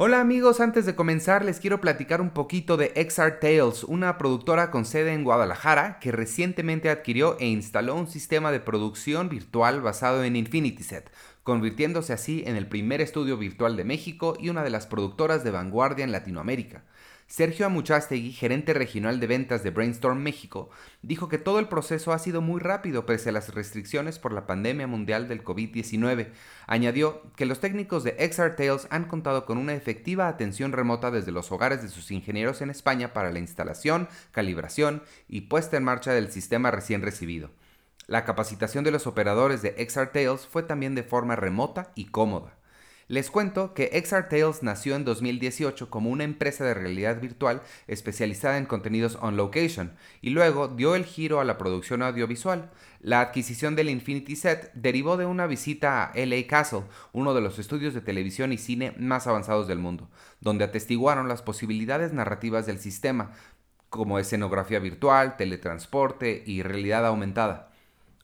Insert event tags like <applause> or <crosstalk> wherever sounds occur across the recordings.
Hola amigos, antes de comenzar les quiero platicar un poquito de XR Tales, una productora con sede en Guadalajara que recientemente adquirió e instaló un sistema de producción virtual basado en Infinity Set, convirtiéndose así en el primer estudio virtual de México y una de las productoras de vanguardia en Latinoamérica. Sergio Amuchastegui, gerente regional de ventas de Brainstorm México, dijo que todo el proceso ha sido muy rápido pese a las restricciones por la pandemia mundial del COVID-19. Añadió que los técnicos de XR Tales han contado con una efectiva atención remota desde los hogares de sus ingenieros en España para la instalación, calibración y puesta en marcha del sistema recién recibido. La capacitación de los operadores de XR Tales fue también de forma remota y cómoda. Les cuento que XR Tales nació en 2018 como una empresa de realidad virtual especializada en contenidos on location y luego dio el giro a la producción audiovisual. La adquisición del Infinity Set derivó de una visita a LA Castle, uno de los estudios de televisión y cine más avanzados del mundo, donde atestiguaron las posibilidades narrativas del sistema, como escenografía virtual, teletransporte y realidad aumentada.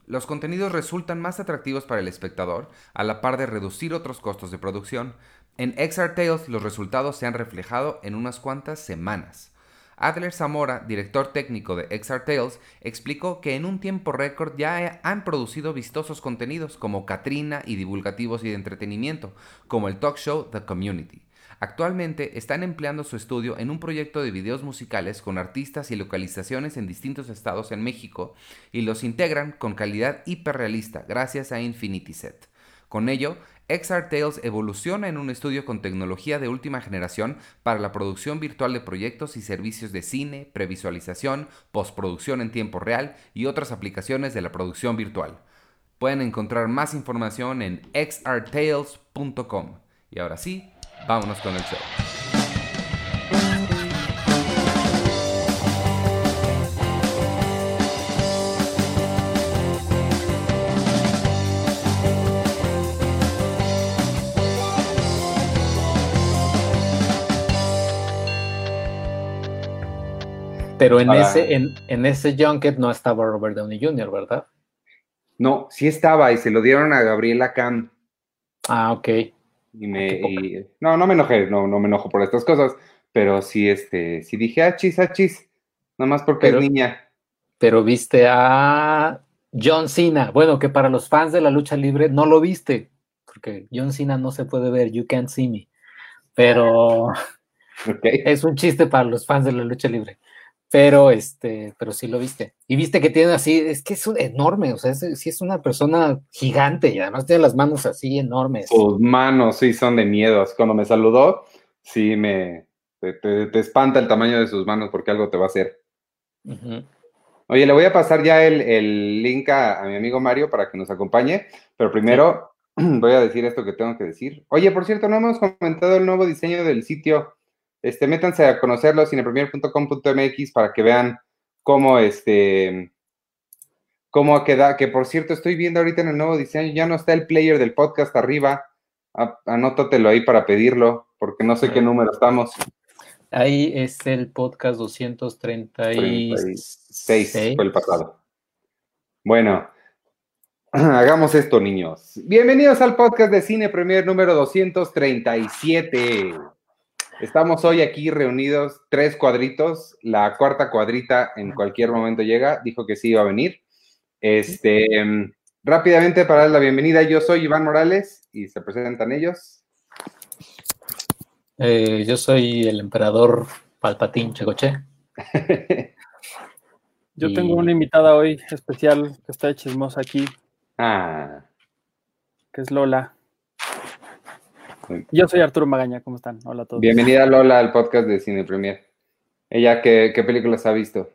Los contenidos resultan más atractivos para el espectador, a la par de reducir otros costos de producción. En XR Tales los resultados se han reflejado en unas cuantas semanas. Adler Zamora, director técnico de XR Tales, explicó que en un tiempo récord ya han producido vistosos contenidos como Katrina y divulgativos y de entretenimiento, como el talk show The Community. Actualmente están empleando su estudio en un proyecto de videos musicales con artistas y localizaciones en distintos estados en México y los integran con calidad hiperrealista gracias a Infinity Set. Con ello, XR Tales evoluciona en un estudio con tecnología de última generación para la producción virtual de proyectos y servicios de cine, previsualización, postproducción en tiempo real y otras aplicaciones de la producción virtual. Pueden encontrar más información en xrtales.com. Y ahora sí, Vámonos con el show. Pero en ese, en, en, ese junket no estaba Robert Downey Jr., ¿verdad? No, sí estaba y se lo dieron a Gabriela Khan. Ah, ok. Y me, no, no me enojé, no, no me enojo por estas cosas, pero sí, este, sí dije, achis, achis, nada más porque es niña. Pero viste a John Cena, bueno, que para los fans de la lucha libre no lo viste, porque John Cena no se puede ver, you can't see me, pero <laughs> es un chiste para los fans de la lucha libre pero este, pero sí lo viste. Y viste que tiene así, es que es enorme, o sea, sí es una persona gigante y además tiene las manos así enormes. Sus manos sí son de miedo. Cuando me saludó, sí me te, espanta el tamaño de sus manos porque algo te va a hacer. Oye, le voy a pasar ya el, link a, a, mi amigo Mario para que nos acompañe, pero primero <clears throat> voy a decir esto que tengo que decir. Oye, por cierto, no hemos comentado el nuevo diseño del sitio este, métanse a conocerlo, cinepremier.com.mx, para que vean cómo este cómo queda, que por cierto estoy viendo ahorita en el nuevo diseño, ya no está el player del podcast arriba, anótatelo ahí para pedirlo, porque no sé qué número estamos. Ahí es el podcast 236. fue el pasado. Bueno, <clears throat> hagamos esto, niños. Bienvenidos al podcast de Cine Premier número 237. Estamos hoy aquí reunidos, tres cuadritos. La cuarta cuadrita en cualquier momento llega. Dijo que sí iba a venir. Este, rápidamente para dar la bienvenida, yo soy Iván Morales y se presentan ellos. Eh, yo soy el emperador Palpatín Checoche. <laughs> yo tengo una invitada hoy especial que está de chismosa aquí. Ah. Que es Lola. Yo soy Arturo Magaña, ¿cómo están? Hola a todos. Bienvenida Lola al podcast de Cine Premier. ¿Ella qué, películas ha visto?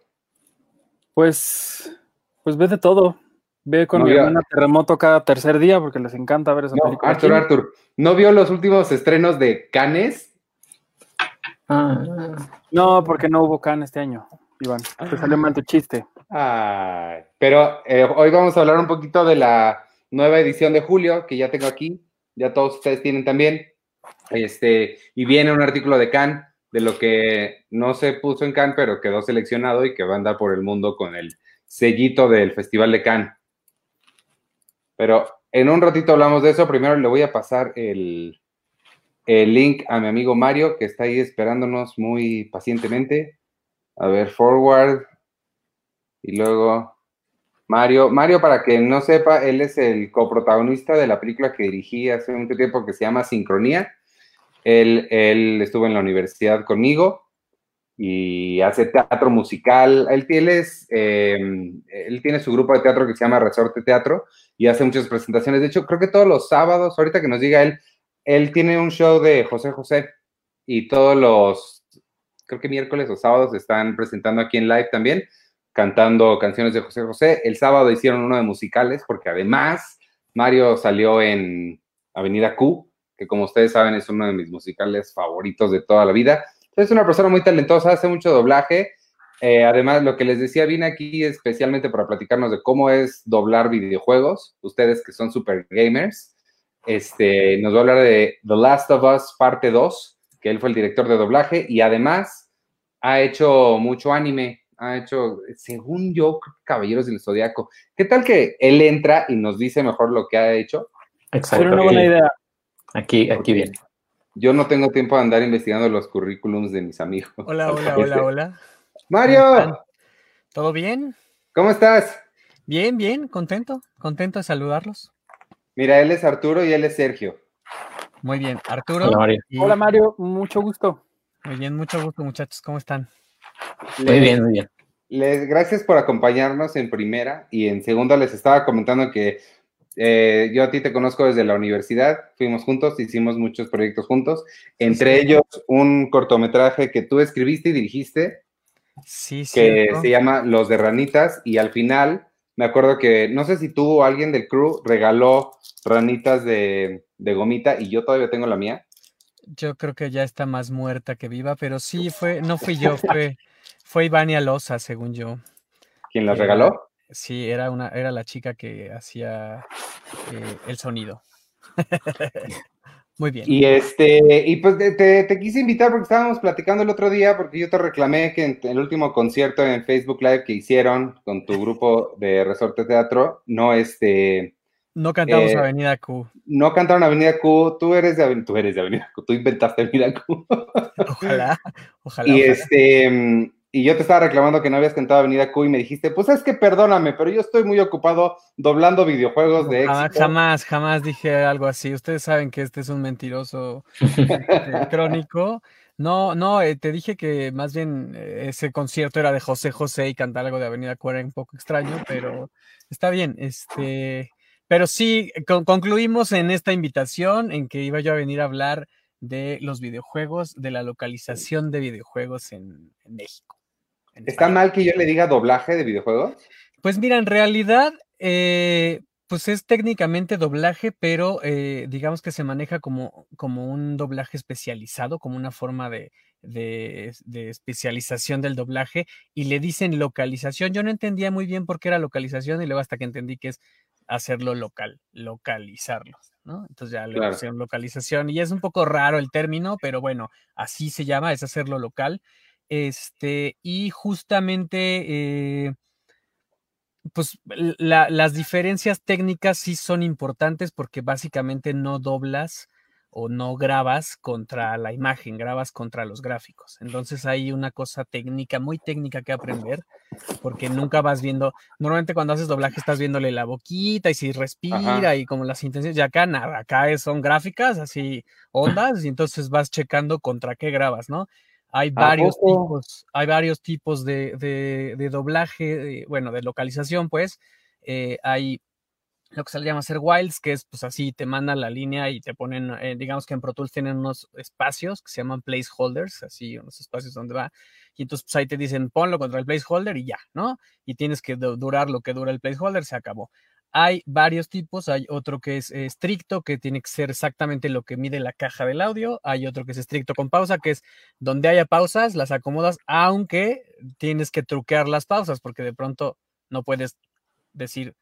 Pues, pues ve de todo. Ve con mi hermana Terremoto cada tercer día porque les encanta ver esa no, película. Arturo, Artur, ¿no vio los últimos estrenos de Cannes? Ah. No, porque no hubo Cannes este año, Iván. Te salió mal tu chiste. Ay, pero eh, hoy vamos a hablar un poquito de la nueva edición de julio que ya tengo aquí ya todos ustedes tienen también. Este, y viene un artículo de Cannes de lo que no se puso en Cannes, pero quedó seleccionado y que va a andar por el mundo con el sellito del Festival de Cannes. Pero en un ratito hablamos de eso. Primero le voy a pasar el, el link a mi amigo Mario, que está ahí esperándonos muy pacientemente. A ver, forward. Y luego Mario. Mario, para que no sepa, él es el coprotagonista de la película que dirigí hace un tiempo que se llama Sincronía. Él, él estuvo en la universidad conmigo y hace teatro musical. Él, tiene, em, él tiene su grupo de teatro que se llama Resorte Teatro y hace muchas presentaciones. De hecho, creo que todos los sábados, ahorita que nos diga él, él tiene un show de José José y todos los, creo que miércoles o sábados están presentando aquí en live también, cantando canciones de José José. El sábado hicieron uno de musicales porque además Mario salió en Avenida Q, que como ustedes saben es uno de mis musicales favoritos de toda la vida es una persona muy talentosa, hace mucho doblaje. Eh, además, lo que les decía, vine aquí especialmente para platicarnos de cómo es doblar videojuegos. Ustedes que son super gamers, este, nos va a hablar de The Last of Us parte 2, que él fue el director de doblaje y además ha hecho mucho anime. Ha hecho, según yo, Caballeros del Zodiaco. ¿Qué tal que él entra y nos dice mejor lo que ha hecho? Exacto. una buena idea. Aquí, aquí viene. Yo no tengo tiempo de andar investigando los currículums de mis amigos. Hola, <laughs> hola, hola, hola. Mario. ¿Todo bien? ¿Cómo estás? Bien, bien, contento, contento de saludarlos. Mira, él es Arturo y él es Sergio. Muy bien, Arturo. Hola Mario, hola, Mario. mucho gusto. Muy bien, mucho gusto muchachos, ¿cómo están? Muy bien, muy bien. Les, gracias por acompañarnos en primera y en segunda. Les estaba comentando que eh, yo a ti te conozco desde la universidad, fuimos juntos, hicimos muchos proyectos juntos, entre ellos un cortometraje que tú escribiste y dirigiste, sí, que se llama Los de Ranitas, y al final me acuerdo que, no sé si tú o alguien del crew regaló ranitas de, gomita y yo todavía tengo la mía. Yo creo que ya está más muerta que viva, pero sí fue, no fui yo, <laughs> fue, fue Ivania Loza, según yo. ¿Quién las regaló? Sí, era una, era la chica que hacía eh, el sonido. <laughs> Muy bien. Y este, y pues te, quise invitar porque estábamos platicando el otro día, porque yo te reclamé que en el último concierto en Facebook Live que hicieron con tu grupo de Resorte Teatro, no este. No cantamos eh, Avenida Q. No cantaron Avenida Q, tú eres de, tú eres de Avenida Q, tú inventaste Avenida Q. <laughs> ojalá, ojalá. Y este, y yo te estaba reclamando que no habías cantado Avenida Q y me dijiste, pues es que perdóname, pero yo estoy muy ocupado doblando videojuegos de éxito. Jamás, jamás dije algo así. Ustedes saben que este es un mentiroso este, <laughs> crónico. No, no, eh, te dije que más bien eh, ese concierto era de José José y cantar algo de Avenida Q era un poco extraño, pero está bien. Este, pero sí, concluimos en esta invitación en que iba yo a venir a hablar de los videojuegos, de la localización de videojuegos en México. ¿Está mal que yo le diga doblaje de videojuegos? Pues mira, en realidad, eh, pues es técnicamente doblaje, pero eh, digamos que se maneja como, como un doblaje especializado, como una forma de, de, especialización del doblaje, y le dicen localización. Yo no entendía muy bien por qué era localización, y luego hasta que entendí que es hacerlo local, localizarlo, ¿no? Entonces ya le pusieron localización, y es un poco raro el término, pero bueno, así se llama, es hacerlo local. Este, y justamente, eh, pues las diferencias técnicas sí son importantes porque básicamente no doblas o no grabas contra la imagen, grabas contra los gráficos. Entonces hay una cosa técnica, muy técnica que aprender, porque nunca vas viendo, normalmente cuando haces doblaje estás viéndole la boquita y si respira y como las intenciones, y acá nada, acá son gráficas, así ondas, y entonces vas checando contra qué grabas, ¿no? Hay varios tipos, hay varios tipos de, doblaje, bueno, de localización, pues. Eh, hay lo que se le llama hacer wilds, que es pues así, te mandan la línea y te ponen, eh, digamos que en Pro Tools tienen unos espacios que se llaman placeholders, así, unos espacios donde va, y entonces pues ahí te dicen ponlo contra el placeholder y ya, ¿no? Y tienes que durar lo que dura el placeholder, se acabó. Hay varios tipos, hay otro que es estricto, que tiene que ser exactamente lo que mide la caja del audio, hay otro que es estricto con pausa, que es donde haya pausas, las acomodas, aunque tienes que truquear las pausas, porque de pronto no puedes decir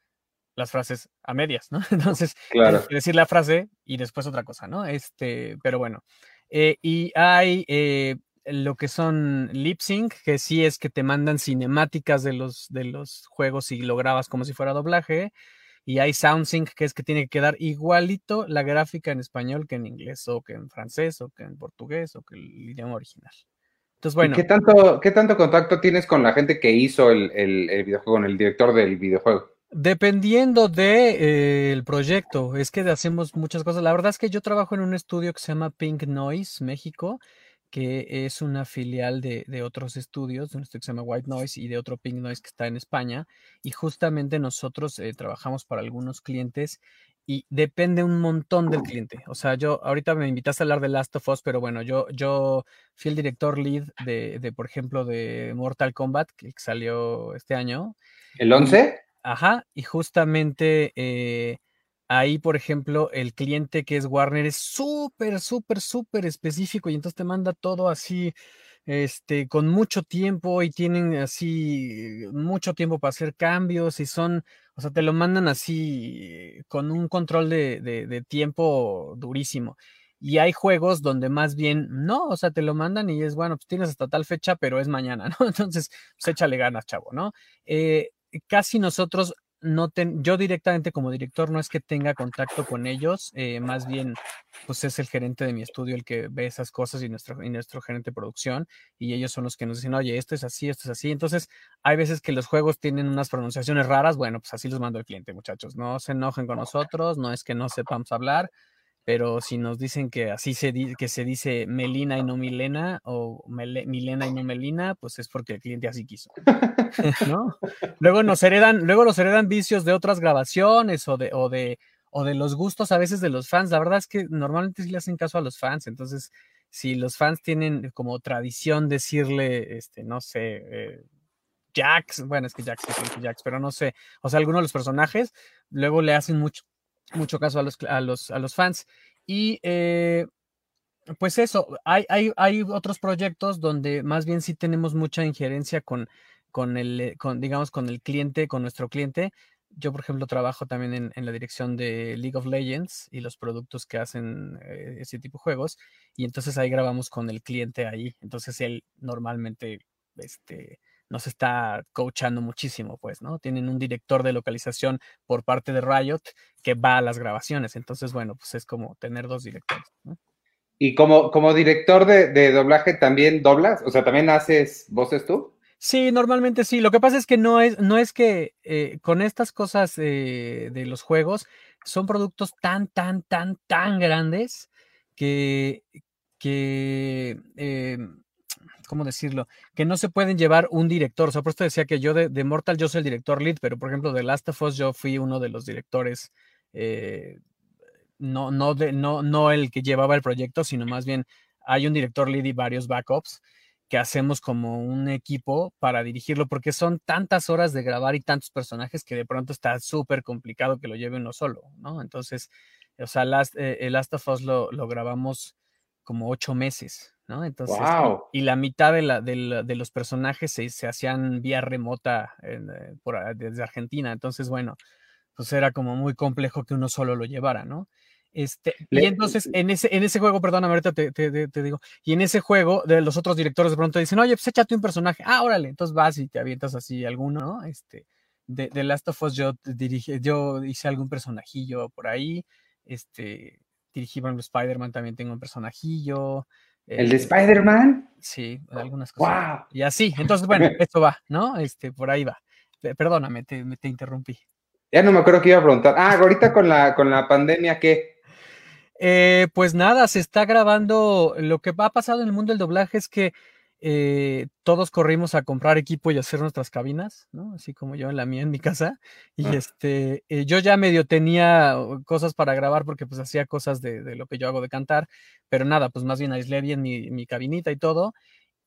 las frases a medias, ¿no? <laughs> Entonces, claro. decir la frase y después otra cosa, ¿no? Este, pero bueno. Eh, y hay eh, lo que son lip sync, que sí es que te mandan cinemáticas de los, de los juegos y lo grabas como si fuera doblaje. y hay SoundSync, que es que tiene que quedar igualito la gráfica en español que en inglés, o que en francés, o que en portugués, o que el idioma original. Entonces, bueno. ¿Qué tanto, ¿Qué tanto contacto tienes con la gente que hizo el, videojuego, con el director del videojuego? Dependiendo del de, eh, proyecto, es que hacemos muchas cosas. La verdad es que yo trabajo en un estudio que se llama Pink Noise México, que es una filial de, otros estudios, de un estudio que se llama White Noise y de otro Pink Noise que está en España. Y justamente nosotros eh, trabajamos para algunos clientes y depende un montón del cliente. O sea, yo ahorita me invitaste a hablar de Last of Us, pero bueno, yo, yo fui el director lead de, de por ejemplo, de Mortal Kombat, que salió este año. ¿El 11? Ajá, y justamente eh, ahí, por ejemplo, el cliente que es Warner es súper, súper, súper específico y entonces te manda todo así, este, con mucho tiempo y tienen así mucho tiempo para hacer cambios y son, o sea, te lo mandan así con un control de, de, tiempo durísimo. Y hay juegos donde más bien no, o sea, te lo mandan y es bueno, pues tienes hasta tal fecha, pero es mañana, <laughs> ¿no? Entonces, pues échale ganas, chavo, ¿no? Eh, casi nosotros no ten, yo directamente como director no es que tenga contacto con ellos, eh, más bien pues es el gerente de mi estudio el que ve esas cosas y nuestro, y nuestro gerente de producción y ellos son los que nos dicen, oye, esto es así, esto es así. Entonces hay veces que los juegos tienen unas pronunciaciones raras, bueno, pues así los mando el cliente, muchachos, no se enojen con nosotros, no es que no sepamos hablar, pero si nos dicen que así se, que se dice Melina y no Milena o Milena y no Melina, pues es porque el cliente así quiso. ¿no? Luego nos heredan, luego los heredan vicios de otras grabaciones o de, o de, o de los gustos a veces de los fans. La verdad es que normalmente sí le hacen caso a los fans, entonces si los fans tienen como tradición decirle, este, no sé, eh, Jax, bueno, es que Jax es Jax, pero no sé, o sea, algunos de los personajes luego le hacen mucho mucho caso a los, a los, a los fans. Y eh, pues eso, hay, hay, hay, otros proyectos donde más bien sí tenemos mucha injerencia con, con el, con, digamos, con el cliente, con nuestro cliente. Yo, por ejemplo, trabajo también en, en la dirección de League of Legends y los productos que hacen eh, ese tipo de juegos. Y entonces ahí grabamos con el cliente ahí. Entonces él normalmente, este, nos está coachando muchísimo, pues, ¿no? Tienen un director de localización por parte de Riot que va a las grabaciones. Entonces, bueno, pues es como tener dos directores, ¿no? Y como, como director de, doblaje, ¿también doblas? O sea, ¿también haces voces tú? Sí, normalmente sí. Lo que pasa es que no es, no es que eh, con estas cosas de los juegos son productos tan, tan, tan, tan grandes que, que em, ¿cómo decirlo? Que no se pueden llevar un director. O sea, por esto decía que yo de, Mortal yo soy el director lead, pero por ejemplo de Last of Us yo fui uno de los directores, eh, no, no, no, no el que llevaba el proyecto, sino más bien hay un director lead y varios backups que hacemos como un equipo para dirigirlo, porque son tantas horas de grabar y tantos personajes que de pronto está súper complicado que lo lleve uno solo, ¿no? Entonces, o sea, Last, eh, el Last of Us lo, lo grabamos como ocho meses, ¿no? Entonces, y, la mitad de, la, de, los personajes se, se, hacían vía remota eh, por, desde Argentina. Entonces, bueno, pues era como muy complejo que uno solo lo llevara, ¿no? Este, y entonces en ese, en ese juego, perdón, ahorita te, te, te, digo, y en ese juego de los otros directores de pronto dicen, oye, pues échate un personaje, ah, órale, entonces vas y te avientas así alguno, ¿no? Este, de, de Last of Us yo dirige, yo hice algún personajillo por ahí, este, dirigí, por Spider-Man también tengo un personajillo, ¿El de Spider-Man? Sí, algunas cosas. Y así, entonces, bueno, <laughs> esto va, ¿no? Este, por ahí va. Perdóname, te, te interrumpí. Ya no me acuerdo qué iba a preguntar. Ah, ahorita con la, con la pandemia, ¿qué? Eh, pues nada, se está grabando. Lo que ha pasado en el mundo del doblaje es que eh, todos corrimos a comprar equipo y hacer nuestras cabinas, ¿no? Así como yo en la mía, en mi casa. Y ah. este, eh, yo ya medio tenía uh, cosas para grabar porque pues hacía cosas de, lo que yo hago de cantar, pero nada, pues más bien aislé bien mi, mi cabinita y todo.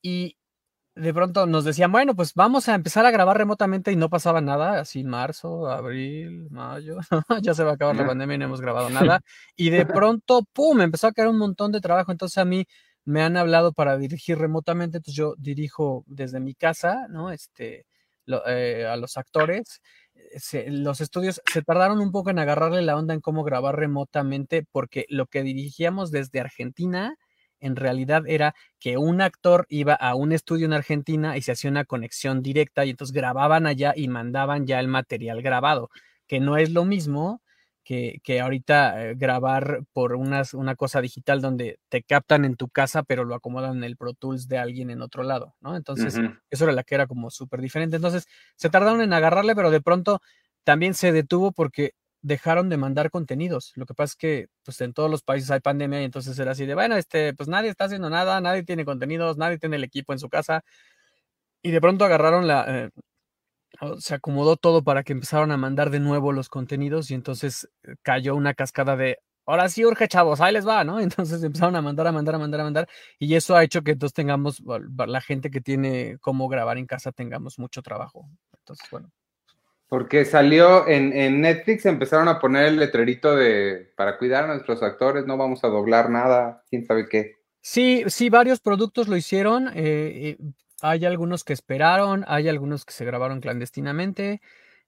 Y de pronto nos decían, bueno, pues vamos a empezar a grabar remotamente y no pasaba nada, así marzo, abril, mayo, <laughs> ya se va a acabar la pandemia y no hemos grabado <laughs> nada. Y de pronto, ¡pum!, empezó a caer un montón de trabajo. Entonces a mí me han hablado para dirigir remotamente, entonces yo dirijo desde mi casa, ¿no? Este, eh, a los actores. los estudios se tardaron un poco en agarrarle la onda en cómo grabar remotamente, porque lo que dirigíamos desde Argentina en realidad era que un actor iba a un estudio en Argentina y se hacía una conexión directa y entonces grababan allá y mandaban ya el material grabado que no es lo mismo que, que ahorita eh, grabar por unas, una cosa digital donde te captan en tu casa, pero lo acomodan en el Pro Tools de alguien en otro lado, ¿no? Entonces, eso era la que era como súper diferente. Entonces, se tardaron en agarrarle, pero de pronto también se detuvo porque dejaron de mandar contenidos. Lo que pasa es que pues en todos los países hay pandemia y entonces era así de, bueno, este, pues nadie está haciendo nada, nadie tiene contenidos, nadie tiene el equipo en su casa. Y de pronto agarraron la, eh, se acomodó todo para que empezaron a mandar de nuevo los contenidos y entonces eh, cayó una cascada de, ahora sí urge chavos, ahí les va, ¿no? <laughs> Entonces empezaron a mandar, a mandar, a mandar, a mandar y eso ha hecho que entonces tengamos, la gente que tiene cómo grabar en casa tengamos mucho trabajo. Entonces, bueno. Porque salió en, Netflix, empezaron a poner el letrerito de para cuidar a nuestros actores, no vamos a doblar nada, quién sabe qué. Sí, sí, varios productos lo hicieron. Eh, hay algunos que esperaron, hay algunos que se grabaron clandestinamente.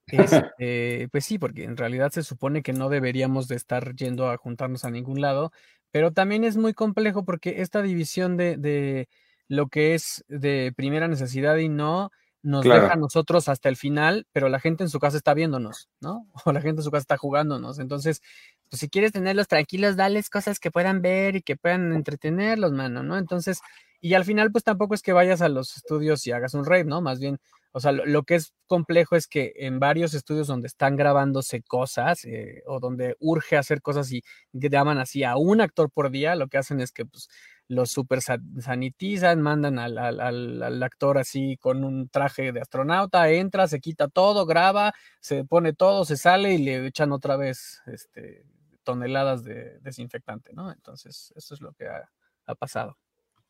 <laughs> Este, pues sí, porque en realidad se supone que no deberíamos de estar yendo a juntarnos a ningún lado, pero también es muy complejo porque esta división de, de lo que es de primera necesidad y no, nos deja a nosotros hasta el final, pero la gente en su casa está viéndonos, ¿no? <laughs> O la gente en su casa está jugándonos. Entonces, pues si quieres tenerlos tranquilos, dales cosas que puedan ver y que puedan entretenerlos, mano, ¿no? Entonces, y al final, pues tampoco es que vayas a los estudios y hagas un rave, ¿no? Más bien, o sea, lo, que es complejo es que en varios estudios donde están grabándose cosas eh, o donde urge hacer cosas y llaman así a un actor por día, lo que hacen es que, pues, los super sanitizan, mandan al, al, actor así con un traje de astronauta, entra, se quita todo, graba, se pone todo, se sale y le echan otra vez este, toneladas de desinfectante, ¿no? Entonces, eso es lo que ha, pasado.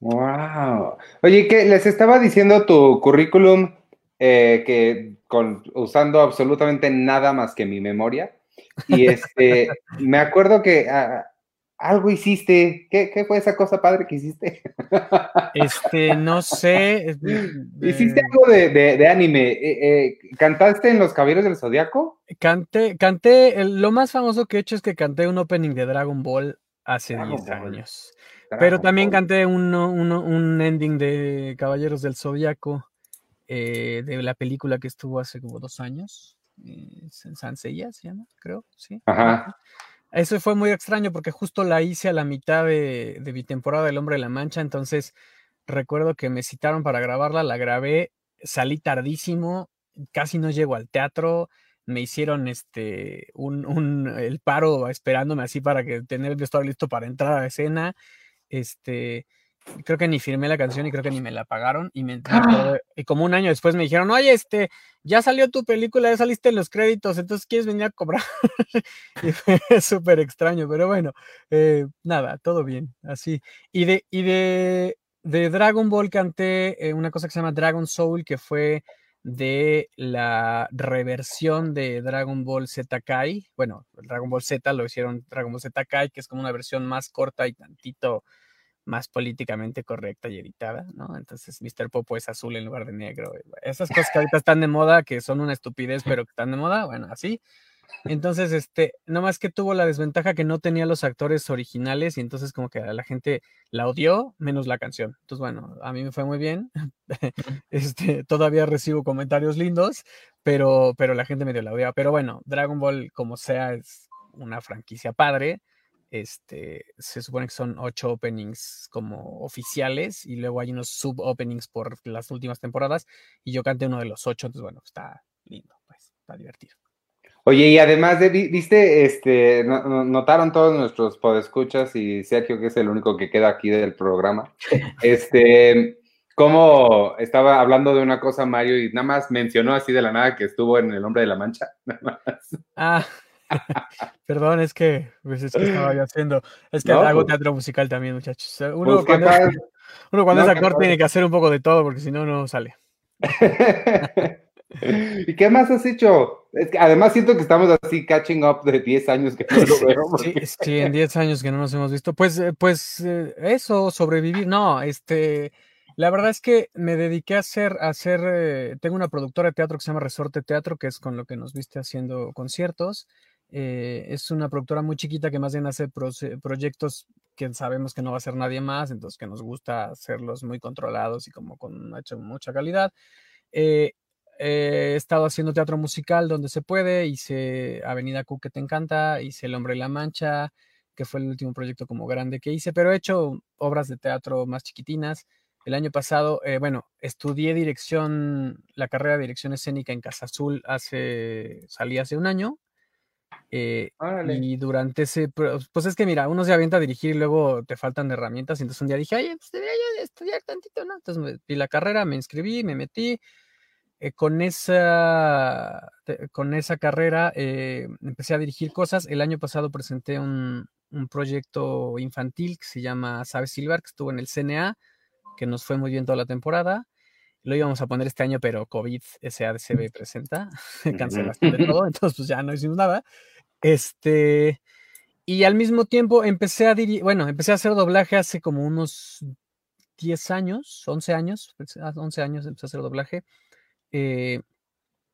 Wow. Oye, que les estaba diciendo tu currículum eh, que con, usando absolutamente nada más que mi memoria. Y este, <laughs> me acuerdo que ah, algo hiciste. ¿Qué, fue esa cosa padre que hiciste? <laughs> Este, no sé. <laughs> ¿Hiciste algo de, anime? Eh, eh, ¿Cantaste en Los Caballeros del Zodiaco? Canté, canté, lo más famoso que he hecho es que canté un opening de Dragon Ball hace 10 años. Pero también canté un, un, ending de Caballeros del Zodiaco, eh, de la película que estuvo hace como dos años. en Sansella se llama, creo, sí. Ajá. Eso fue muy extraño porque justo la hice a la mitad de, mi temporada del Hombre de la Mancha, entonces recuerdo que me citaron para grabarla, la grabé, salí tardísimo, casi no llego al teatro, me hicieron este un, el paro esperándome así para que tener el vestuario listo para entrar a la escena. Este, creo que ni firmé la canción y creo que ni me la pagaron y me ¡Ah! y como un año después me dijeron, oye, este, ya salió tu película, ya saliste en los créditos, entonces quieres venir a cobrar. <laughs> y fue <laughs> súper extraño, pero bueno, eh, nada, todo bien, así. Y de, y de, de Dragon Ball canté eh, una cosa que se llama Dragon Soul, que fue de la reversión de Dragon Ball Z Kai. Bueno, Dragon Ball Z lo hicieron Dragon Ball Z Kai, que es como una versión más corta y tantito más políticamente correcta y editada, ¿no? Entonces Mr. Popo es azul en lugar de negro. Esas cosas que ahorita están de moda, que son una estupidez, <laughs> pero que están de moda, bueno, así. Entonces, este, más que tuvo la desventaja que no tenía los actores originales y entonces como que la gente la odió, menos la canción. Entonces, bueno, a mí me fue muy bien. <laughs> este, todavía recibo comentarios lindos, pero, pero la gente medio la odiaba. Pero bueno, Dragon Ball, como sea, es una franquicia padre este, se supone que son ocho openings como oficiales y luego hay unos sub-openings por las últimas temporadas y yo canté uno de los ocho, entonces bueno, está lindo, pues, está divertido. Oye, y además de, viste, este, notaron todos nuestros podescuchas y Sergio, que es el único que queda aquí del programa, <laughs> este, cómo estaba hablando de una cosa Mario y nada más mencionó así de la nada que estuvo en El Hombre de la Mancha, <laughs> nada más. Ah, Perdón, es que, pues, es que estaba <laughs> yo haciendo. Es que hago pues teatro musical también, muchachos. Uno, pues, cuando, <laughs> es actor tiene que hacer un poco de todo porque si no, no sale. <laughs> ¿Y qué más has hecho? Es que además siento que estamos así catching up de 10 años que no lo veo. Sí, en 10 años que no nos hemos visto. Pues, eh, pues eh, eso, sobrevivir. No, este, la verdad es que me dediqué a hacer, a hacer, eh, tengo una productora de teatro que se llama Resorte Teatro, que es con lo que nos viste haciendo conciertos. Eh, es una productora muy chiquita que más bien hace proyectos que sabemos que no va a ser nadie más, entonces que nos gusta hacerlos muy controlados y como con mucha, mucha calidad. Eh, he estado haciendo teatro musical donde se puede, hice Avenida Q que te encanta, hice El Hombre y la Mancha, que fue el último proyecto como grande que hice, pero he hecho obras de teatro más chiquitinas. El año pasado, eh, bueno, estudié dirección, la carrera de dirección escénica en Casa Azul hace, salí hace un año. Eh, y durante ese, pues es que mira, uno se avienta a dirigir y luego te faltan herramientas. Y entonces un día dije, oye, pues debería yo estudiar tantito, ¿no? Entonces me, vi la carrera, me inscribí, me metí. Eh, con, esa, con esa carrera empecé a dirigir cosas. El año pasado presenté un, un proyecto infantil que se llama Sabe Silver, que estuvo en el CNA, que nos fue muy bien toda la temporada. Lo íbamos a poner este año, pero COVID, SADCB presenta, <laughs> cancelación de todo, entonces pues ya no hicimos nada. Este, y al mismo tiempo empecé a bueno, empecé a hacer doblaje hace como unos 10 años, 11 años, 11 años empecé a hacer doblaje. Eh,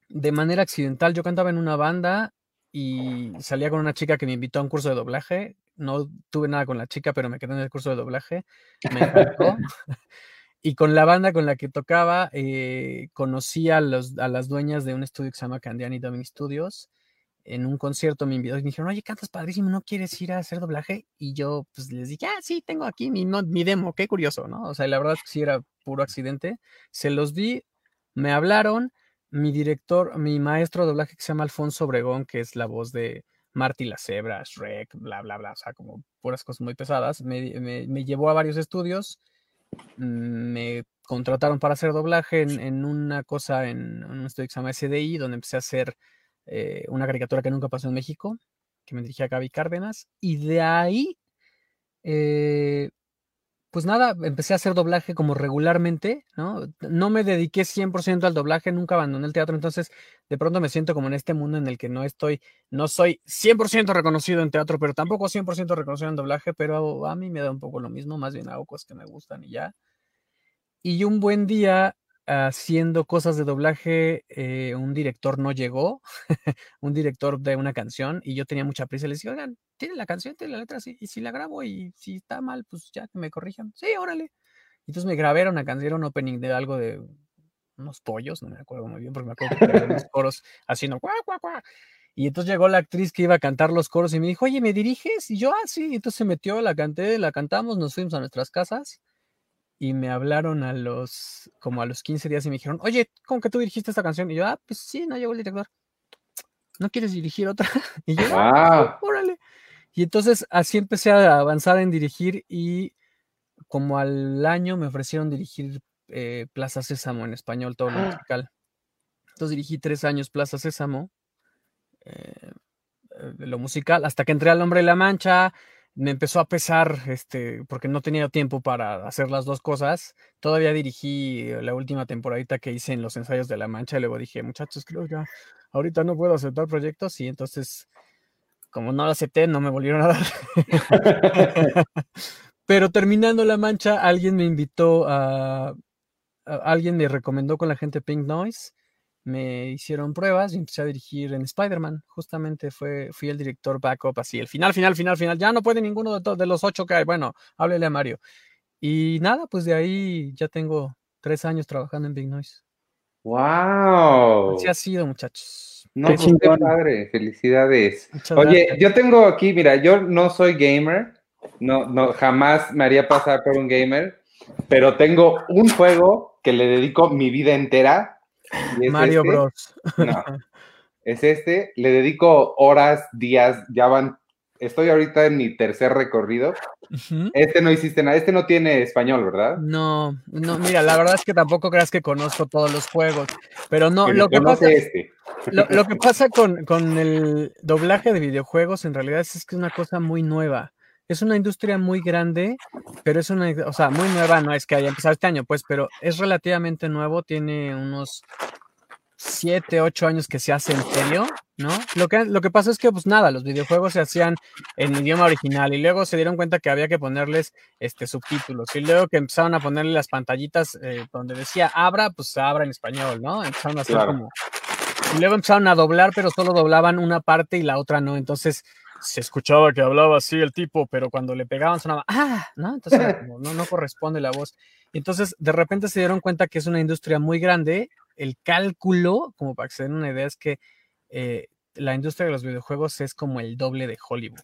de manera accidental, yo cantaba en una banda y salía con una chica que me invitó a un curso de doblaje no tuve nada con la chica, pero me quedé en el curso de doblaje, me encantó. <laughs> <laughs> y con la banda con la que tocaba, eh, conocí a, los, a las dueñas de un estudio que se llama Candiani Domini Studios. En un concierto me invitó y me dijeron, oye, cantas padrísimo, ¿no quieres ir a hacer doblaje? Y yo pues les dije, ah, sí, tengo aquí mi, mi demo, qué curioso, ¿no? O sea, la verdad es que sí era puro accidente. Se los di, me hablaron, mi director, mi maestro de doblaje que se llama Alfonso Obregón, que es la voz de, Marty la Cebra, Shrek, bla, bla, bla, o sea, como puras cosas muy pesadas. Me, llevó a varios estudios, me contrataron para hacer doblaje en, una cosa, en, un estudio que se llama SDI, donde empecé a hacer eh, una caricatura que nunca pasó en México, que me dirigía Gaby Cárdenas, y de ahí eh, pues nada, empecé a hacer doblaje como regularmente, ¿no? No me dediqué 100% al doblaje, nunca abandoné el teatro, entonces de pronto me siento como en este mundo en el que no estoy, no soy 100% reconocido en teatro, pero tampoco 100% reconocido en doblaje, pero a mí me da un poco lo mismo, más bien hago cosas que me gustan y ya. Y un buen día haciendo cosas de doblaje, eh, un director no llegó, <laughs> un director de una canción, y yo tenía mucha prisa. Les dije, oigan, tiene la canción, tiene la letra, sí, y si la grabo y si está mal, pues ya que me corrijan. Sí, órale. Entonces me grabé una canción, un opening de algo de unos pollos, no me acuerdo muy bien, porque me acuerdo que los coros haciendo cuá, cuá, cuá. Y entonces llegó la actriz que iba a cantar los coros y me dijo, oye, ¿me diriges? Y yo, ah, sí. entonces se metió, la canté, la cantamos, nos fuimos a nuestras casas y me hablaron a los, como a los 15 días y me dijeron, oye, ¿cómo que tú dirigiste esta canción? Y yo, ah, pues sí, no llegó el director. ¿No quieres dirigir otra? <laughs> Y yo, ah, órale. Y entonces así empecé a avanzar en dirigir y como al año me ofrecieron dirigir eh, Plaza Sésamo en español, todo lo ¡Ah! musical. Entonces dirigí tres años Plaza Sésamo, eh, eh, lo musical, hasta que entré al Hombre de la Mancha, me empezó a pesar, este, porque no tenía tiempo para hacer las dos cosas. Todavía dirigí la última temporadita que hice en los ensayos de La Mancha y luego dije, muchachos, creo que ahorita no puedo aceptar proyectos y entonces, como no lo acepté, no me volvieron a dar. <laughs> Pero terminando La Mancha, alguien me invitó a, alguien me recomendó con la gente Pink Noise me hicieron pruebas y empecé a dirigir en Spider-Man. Justamente fue, fui el director backup, así, el final, final, final, final. Ya no puede ninguno de, de los ocho que hay. Bueno, háblele a Mario. Y nada, pues de ahí ya tengo tres años trabajando en Big Noise. ¡Wow! Así ha sido, muchachos. No, qué pues, padre, felicidades. Oye, yo tengo aquí, mira, yo no soy gamer, no, no, jamás me haría pasar por un gamer, pero tengo un juego que le dedico mi vida entera Mario este. Bros. No, <laughs> es este. Le dedico horas, días, ya van. Estoy ahorita en mi tercer recorrido. Este no hiciste nada, este no tiene español, ¿verdad? No, no, mira, la verdad es que tampoco creas que conozco todos los juegos, pero no, lo que, pasa, este. lo, lo, que <laughs> pasa con, con el doblaje de videojuegos en realidad es que es una cosa muy nueva es una industria muy grande, pero es una, o sea, muy nueva, no es que haya empezado este año, pues, pero es relativamente nuevo, tiene unos siete, ocho años que se hace en serio, ¿no? Lo que, lo que pasa es que, pues nada, los videojuegos se hacían en idioma original y luego se dieron cuenta que había que ponerles este, subtítulos y luego que empezaron a ponerle las pantallitas eh, donde decía abra, pues abra en español, ¿no? Empezaron a hacer como... Y luego empezaron a doblar, pero solo doblaban una parte y la otra no, entonces se escuchaba que hablaba así el tipo, pero cuando le pegaban sonaba, ah, ¿no? Entonces no, no corresponde la voz. Entonces, de repente se dieron cuenta que es una industria muy grande, el cálculo, como para que se den una idea, es que eh, la industria de los videojuegos es como el doble de Hollywood.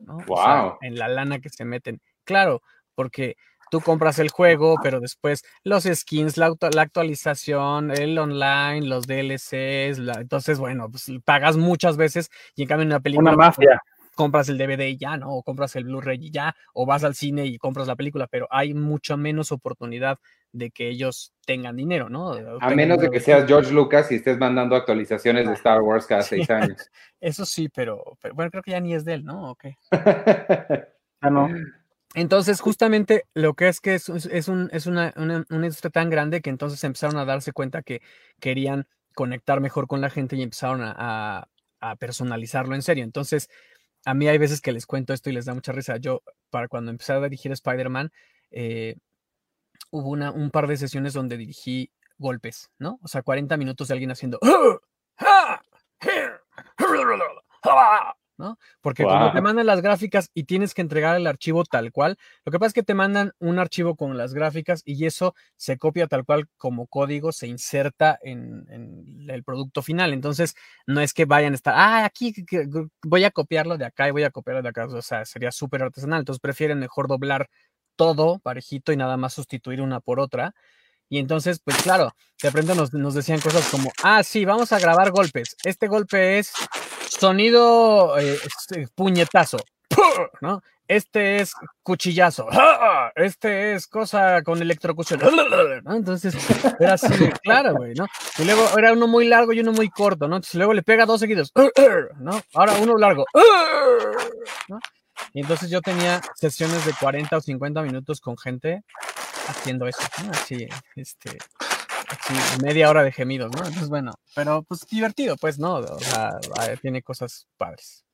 ¿no? Wow. en la lana que se meten. Claro, porque tú compras el juego, pero después los skins, la, actualización, el online, los DLCs, entonces, bueno, pues pagas muchas veces y en cambio en una película... Una mafia compras el DVD y ya, ¿no? O compras el Blu-ray y ya, o vas al cine y compras la película, pero hay mucho menos oportunidad de que ellos tengan dinero, ¿no? A menos de que seas George Lucas y estés mandando actualizaciones de Star Wars cada seis años. <laughs> Eso sí, pero, bueno, creo que ya ni es de él, ¿no? Ok. <laughs> ah, no. Entonces, justamente lo que es que es, es, un, es una, una, una industria tan grande que entonces empezaron a darse cuenta que querían conectar mejor con la gente y empezaron a, a personalizarlo en serio. Entonces, a mí hay veces que les cuento esto y les da mucha risa. Yo, para cuando empecé a dirigir Spider-Man, eh, hubo una, un par de sesiones donde dirigí golpes, ¿no? O sea, 40 minutos de alguien haciendo... ¿no? Porque cuando te mandan las gráficas y tienes que entregar el archivo tal cual, lo que pasa es que te mandan un archivo con las gráficas y eso se copia tal cual como código, se inserta en, el producto final. Entonces, no es que vayan a estar, ah, aquí voy a copiarlo de acá y voy a copiarlo de acá. O sea, sería súper artesanal. Entonces, prefieren mejor doblar todo parejito y nada más sustituir una por otra. Y entonces, pues claro, de repente nos, nos decían cosas como, ah, sí, vamos a grabar golpes. Este golpe es Sonido eh, este, puñetazo. ¿no? Este es cuchillazo. Este es cosa con electrocución. Entonces, era así, claro, güey, ¿no? Y luego era uno muy largo y uno muy corto, ¿no? Entonces luego le pega dos seguidos, ¿no? Ahora uno largo, Y entonces yo tenía sesiones de 40 o 50 minutos con gente haciendo eso, ¿no? Así, este, media hora de gemidos, ¿no? Entonces, bueno, pero pues divertido, pues, ¿no? O sea, tiene cosas padres.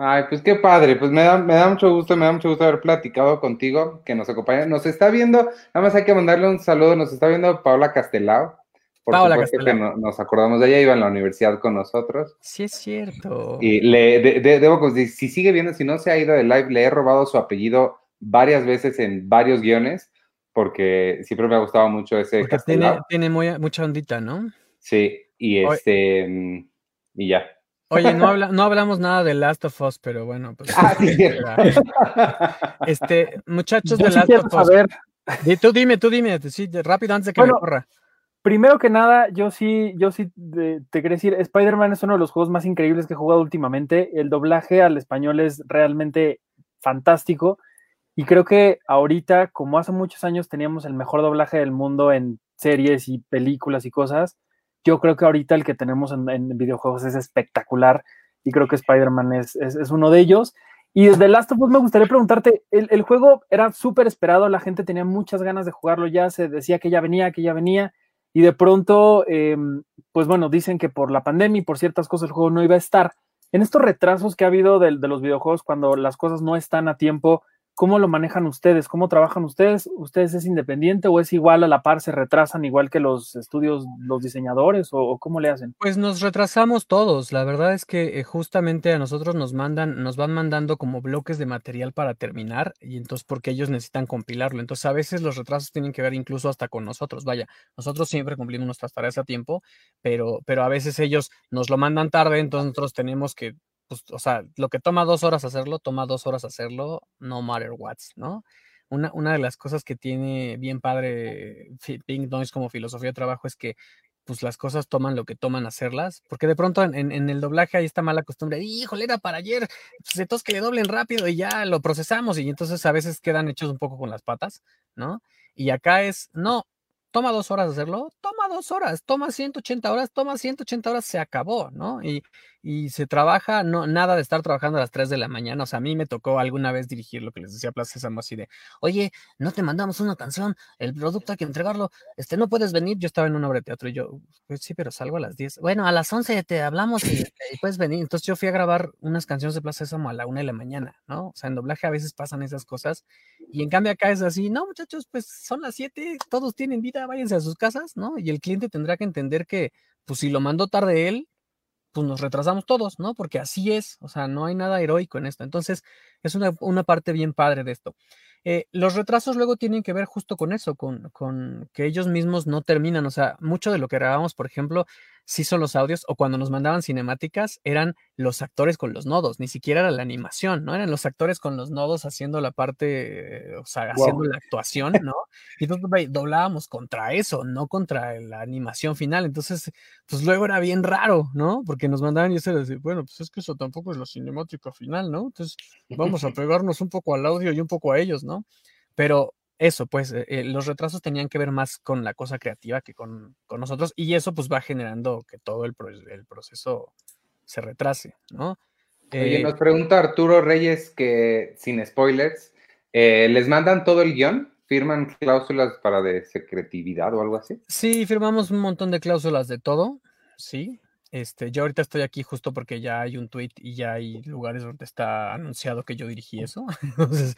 Ay, pues qué padre, pues me da, me da mucho gusto, me da mucho gusto haber platicado contigo, que nos acompaña. Nos está viendo, nada más hay que mandarle un saludo, nos está viendo Paola Castelao. Por Paola supuesto que nos acordamos de ella, iba en la universidad con nosotros. Sí, es cierto. Y le debo, si sigue viendo, si no se ha ido de live, le he robado su apellido varias veces en varios guiones porque siempre me ha gustado mucho ese porque tiene, tiene muy, mucha ondita, ¿no? Sí, y este mm, y ya. Oye, no, <laughs> no hablamos nada de Last of Us, pero bueno, pues. Ah, sí, <laughs> este, muchachos de Last of Us. Y tú dime, tú dime, sí, rápido antes de que me corra. Primero que nada, yo sí, yo sí te, te quería decir, Spider-Man es uno de los juegos más increíbles que he jugado últimamente. El doblaje al español es realmente fantástico. Y creo que ahorita, como hace muchos años teníamos el mejor doblaje del mundo en series y películas y cosas, yo creo que ahorita el que tenemos en, videojuegos es espectacular y creo que Spider-Man es, es, uno de ellos. Y desde Last of Us me gustaría preguntarte, el, juego era súper esperado, la gente tenía muchas ganas de jugarlo ya, se decía que ya venía, que ya venía, y de pronto, em, pues bueno, dicen que por la pandemia y por ciertas cosas el juego no iba a estar. En estos retrasos que ha habido de los videojuegos cuando las cosas no están a tiempo, ¿Cómo lo manejan ustedes? ¿Cómo trabajan ustedes? ¿Ustedes es independiente o es igual a la par, se retrasan igual que los estudios, los diseñadores o, cómo le hacen? Pues nos retrasamos todos. La verdad es que eh, justamente a nosotros nos mandan, nos van mandando como bloques de material para terminar y entonces porque ellos necesitan compilarlo. Entonces a veces los retrasos tienen que ver incluso hasta con nosotros. Vaya, nosotros siempre cumplimos nuestras tareas a tiempo, pero, pero a veces ellos nos lo mandan tarde, entonces nosotros tenemos que pues, o sea, lo que toma dos horas hacerlo, toma dos horas hacerlo, no matter what, ¿no? Una, una de las cosas que tiene bien padre Pink Noise como filosofía de trabajo es que pues las cosas toman lo que toman hacerlas, porque de pronto en, en, el doblaje hay esta mala costumbre, híjole, era para ayer, pues entonces que le doblen rápido y ya lo procesamos y entonces a veces quedan hechos un poco con las patas, ¿no? Y acá es, no, toma dos horas hacerlo, toma dos horas, toma 180 horas, toma 180 horas, se acabó, ¿no? Y, y se trabaja, no, nada de estar trabajando a las 3 de la mañana. O sea, a mí me tocó alguna vez dirigir lo que les decía Plaza Sésamo así de, oye, no te mandamos una canción, el producto hay que entregarlo, este, no puedes venir. Yo estaba en una obra de teatro y yo, pues sí, pero salgo a las 10. Bueno, a las 11 te hablamos y, puedes venir. Entonces yo fui a grabar unas canciones de Plaza a la 1 de la mañana, ¿no? O sea, en doblaje a veces pasan esas cosas y en cambio acá es así, no, muchachos, pues son las 7, todos tienen vida, váyanse a sus casas, ¿no? Y el cliente tendrá que entender que, pues si lo mandó tarde él, pues nos retrasamos todos, ¿no? Porque así es, o sea, no hay nada heroico en esto. Entonces, es una, parte bien padre de esto. Eh, los retrasos luego tienen que ver justo con eso, con, con, que ellos mismos no terminan. O sea, mucho de lo que grabamos, por ejemplo, sí son los audios, o cuando nos mandaban cinemáticas, eran los actores con los nodos, ni siquiera era la animación, ¿no? Eran los actores con los nodos haciendo la parte, o sea, haciendo la actuación, ¿no? Y entonces doblábamos contra eso, no contra la animación final. Entonces, pues luego era bien raro, ¿no? Porque nos mandaban y eso decía, bueno, pues es que eso tampoco es la cinemática final, ¿no? Entonces, vamos a <laughs> pegarnos un poco al audio y un poco a ellos, ¿no? Pero eso, pues eh, eh, los retrasos tenían que ver más con la cosa creativa que con, nosotros y eso pues va generando que todo el, el proceso se retrase, ¿no? Oye, eh, nos pregunta Arturo Reyes que, sin spoilers, ¿les mandan todo el guion? ¿Firman cláusulas para de secretividad o algo así? Sí, firmamos un montón de cláusulas de todo, sí. Este, yo ahorita estoy aquí justo porque ya hay un tweet y ya hay lugares donde está anunciado que yo dirigí eso. <laughs> Entonces,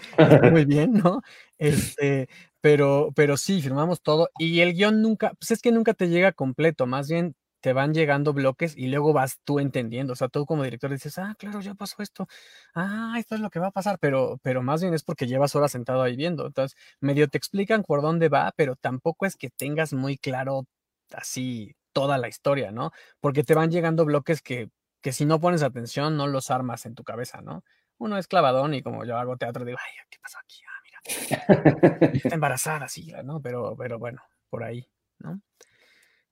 muy <laughs> bien, ¿no? Este, pero, pero sí, firmamos todo. Y el guion nunca, pues es que nunca te llega completo, más bien te van llegando bloques y luego vas tú entendiendo. O sea, tú como director dices, ah, claro, ya pasó esto. Ah, esto es lo que va a pasar, pero, pero más bien es porque llevas horas sentado ahí viendo. Entonces, medio te explican por dónde va, pero tampoco es que tengas muy claro así toda la historia, ¿no? Porque te van llegando bloques que, que si no pones atención no los armas en tu cabeza, ¿no? Uno es clavadón y como yo hago teatro digo, ay, ¿qué pasó aquí? Ah, mira, está <laughs> embarazada, sí, ¿no? Pero, pero bueno, por ahí, ¿no?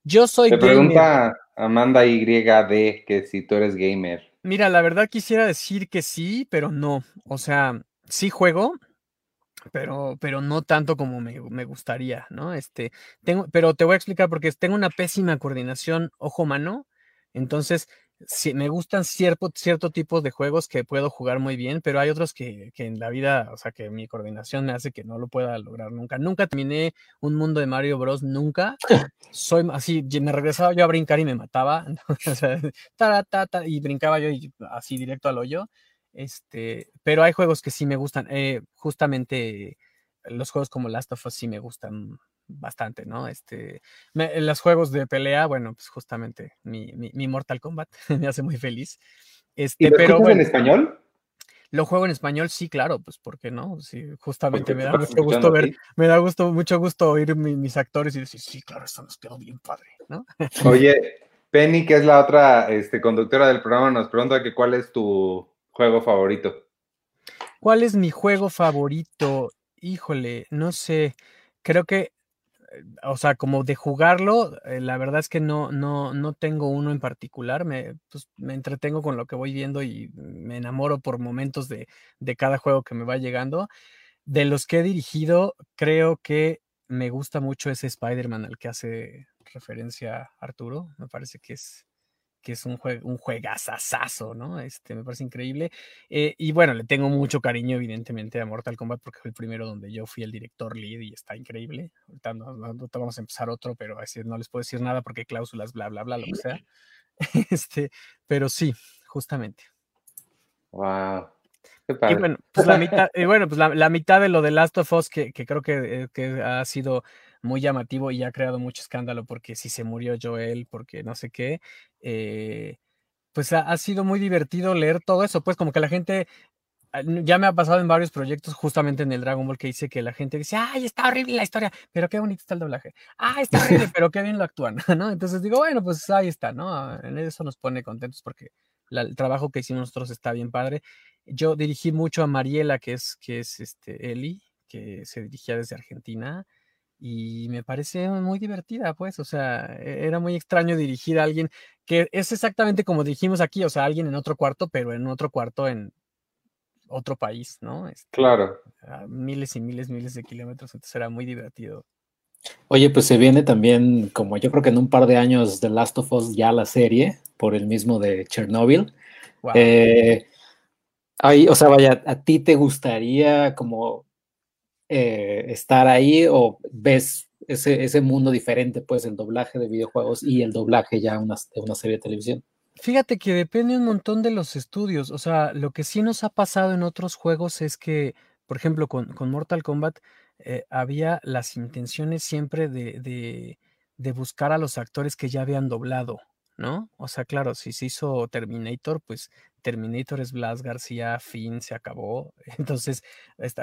Yo soy Te pregunta Amanda YD que si tú eres gamer. Mira, la verdad quisiera decir que sí, pero no. O sea, sí juego, pero, pero no tanto como me, me, gustaría, ¿no? Este, tengo, pero te voy a explicar porque tengo una pésima coordinación ojo-mano, entonces sí, me gustan cierto, cierto tipo de juegos que puedo jugar muy bien, pero hay otros que, que, en la vida, o sea, que mi coordinación me hace que no lo pueda lograr nunca. Nunca terminé un mundo de Mario Bros, nunca. Soy así, me regresaba yo a brincar y me mataba, <laughs> o sea, <laughs> ta, ta, y brincaba yo así directo al hoyo. Este, pero hay juegos que sí me gustan. Eh, justamente los juegos como Last of Us sí me gustan bastante, ¿no? Este, los juegos de pelea, bueno, pues justamente mi, mi, Mortal Kombat <laughs> me hace muy feliz. Este, ¿Y lo pero en español? Lo juego en español, sí, claro, pues ¿por qué no? Sí, justamente me da mucho gusto ver, me da gusto, mucho gusto oír mis actores y decir, sí, claro, esto nos quedó bien padre, ¿no? Oye, Penny, que es la otra este, conductora del programa, nos pregunta que cuál es tu juego favorito. ¿Cuál es mi juego favorito? Híjole, no sé. Creo que, o sea, como de jugarlo, eh, la verdad es que no, no, no tengo uno en particular. Me, pues, me entretengo con lo que voy viendo y me enamoro por momentos de, de cada juego que me va llegando. De los que he dirigido, creo que me gusta mucho ese Spider-Man al que hace referencia Arturo. Me parece que es que es un, juego un juegazazazo, ¿no? Este, me parece increíble. Eh, y bueno, le tengo mucho cariño, evidentemente, a Mortal Kombat porque fue el primero donde yo fui el director lead y está increíble. Ahorita, vamos a empezar otro, pero así no les puedo decir nada porque cláusulas, bla, bla, bla, lo que sea. <laughs> Este, pero sí, justamente. Wow. Y bueno, pues la mitad, y <laughs> bueno, pues la, mitad de lo de Last of Us, que, que creo que, eh, que ha sido muy llamativo y ha creado mucho escándalo porque si se murió Joel, porque no sé qué, eh, pues ha, sido muy divertido leer todo eso, pues como que la gente, ah, ya me ha pasado en varios proyectos, justamente en el Dragon Ball, que dice que la gente dice, ay, está horrible la historia, pero qué bonito está el doblaje, ay, está horrible, <laughs> pero qué bien lo actúan, <laughs> ¿no? Entonces digo, bueno, pues ahí está, ¿no? En eso nos pone contentos porque el trabajo que hicimos nosotros está bien padre. Yo dirigí mucho a Mariela, que es, que es este, Eli, que se dirigía desde Argentina y me parece muy divertida, pues, o sea, e-, era muy extraño dirigir a alguien que es exactamente como dirigimos aquí, o sea, alguien en otro cuarto, pero en otro cuarto en otro país, ¿no? Este, claro. miles y miles, miles de kilómetros, entonces era muy divertido. Oye, pues se viene también, como yo creo que en un par de años, The Last of Us ya la serie, por el mismo de Chernobyl. Eh, ahí, o sea, vaya, ¿a ti te gustaría como eh, estar ahí o ves ese, ese, mundo diferente, pues el doblaje de videojuegos y el doblaje ya una, de una serie de televisión? Fíjate que depende un montón de los estudios. O sea, lo que sí nos ha pasado en otros juegos es que, por ejemplo, con, con Mortal Kombat eh, había las intenciones siempre de, de, de, buscar a los actores que ya habían doblado, ¿no? O sea, claro, si se hizo Terminator, pues Terminator es Blas García, fin, se acabó. <laughs> Entonces,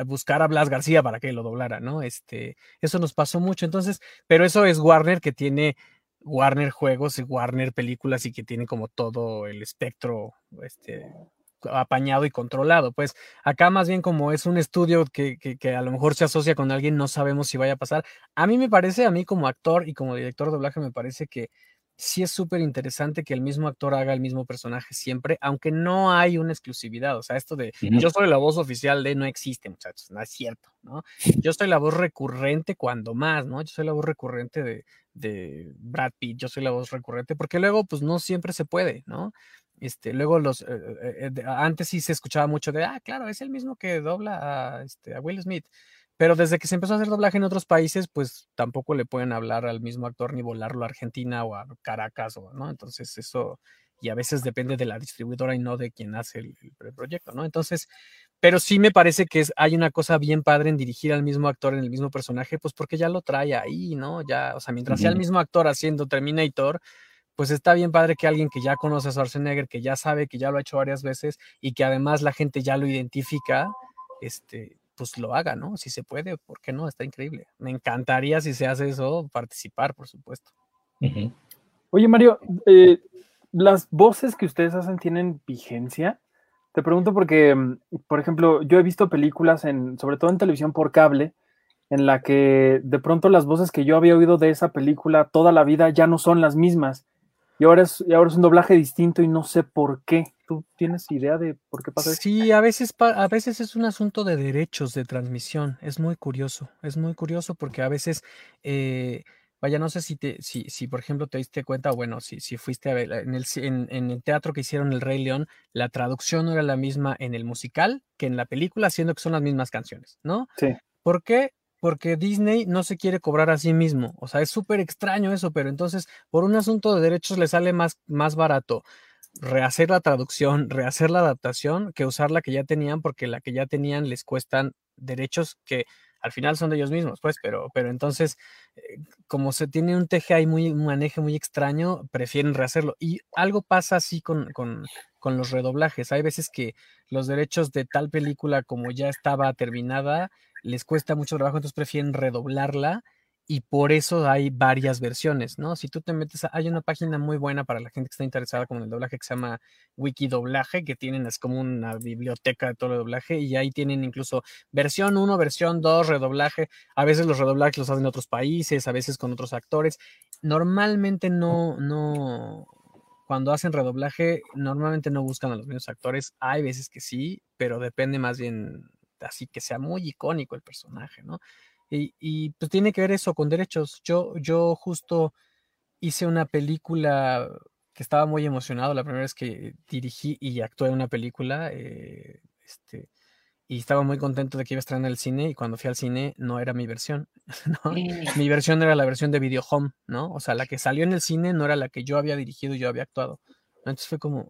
buscar a Blas García para que lo doblara, ¿no? Este, eso nos pasó mucho. Entonces, pero eso es Warner que tiene Warner Juegos y Warner Películas y que tiene como todo el espectro este, apañado y controlado. Pues acá más bien como es un estudio que, que, a lo mejor se asocia con alguien, no sabemos si vaya a pasar. A mí me parece, a mí como actor y como director de doblaje, me parece que sí es súper interesante que el mismo actor haga el mismo personaje siempre, aunque no hay una exclusividad. O sea, esto de yo soy la voz oficial de no existe, muchachos, no es cierto, ¿no? <laughs> Yo soy la voz recurrente cuando más, ¿no? Yo soy la voz recurrente de, de Brad Pitt, yo soy la voz recurrente, porque luego, pues no siempre se puede, ¿no? Este, luego los, eh, eh, eh, antes sí se escuchaba mucho de, ah, claro, es el mismo que dobla a, este, a Will Smith. Pero desde que se empezó a hacer doblaje en otros países, pues tampoco le pueden hablar al mismo actor ni volarlo a Argentina o a Caracas, o, ¿no? Entonces eso, y a veces depende de la distribuidora y no de quien hace el, proyecto, ¿no? Entonces, pero sí me parece que es, hay una cosa bien padre en dirigir al mismo actor en el mismo personaje, pues porque ya lo trae ahí, ¿no? Ya, o sea, mientras sea el mismo actor haciendo Terminator, pues está bien padre que alguien que ya conoce a Schwarzenegger, que ya sabe, que ya lo ha hecho varias veces y que además la gente ya lo identifica, este, pues lo haga, ¿no? Si se puede, ¿por qué no? Está increíble. Me encantaría si se hace eso, participar, por supuesto. Oye, Mario, eh, ¿las voces que ustedes hacen tienen vigencia? Te pregunto porque, mm, por ejemplo, yo he visto películas, en, sobre todo en televisión por cable, en la que de pronto las voces que yo había oído de esa película toda la vida ya no son las mismas. Y ahora es, y ahora es un doblaje distinto y no sé por qué. ¿Tú tienes idea de por qué pasa eso? Sí, a veces, a veces es un asunto de derechos de transmisión. Es muy curioso. Es muy curioso porque a veces, eh, vaya, no sé si, te, si, si por ejemplo te diste cuenta, bueno, si, si fuiste a ver en el, en, el teatro que hicieron El Rey León, la traducción no era la misma en el musical que en la película, siendo que son las mismas canciones, ¿no? Sí. ¿Por qué? porque Disney no se quiere cobrar a sí mismo. O sea, es súper extraño eso, pero entonces por un asunto de derechos le sale más, más barato rehacer la traducción, rehacer la adaptación, que usar la que ya tenían, porque la que ya tenían les cuestan derechos que al final son de ellos mismos, pues, pero, pero entonces, eh, como se tiene un teje ahí muy, un manejo muy extraño, prefieren rehacerlo. Y algo pasa así con, con, con los redoblajes. Hay veces que los derechos de tal película, como ya estaba terminada, les cuesta mucho trabajo, entonces prefieren redoblarla y por eso hay varias versiones, ¿no? Si tú te metes, hay una página muy buena para la gente que está interesada con el doblaje que se llama Wikidoblaje, que tienen, es como una biblioteca de todo el doblaje y ahí tienen incluso versión 1, versión 2, redoblaje. A veces los redoblajes los hacen en otros países, a veces con otros actores. Normalmente no, no, cuando hacen redoblaje, normalmente no buscan a los mismos actores. Hay veces que sí, pero depende más bien así que sea muy icónico el personaje, ¿no? Y, pues tiene que ver eso con derechos. Yo, yo justo hice una película que estaba muy emocionado la primera vez que dirigí y actué en una película. Eh, este, y estaba muy contento de que iba a estar en el cine y cuando fui al cine no era mi versión, <laughs> ¿no? Mi versión era la versión de Video Home, ¿no? O sea, la que salió en el cine no era la que yo había dirigido y yo había actuado. Entonces fue como,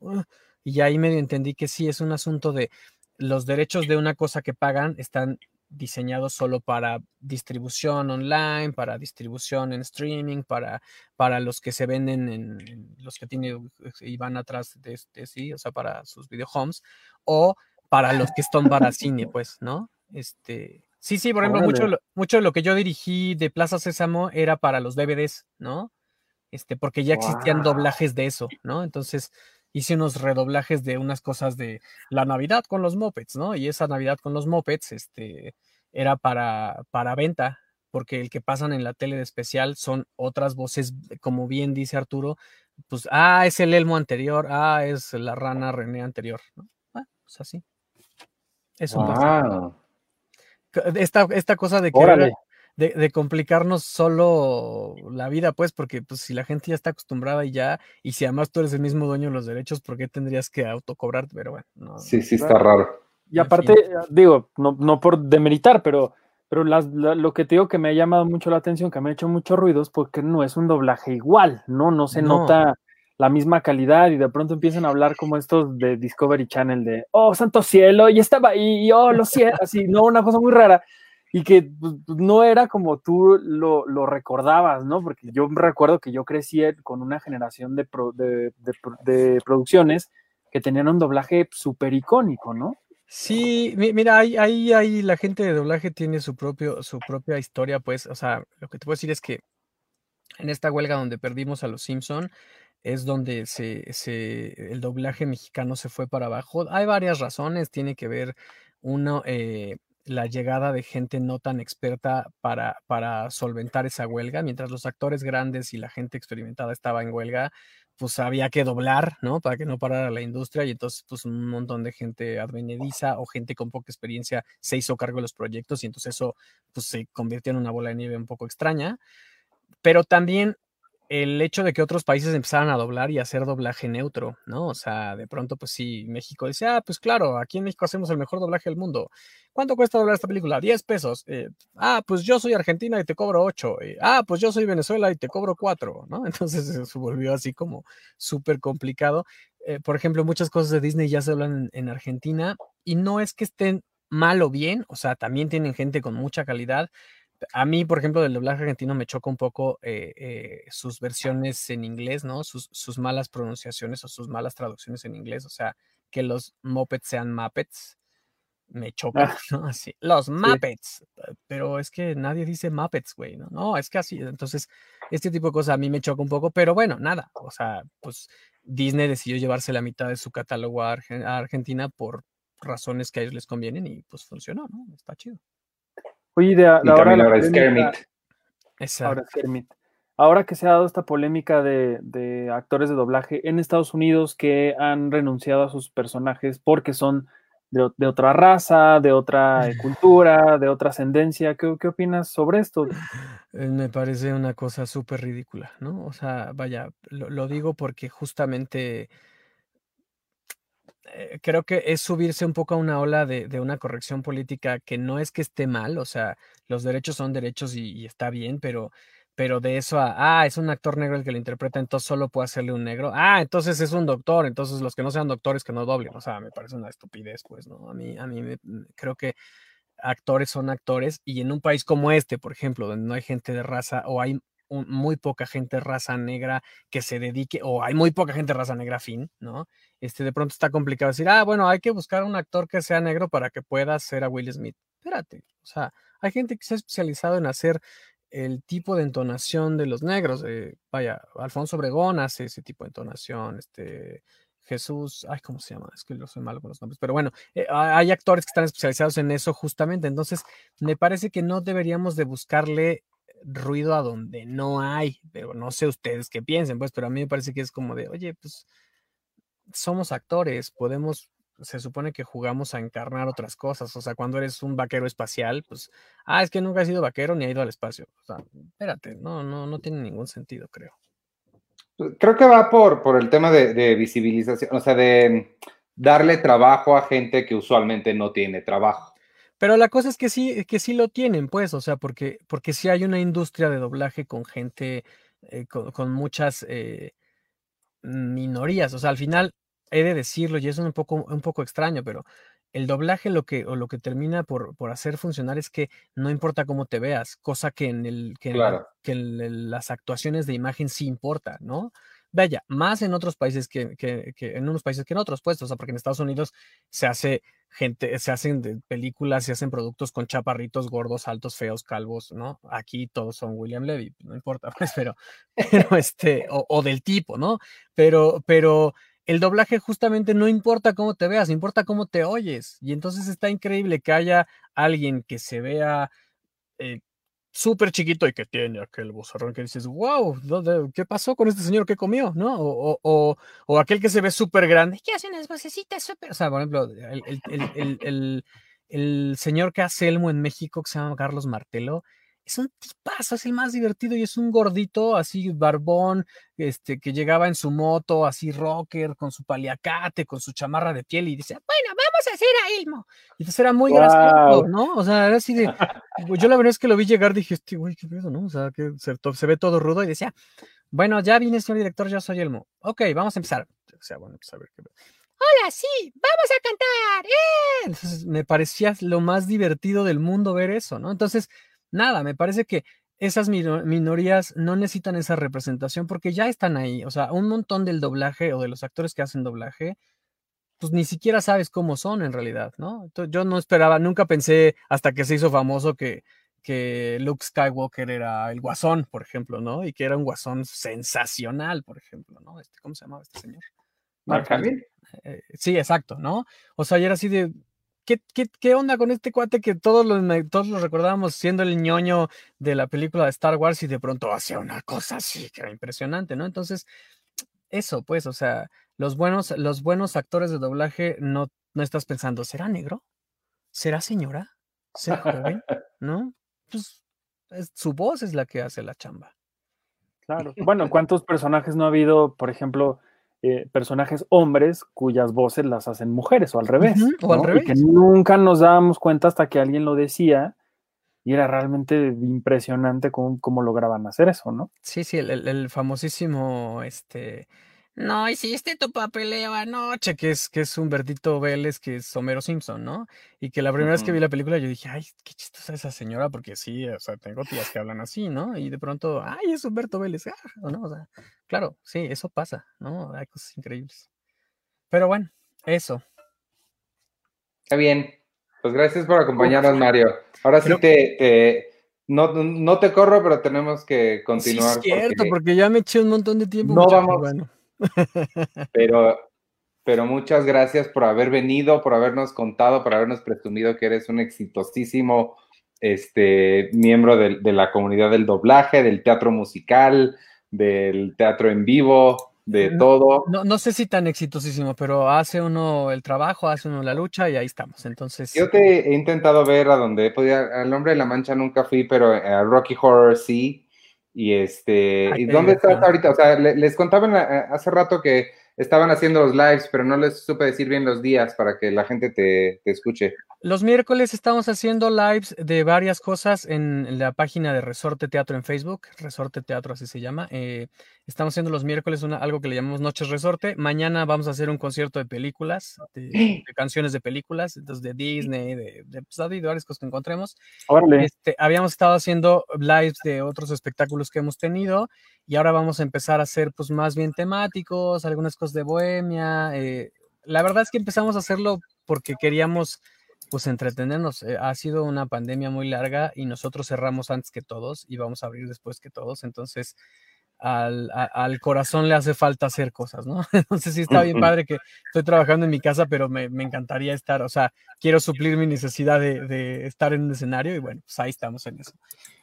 y ahí medio entendí que sí, es un asunto de los derechos de una cosa que pagan están diseñados solo para distribución online, para distribución en streaming, para, para los que se venden en, los que tienen y van atrás de, este sí, o sea, para sus video homes, o para los que están para cine, <laughs> pues, ¿no? Este, sí, sí, por ejemplo, mucho, mucho de lo que yo dirigí de Plaza Sésamo era para los DVDs, ¿no? Este, porque ya existían doblajes de eso, ¿no? Entonces, hice unos redoblajes de unas cosas de la Navidad con los mopeds, ¿no? Y esa Navidad con los mopeds, este, era para, para venta, porque el que pasan en la tele de especial son otras voces, como bien dice Arturo, pues, ah, es el Elmo anterior, ah, es la rana René anterior, ¿no? Ah, pues así. Eso pasa. Esta, esta cosa de que de, complicarnos solo la vida, pues, porque pues si la gente ya está acostumbrada y ya, y si además tú eres el mismo dueño de los derechos, ¿por qué tendrías que autocobrarte? Pero bueno, no. Sí, sí, está raro. Y aparte, digo, no, no por demeritar, pero, pero lo que te digo que me ha llamado mucho la atención, que me ha hecho mucho ruidos, porque no es un doblaje igual, ¿no? No se nota la misma calidad y de pronto empiezan a hablar como estos de Discovery Channel de, oh, santo cielo, y estaba ahí, y oh, lo siento, así, no, una cosa muy rara y que pues, pues, no era como tú lo, lo, recordabas, ¿no? Porque yo recuerdo que yo crecí con una generación de, de, de, producciones que tenían un doblaje súper icónico, ¿no? Sí, mira, ahí, ahí, ahí la gente de doblaje tiene su propio, su propia historia, pues, o sea, lo que te puedo decir es que en esta huelga donde perdimos a los Simpson, es donde se, se, el doblaje mexicano se fue para abajo. Hay varias razones, tiene que ver, uno, eh, la llegada de gente no tan experta para, para solventar esa huelga, mientras los actores grandes y la gente experimentada estaba en huelga, pues había que doblar, ¿no? Para que no parara la industria y entonces pues un montón de gente advenediza o gente con poca experiencia se hizo cargo de los proyectos y entonces eso pues se convirtió en una bola de nieve un poco extraña. Pero también el hecho de que otros países empezaran a doblar y hacer doblaje neutro, ¿no? O sea, de pronto, pues sí, México dice, ah, pues claro, aquí en México hacemos el mejor doblaje del mundo. ¿Cuánto cuesta doblar esta película? 10 pesos. Eh, ah, pues yo soy Argentina y te cobro 8. Eh, ah, pues yo soy Venezuela y te cobro 4, ¿no? <laughs> Entonces se volvió así como súper complicado. Eh, por ejemplo, muchas cosas de Disney ya se hablan en Argentina y no es que estén mal o bien, o sea, también tienen gente con mucha calidad, a mí, por ejemplo, del doblaje argentino me choca un poco eh, eh, sus versiones en inglés, ¿no? Sus, sus, malas pronunciaciones o sus malas traducciones en inglés. O sea, que los Muppets sean Muppets. Me choca, ah. <laughs> ¿no? Así. Los Muppets. Pero es que nadie dice Muppets, güey, ¿no? No, es que así. Entonces, este tipo de cosas a mí me choca un poco. Pero bueno, nada. O sea, pues Disney decidió llevarse la mitad de su catálogo a Argentina por razones que a ellos les convienen y pues funcionó, ¿no? Está chido. Oye, de, ahora, ahora que se ha dado esta polémica de, actores de doblaje en Estados Unidos que han renunciado a sus personajes porque son de, otra raza, de otra <laughs> cultura, de otra ascendencia, ¿qué, opinas sobre esto? Eh, me parece una cosa súper ridícula, ¿no? O sea, vaya, lo digo porque justamente eh, creo que es subirse un poco a una ola de, una corrección política que no es que esté mal, o sea, los derechos son derechos y, está bien, pero, pero de eso a, ah, es un actor negro el que lo interpreta, entonces solo puede hacerle un negro, ah, entonces es un doctor, entonces los que no sean doctores que no doblen, o sea, me parece una estupidez, pues, ¿no? A mí, a mí me, mm, creo que actores son actores y en un país como este, por ejemplo, donde no hay gente de raza o hay muy poca gente raza negra que se dedique, o hay muy poca gente raza negra fin, ¿no? Este, de pronto está complicado decir, ah, bueno, hay que buscar un actor que sea negro para que pueda ser a Will Smith. Espérate, o sea, hay gente que se ha especializado en hacer el tipo de entonación de los negros. Eh, vaya, Alfonso Obregón hace ese tipo de entonación, este, Jesús, ay, ¿cómo se llama? Es que lo soy malo con los nombres, pero bueno, eh, hay actores que están especializados en eso justamente, entonces me parece que no deberíamos de buscarle ruido a donde no hay, pero no sé ustedes qué piensen, pues, pero a mí me parece que es como de, oye, pues somos actores, podemos, se supone que jugamos a encarnar otras cosas, o sea, cuando eres un vaquero espacial, pues, ah, es que nunca has sido vaquero ni ha ido al espacio, o sea, espérate, no, no, no tiene ningún sentido, creo. Pues, creo que va por, por el tema de, de visibilización, o sea, de darle trabajo a gente que usualmente no tiene trabajo. Pero la cosa es que sí, que sí lo tienen, pues, o sea, porque, porque sí hay una industria de doblaje con gente, eh, con, muchas eh, minorías. O sea, al final he de decirlo, y es un poco, un poco extraño, pero el doblaje lo que, o lo que termina por, por hacer funcionar es que no importa cómo te veas, cosa que en el, que, que en las actuaciones de imagen sí importa, ¿no? Vaya, más en otros países que, en unos países que en otros, pues, o sea, porque en Estados Unidos se hace gente, se hacen películas, se hacen productos con chaparritos gordos, altos, feos, calvos, ¿no? Aquí todos son William Levy, no importa, <laughs> pues, pero, pero este, o, o, del tipo, ¿no? Pero, pero el doblaje justamente no importa cómo te veas, importa cómo te oyes. Y entonces está increíble que haya alguien que se vea eh, súper chiquito y que tiene aquel bozarrón que dices, wow, ¿qué pasó con este señor que comió? ¿No? O, o, o aquel que se ve súper grande, que hace unas vocecitas súper. O sea, por ejemplo, el, el, el, el, señor que hace Elmo en México, que se llama Carlos Martelo, es un tipazo, es el más divertido y es un gordito así barbón, este, que llegaba en su moto, así rocker, con su paliacate, con su chamarra de piel y dice, bueno, vamos a hacer a Elmo. Y entonces era muy gracioso, ¿no? O sea, era así de, pues, yo la verdad es que lo vi llegar, dije, este güey, qué pedo, ¿no? O sea, que se, ve todo rudo y decía, bueno, ya vine, señor director, yo soy Elmo. Ok, vamos a empezar. O sea, bueno, pues a ver qué Hola, sí, vamos a cantar. ¡Eh! Entonces me parecía lo más divertido del mundo ver eso, ¿no? Entonces, nada, me parece que esas minorías no necesitan esa representación porque ya están ahí. O sea, un montón del doblaje o de los actores que hacen doblaje pues ni siquiera sabes cómo son en realidad, ¿no? yo no esperaba, nunca pensé hasta que se hizo famoso que, que Luke Skywalker era el guasón, por ejemplo, ¿no? Y que era un guasón sensacional, por ejemplo, ¿no? Este, ¿Cómo se llamaba este señor? Mark eh, sí, exacto, ¿no? O sea, ya era así de, ¿qué, qué, onda con este cuate que todos lo, todos lo recordábamos siendo el ñoño de la película de Star Wars y de pronto hacía una cosa así que era impresionante, ¿no? Entonces, eso, pues, o sea, los buenos, los buenos actores de doblaje no, no estás pensando, ¿será negro? ¿Será señora? ¿Será joven? <laughs> ¿No? Pues su voz es la que hace la chamba. Claro. <laughs> Bueno, ¿cuántos personajes no ha habido, por ejemplo, eh, personajes hombres cuyas voces las hacen mujeres o al revés? o al revés. Y que nunca nos dábamos cuenta hasta que alguien lo decía y era realmente impresionante cómo, cómo lograban hacer eso, ¿no? Sí, sí, el, el famosísimo, este, no hiciste tu papeleo anoche, que es, que es Humbertito Vélez, que es Homero Simpson, ¿no? Y que la primera vez que vi la película yo dije, ay, qué chistosa esa señora, porque sí, o sea, tengo tías que hablan así, ¿no? Y de pronto, ay, es Humberto Vélez, ah, no, o sea, claro, sí, eso pasa, ¿no? Hay cosas increíbles. Pero bueno, eso. Está bien. Pues gracias por acompañarnos, Mario. Ahora sí te, no, no, te corro, pero tenemos que continuar. Sí, es cierto, porque, ya me eché un montón de tiempo. No vamos, bueno. <laughs> Pero, pero muchas gracias por haber venido, por habernos contado, por habernos presumido que eres un exitosísimo este, miembro de, de la comunidad del doblaje, del teatro musical, del teatro en vivo, de todo. No, no, sé si tan exitosísimo, pero hace uno el trabajo, hace uno la lucha y ahí estamos. Entonces. Yo te he intentado ver a donde podía. Al Hombre de la Mancha nunca fui, pero a Rocky Horror sí. Y este, ¿y dónde estás ahorita? O sea, les contaban eh, hace rato que estaban haciendo los lives, pero no les supe decir bien los días para que la gente te, te escuche. Los miércoles estamos haciendo lives de varias cosas en la página de Resorte Teatro en Facebook, Resorte Teatro así se llama. Eh, estamos haciendo los miércoles una, algo que le llamamos Noches Resorte. Mañana vamos a hacer un concierto de películas, de, canciones de películas, entonces de Disney, de, de, pues, de varias cosas que encontremos. Este, habíamos estado haciendo lives de otros espectáculos que hemos tenido y ahora vamos a empezar a hacer pues más bien temáticos, algunas cosas de bohemia. Eh, la verdad es que empezamos a hacerlo porque queríamos pues entretenernos. Eh, ha sido una pandemia muy larga y nosotros cerramos antes que todos y vamos a abrir después que todos. Entonces, al, al corazón le hace falta hacer cosas, ¿no? <laughs> Entonces, sí está bien padre que estoy trabajando en mi casa, pero me, me encantaría estar, o sea, quiero suplir mi necesidad de, de, estar en un escenario y bueno, pues ahí estamos en eso.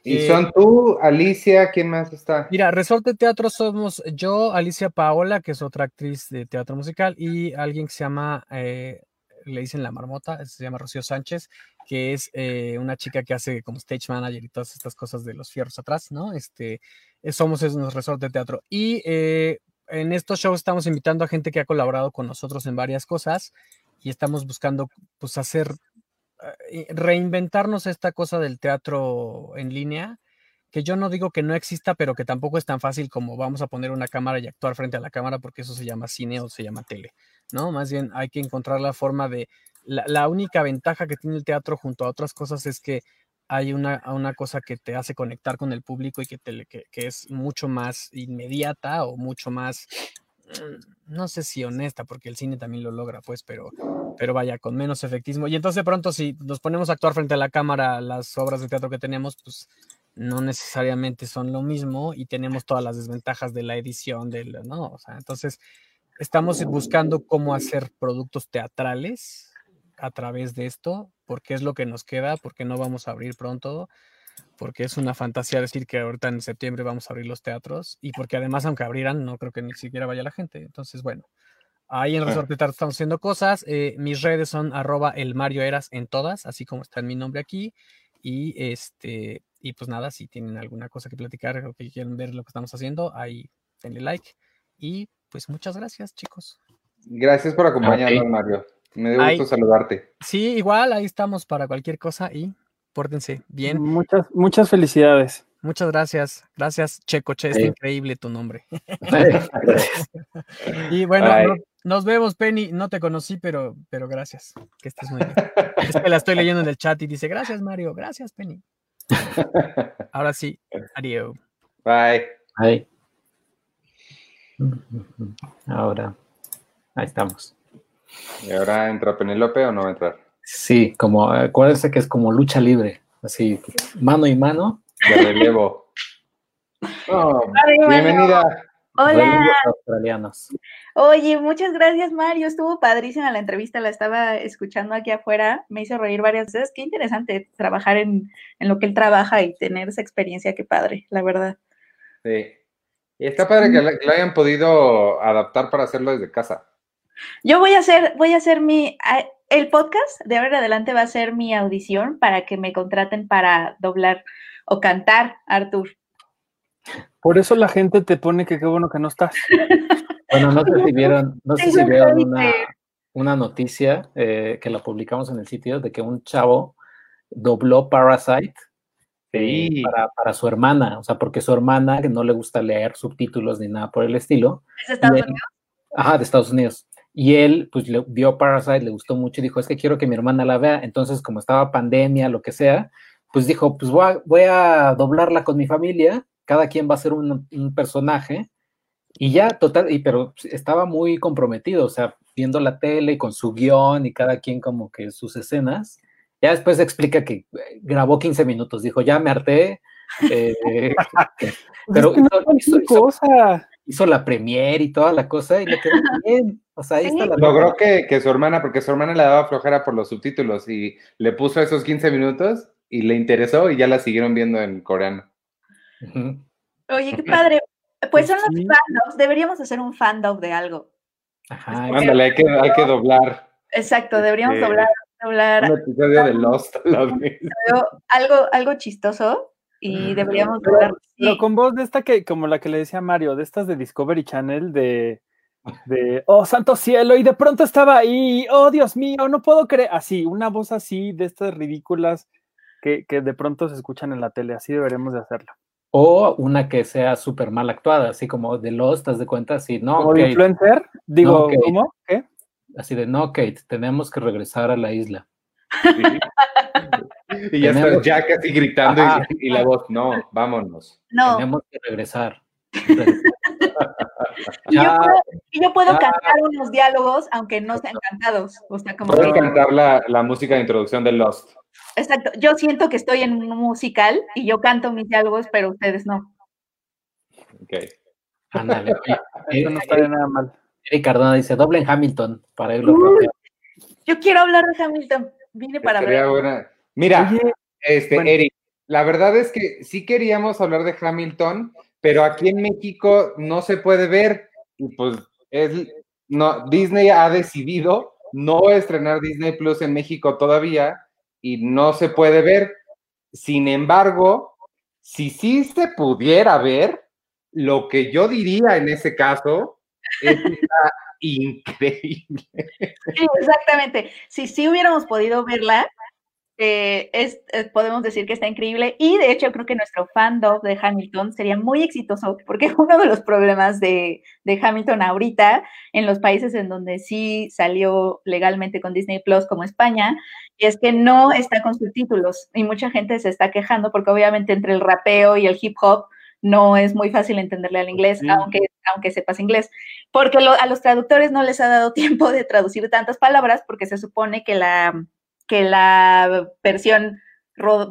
¿Y eh, son tú, Alicia? ¿Quién más está? Mira, Resorte Teatro somos yo, Alicia Paola, que es otra actriz de teatro musical, y alguien que se llama eh, le dicen la marmota, se llama Rocío Sánchez, que es eh, una chica que hace como stage manager y todas estas cosas de los fierros atrás, ¿no? Este, eh, somos un resort de teatro. Y eh, en estos shows estamos invitando a gente que ha colaborado con nosotros en varias cosas y estamos buscando, pues, hacer, reinventarnos esta cosa del teatro en línea que yo no digo que no exista, pero que tampoco es tan fácil como vamos a poner una cámara y actuar frente a la cámara, porque eso se llama cine o se llama tele, ¿no? Más bien hay que encontrar la forma de... La, única ventaja que tiene el teatro junto a otras cosas es que hay una, una cosa que te hace conectar con el público y que, te, que, que es mucho más inmediata o mucho más no sé si honesta, porque el cine también lo logra, pues, pero, pero vaya, con menos efectismo. Y entonces de pronto si nos ponemos a actuar frente a la cámara las obras de teatro que tenemos, pues no necesariamente son lo mismo y tenemos todas las desventajas de la edición, del, ¿no? O sea, entonces estamos buscando cómo hacer productos teatrales a través de esto, porque es lo que nos queda, porque no vamos a abrir pronto, porque es una fantasía decir que ahorita en septiembre vamos a abrir los teatros y porque además aunque abrieran no creo que ni siquiera vaya la gente. Entonces, bueno, ahí en Resorte Teatro estamos haciendo cosas. Eh, mis redes son arroba el Mario Eras en todas, así como está en mi nombre aquí. Y este, y pues nada, si tienen alguna cosa que platicar o que quieren ver lo que estamos haciendo, ahí denle like. Y pues muchas gracias, chicos. Gracias por acompañarnos, Mario. Me dio gusto saludarte. Sí, igual, ahí estamos para cualquier cosa y pórtense bien. Muchas, muchas felicidades. Muchas gracias. Gracias, Checo. Che, es increíble tu nombre. <laughs> y bueno, nos vemos, Penny. No te conocí, pero, pero gracias. Que estés muy bien. Es que la estoy leyendo en el chat y dice, gracias, Mario. Gracias, Penny. <laughs> Ahora sí, adiós. Bye. Bye. Ahora, ahí estamos. ¿Y ahora entra Penélope o no va a entrar? Sí, como acuérdense que es como lucha libre, así, mano y mano. De relevo. <laughs> Oh, bienvenida. Hola. Australianos. Oye, muchas gracias, Mario. Estuvo padrísima la entrevista, la estaba escuchando aquí afuera. Me hizo reír varias veces. Qué interesante trabajar en, en lo que él trabaja y tener esa experiencia, qué padre, la verdad. Sí. Y está padre que lo, hayan podido adaptar para hacerlo desde casa. Yo voy a hacer, voy a hacer mi, el podcast de ahora en adelante va a ser mi audición para que me contraten para doblar o cantar, Artur. Por eso la gente te pone que qué bueno que no estás. <laughs> Bueno, no sé si vieron, no sé si vieron una, una noticia eh, que la publicamos en el sitio de que un chavo dobló Parasite eh, Sí. para, para su hermana, o sea, porque su hermana, que no le gusta leer subtítulos ni nada por el estilo, ¿Es de Estados y él- Unidos? Ajá, de Estados Unidos. Y él, pues, le vio Parasite, le gustó mucho y dijo, es que quiero que mi hermana la vea. Entonces, como estaba pandemia, lo que sea, pues dijo, pues voy a, voy a doblarla con mi familia, cada quien va a ser un, un personaje. Y ya, total, y, pero estaba muy comprometido, o sea, viendo la tele con su guion y cada quien como que sus escenas. Ya después explica que eh, grabó 15 minutos, dijo, ya me harté. eh, <laughs> Pero Es que no hizo- hizo- hizo- cosa. hizo la premiere y toda la cosa y le quedó <laughs> bien. O sea, ahí está la Logró que, que su hermana, porque su hermana le daba flojera por los subtítulos y le puso esos 15 minutos y le interesó y ya la siguieron viendo en coreano. Oye, qué padre. Pues son los Sí. fandoms. Deberíamos hacer un fandom de algo. Ajá. Ándale, hay que, hay que doblar Exacto, deberíamos Eh, doblar, doblar un episodio de Lost. a la <laughs> vez. algo, algo chistoso y deberíamos Pero, doblar. pero sí. con voz de esta que, como la que le decía Mario, de estas de Discovery Channel, de, de oh santo cielo, y de pronto estaba ahí, oh Dios mío, no puedo creer. Así, una voz así, de estas ridículas que, que de pronto se escuchan en la tele, así deberemos de hacerlo. O una que sea súper mal actuada, así como de Lost, ¿te das de cuenta? Así, no, Como de Kate, influencer, digo, No. ¿cómo? ¿Qué? Así de, no, Kate, tenemos que regresar a la isla. Sí. <laughs> Y ya está Jack así gritando y, y la voz, no, vámonos. No, Tenemos que regresar. y yo, puedo, y yo puedo ya. cantar unos diálogos aunque no sean cantados. O sea, como Puedo que- cantar la, la música de introducción de Lost. exacto. Yo siento que estoy en un musical y yo canto mis diálogos, pero ustedes no. Ok. ándale. Eso no estaría nada mal. Eric Cardona dice, doble en Hamilton para irlo Uy. Yo quiero hablar de Hamilton. Vine para ver. buena. Mira, Oye, este, bueno. Eric, la verdad es que sí queríamos hablar de Hamilton, pero aquí en México no se puede ver. Y pues es, no, Disney ha decidido no estrenar Disney Plus en México todavía y no se puede ver. Sin embargo, si sí se pudiera ver, lo que yo diría en ese caso está increíble. Sí, exactamente. Si sí hubiéramos podido verla, eh, es, eh, podemos decir que está increíble. Y de hecho, creo que nuestro fandom de Hamilton sería muy exitoso, porque <laughs> uno de los problemas de, de Hamilton ahorita, en los países en donde sí salió legalmente con Disney Plus, como España, es que no está con subtítulos. Y mucha gente se está quejando, porque obviamente entre el rapeo y el hip hop no es muy fácil entenderle al inglés, Sí. aunque, aunque sepas inglés porque lo- a los traductores no les ha dado <laughs> tiempo de traducir tantas palabras porque se supone que la, que la versión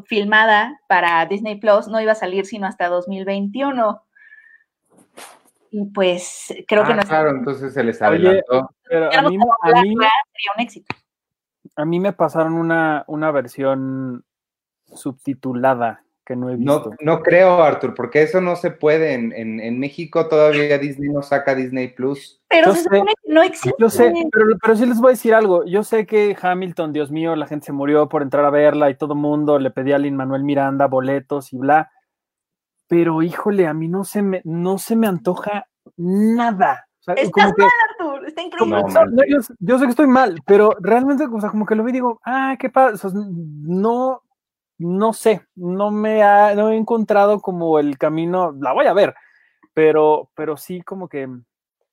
filmada para Disney Plus no iba a salir sino hasta 2021. Y pues creo que Ah, nos claro, entonces se les adelantó. pero a Queremos mí, a mí, sería un éxito. a mí me pasaron una, una versión subtitulada que no he visto. No, no creo, Arthur, porque eso no se puede. En, en, en México todavía Disney no saca Disney Plus. Pero Yo se sé, supone que no existe. Yo sé, pero, pero sí les voy a decir algo. Yo sé que Hamilton, Dios mío, la gente se murió por entrar a verla y todo mundo le pedía a Lin Manuel Miranda boletos y bla. Pero híjole, a mí no se me, no se me antoja nada. O sea, Estás que, mal, Artur, está increíble. No, no, yo, yo sé que estoy mal, pero realmente, o sea, como que lo vi y digo, ah, qué pasa. no, no sé, no me ha, no he encontrado como el camino, la voy a ver, pero, pero sí como que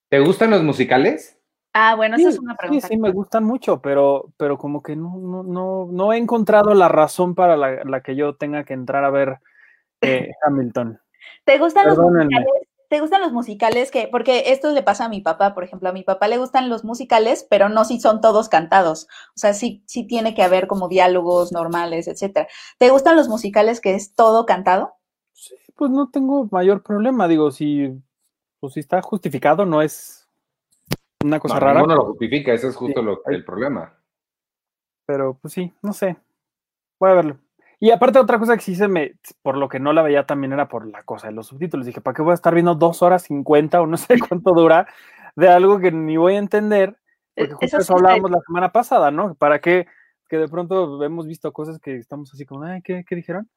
¿Te gustan los musicales? Ah, bueno, esa es una Sí, pregunta. sí, me gustan mucho, pero, pero como que no, no, no, no he encontrado la razón para la, la que yo tenga que entrar a ver eh, <laughs> Hamilton. ¿Te gustan los musicales ¿te gustan los musicales? que Porque esto le pasa a mi papá, por ejemplo, a mi papá le gustan los musicales, pero no si son todos cantados. O sea, sí, sí tiene que haber como diálogos normales, etcétera. ¿Te gustan los musicales que es todo cantado? Sí, pues no tengo mayor problema. Digo, si, pues si está justificado, no es una cosa rara. No, lo justifica, ese es justo lo, el problema. Pero pues sí, no sé. Voy a verlo. Y aparte otra cosa que sí se me, por lo que no la veía también era por la cosa de los subtítulos. Dije, ¿para qué voy a estar viendo dos horas cincuenta o no sé <laughs> cuánto dura de algo que ni voy a entender? Porque justo eso, hablábamos la semana pasada, ¿no? ¿Para qué? Que de pronto hemos visto cosas que estamos así como, Ay, ¿qué, dijeron?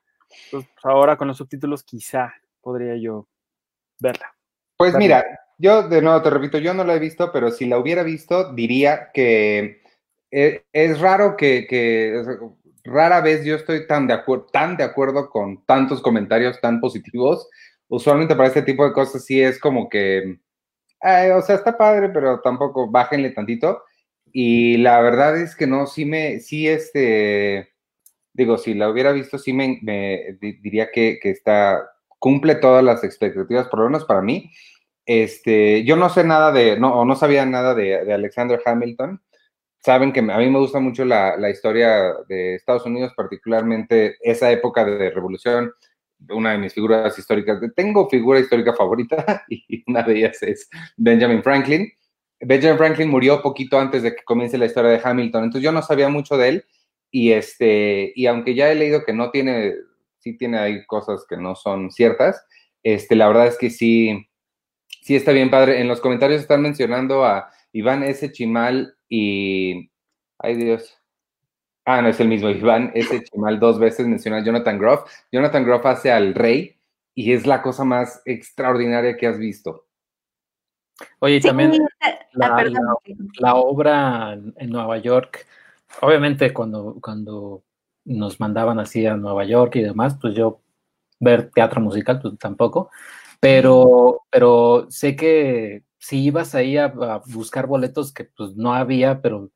Entonces, pues ahora con los subtítulos quizá podría yo verla. Pues mira, yo de nuevo te repito, yo no la he visto, pero si la hubiera visto, diría que eh, es raro que, que rara vez yo estoy tan de, tan de acuerdo con tantos comentarios tan positivos. Usualmente para este tipo de cosas sí es como que, o sea, está padre, pero tampoco bájenle tantito. Y la verdad es que no, sí me, sí este, digo, si la hubiera visto, sí me, diría que, está, cumple todas las expectativas, por lo menos para mí. Este, yo no sé nada de, no, no sabía nada de, de Alexander Hamilton saben que a mí me gusta mucho la, la, historia de Estados Unidos, particularmente esa época de revolución, una de mis figuras históricas. Tengo figura histórica favorita <laughs> y una de ellas es Benjamin Franklin. Benjamin Franklin murió poquito antes de que comience la historia de Hamilton, entonces yo no sabía mucho de él y este y aunque ya he leído que no tiene, sí tiene ahí cosas que no son ciertas, este la verdad es que sí, sí está bien padre. En los comentarios están mencionando a Iván S. Chimal y. Ay Dios. Ah, no es el mismo. Iván S. Chimal dos veces menciona a Jonathan Groff. Jonathan Groff hace al rey y es la cosa más extraordinaria que has visto. Oye, también ah, la, obra en Nueva York, obviamente cuando, cuando nos mandaban así a Nueva York y demás, pues yo ver teatro musical, pues tampoco, pero, pero sé que si ibas ahí a, buscar boletos que pues no había, pero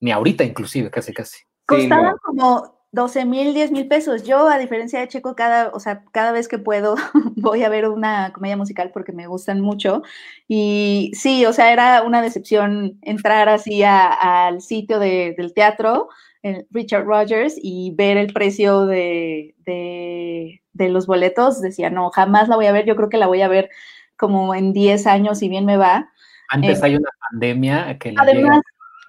ni ahorita inclusive, casi casi. Costaban como 12 mil, 10 mil pesos. Yo, a diferencia de Checo, cada, o sea, cada vez que puedo <laughs> voy a ver una comedia musical porque me gustan mucho. Y sí, o sea, era una decepción entrar así al sitio del teatro, el Richard Rogers, y ver el precio de, de, de los boletos. Decía, no, jamás la voy a ver. Yo creo que la voy a ver como en 10 años, si bien me va. Antes eh, hay una pandemia que... Además,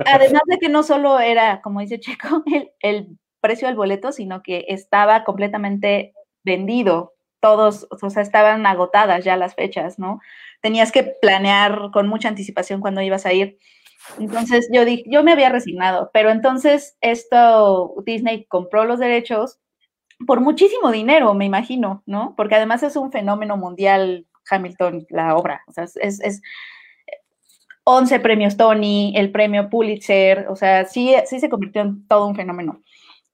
además de que no solo era, como dice Checo, <laughs> el, precio del boleto, sino que estaba completamente vendido. Todos, o sea, estaban agotadas ya las fechas, ¿no? Tenías que planear con mucha anticipación cuando ibas a ir. Entonces yo dije, yo me había resignado, pero entonces esto, Disney compró los derechos por muchísimo dinero, me imagino, ¿no? Porque además es un fenómeno mundial Hamilton, la obra. O sea, es, es 11 premios Tony, el premio Pulitzer, o sea, sí, sí se convirtió en todo un fenómeno.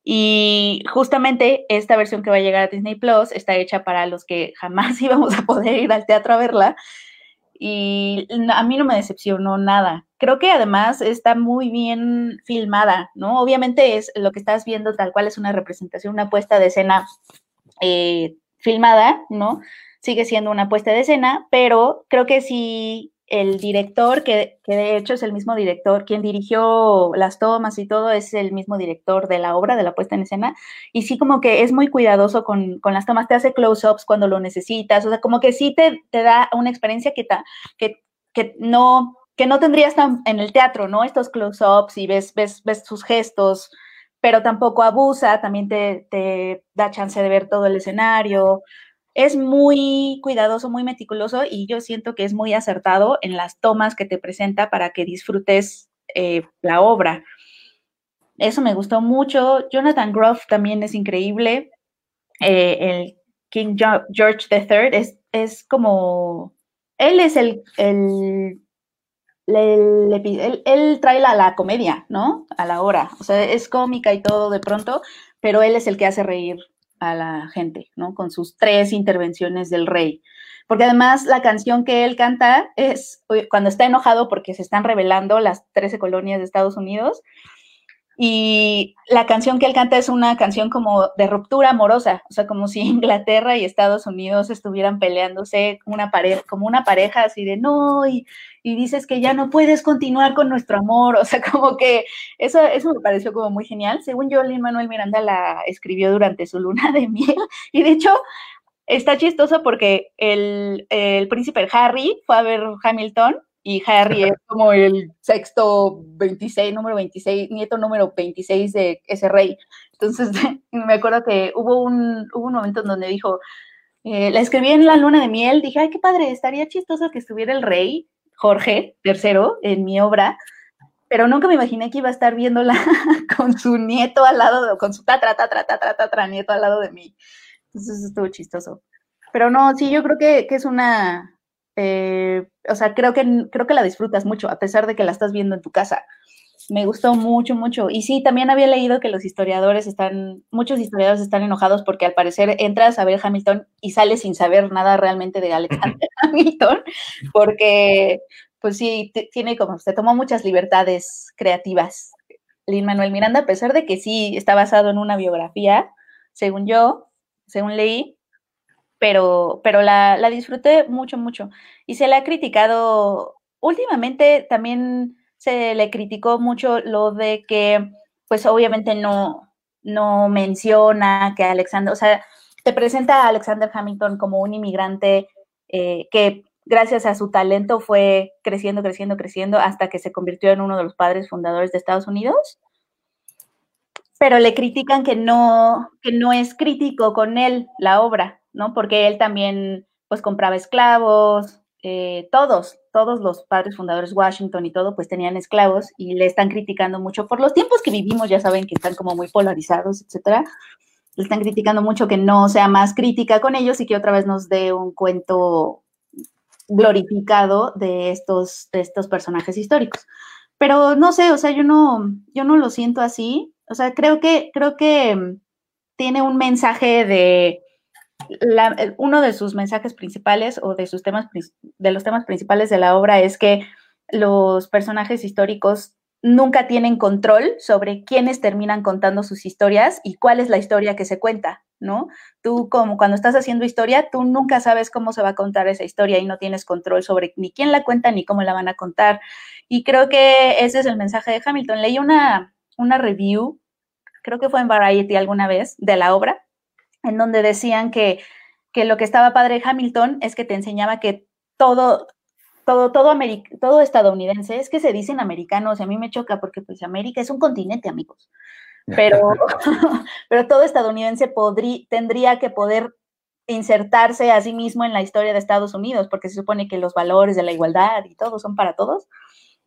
Y justamente esta versión que va a llegar a Disney Plus está hecha para los que jamás <laughs> íbamos a poder ir al teatro a verla. Y a mí no me decepcionó nada. Creo que además está muy bien filmada, ¿no? Obviamente es lo que estás viendo tal cual es una representación, una puesta de escena eh, filmada, ¿no? Sigue siendo una puesta de escena, pero creo que si el director, que, de hecho es el mismo director, quien dirigió las tomas y todo, es el mismo director de la obra, de la puesta en escena, y sí como que es muy cuidadoso con, las tomas, te hace close-ups cuando lo necesitas, o sea, como que sí te, te da una experiencia que, que, que no que no tendrías en el teatro, ¿no? Estos close-ups y ves, ves, ves sus gestos, pero tampoco abusa, también te, te da chance de ver todo el escenario es muy cuidadoso, muy meticuloso y yo siento que es muy acertado en las tomas que te presenta para que disfrutes eh, la obra. Eso me gustó mucho. Jonathan Groff también es increíble. Eh, el King George III es, es como, él es el, el, él, trae la, la comedia, ¿no? A la hora. O sea, es cómica y todo de pronto, pero él es el que hace reír a la gente, ¿no? Con sus tres intervenciones del rey. Porque además la canción que él canta es cuando está enojado porque se están revelando las 13 colonias de Estados Unidos. Y la canción que él canta es una canción como de ruptura amorosa, o sea, como si <laughs> Inglaterra y Estados Unidos estuvieran peleándose una pareja, como una pareja así de no, y, y, dices que ya no puedes continuar con nuestro amor, o sea, <laughs> como que eso, eso me pareció como muy genial. Según yo, Lin Manuel Miranda la escribió durante su luna de miel, <laughs> y de hecho está chistoso porque el, el príncipe Harry fue a ver Hamilton y Harry es como el sexto 26, número 26, nieto número 26 de ese rey. Entonces, <laughs> me acuerdo que hubo un, hubo un momento en donde dijo, eh, la escribí en la luna de miel, dije, ay, qué padre, estaría chistoso que estuviera el rey Jorge III en mi obra, pero nunca me imaginé que iba a estar viéndola <laughs> con su nieto al lado, con su tatra, tatra, tatra, tatra, nieto al lado de mí. Entonces, estuvo chistoso. Pero no, sí, yo creo que, que es una, eh, o sea, creo que, creo que la disfrutas mucho, a pesar de que la estás viendo en tu casa. Me gustó mucho, mucho. Y sí, también había leído que los historiadores están, muchos historiadores están enojados porque al parecer entras a ver Hamilton y sales sin saber nada realmente de Alexander <laughs> Hamilton, porque pues sí, tiene como, se tomó muchas libertades creativas. Lin Manuel Miranda, a pesar de que sí está basado en una biografía, según yo, según leí, pero, pero la, la, disfruté mucho, mucho. Y se le ha criticado, últimamente también se le criticó mucho lo de que, pues obviamente no, no menciona que Alexander, o sea, te presenta a Alexander Hamilton como un inmigrante eh, que gracias a su talento fue creciendo, creciendo, creciendo hasta que se convirtió en uno de los padres fundadores de Estados Unidos. Pero le critican que no, que no es crítico con él la obra, ¿no? Porque él también, pues, compraba esclavos, eh, todos, todos los padres fundadores Washington y todo, pues tenían esclavos y le están criticando mucho por los tiempos que vivimos, ya saben que están como muy polarizados, etcétera. Le están criticando mucho que no sea más crítica con ellos y que otra vez nos dé un cuento glorificado de estos, de estos personajes históricos. Pero no sé, o sea, yo no, yo no lo siento así. O sea, creo que, creo que tiene un mensaje de, uno de sus mensajes principales o de sus temas de los temas principales de la obra es que los personajes históricos nunca tienen control sobre quiénes terminan contando sus historias y cuál es la historia que se cuenta, ¿no? Tú como cuando estás haciendo historia, tú nunca sabes cómo se va a contar esa historia y no tienes control sobre ni quién la cuenta ni cómo la van a contar. Y creo que ese es el mensaje de Hamilton. Leí una, una review, creo que fue en Variety alguna vez, de la obra, en donde decían que, que lo que estaba padre Hamilton es que te enseñaba que todo, todo, todo, todo estadounidense, es que se dicen americanos, y a mí me choca porque pues América es un continente, amigos, pero, <laughs> <laughs> pero todo estadounidense podría, tendría que poder insertarse a sí mismo en la historia de Estados Unidos, porque se supone que los valores de la igualdad y todo son para todos,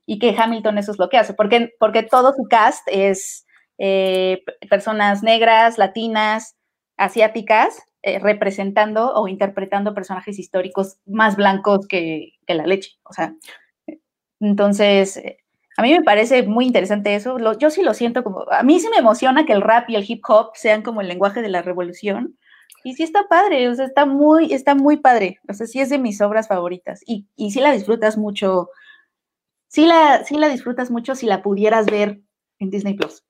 y que Hamilton eso es lo que hace, porque, porque todo su cast es eh, personas negras, latinas, asiáticas eh, representando o interpretando personajes históricos más blancos que, la leche. O sea, entonces, eh, a mí me parece muy interesante eso. yo sí lo siento como, a mí sí me emociona que el rap y el hip hop sean como el lenguaje de la revolución. Y sí está padre, o sea, está muy, está muy padre. O sea, sí es de mis obras favoritas. Y, y sí la disfrutas mucho. Sí la, sí la disfrutas mucho si la pudieras ver en Disney Plus.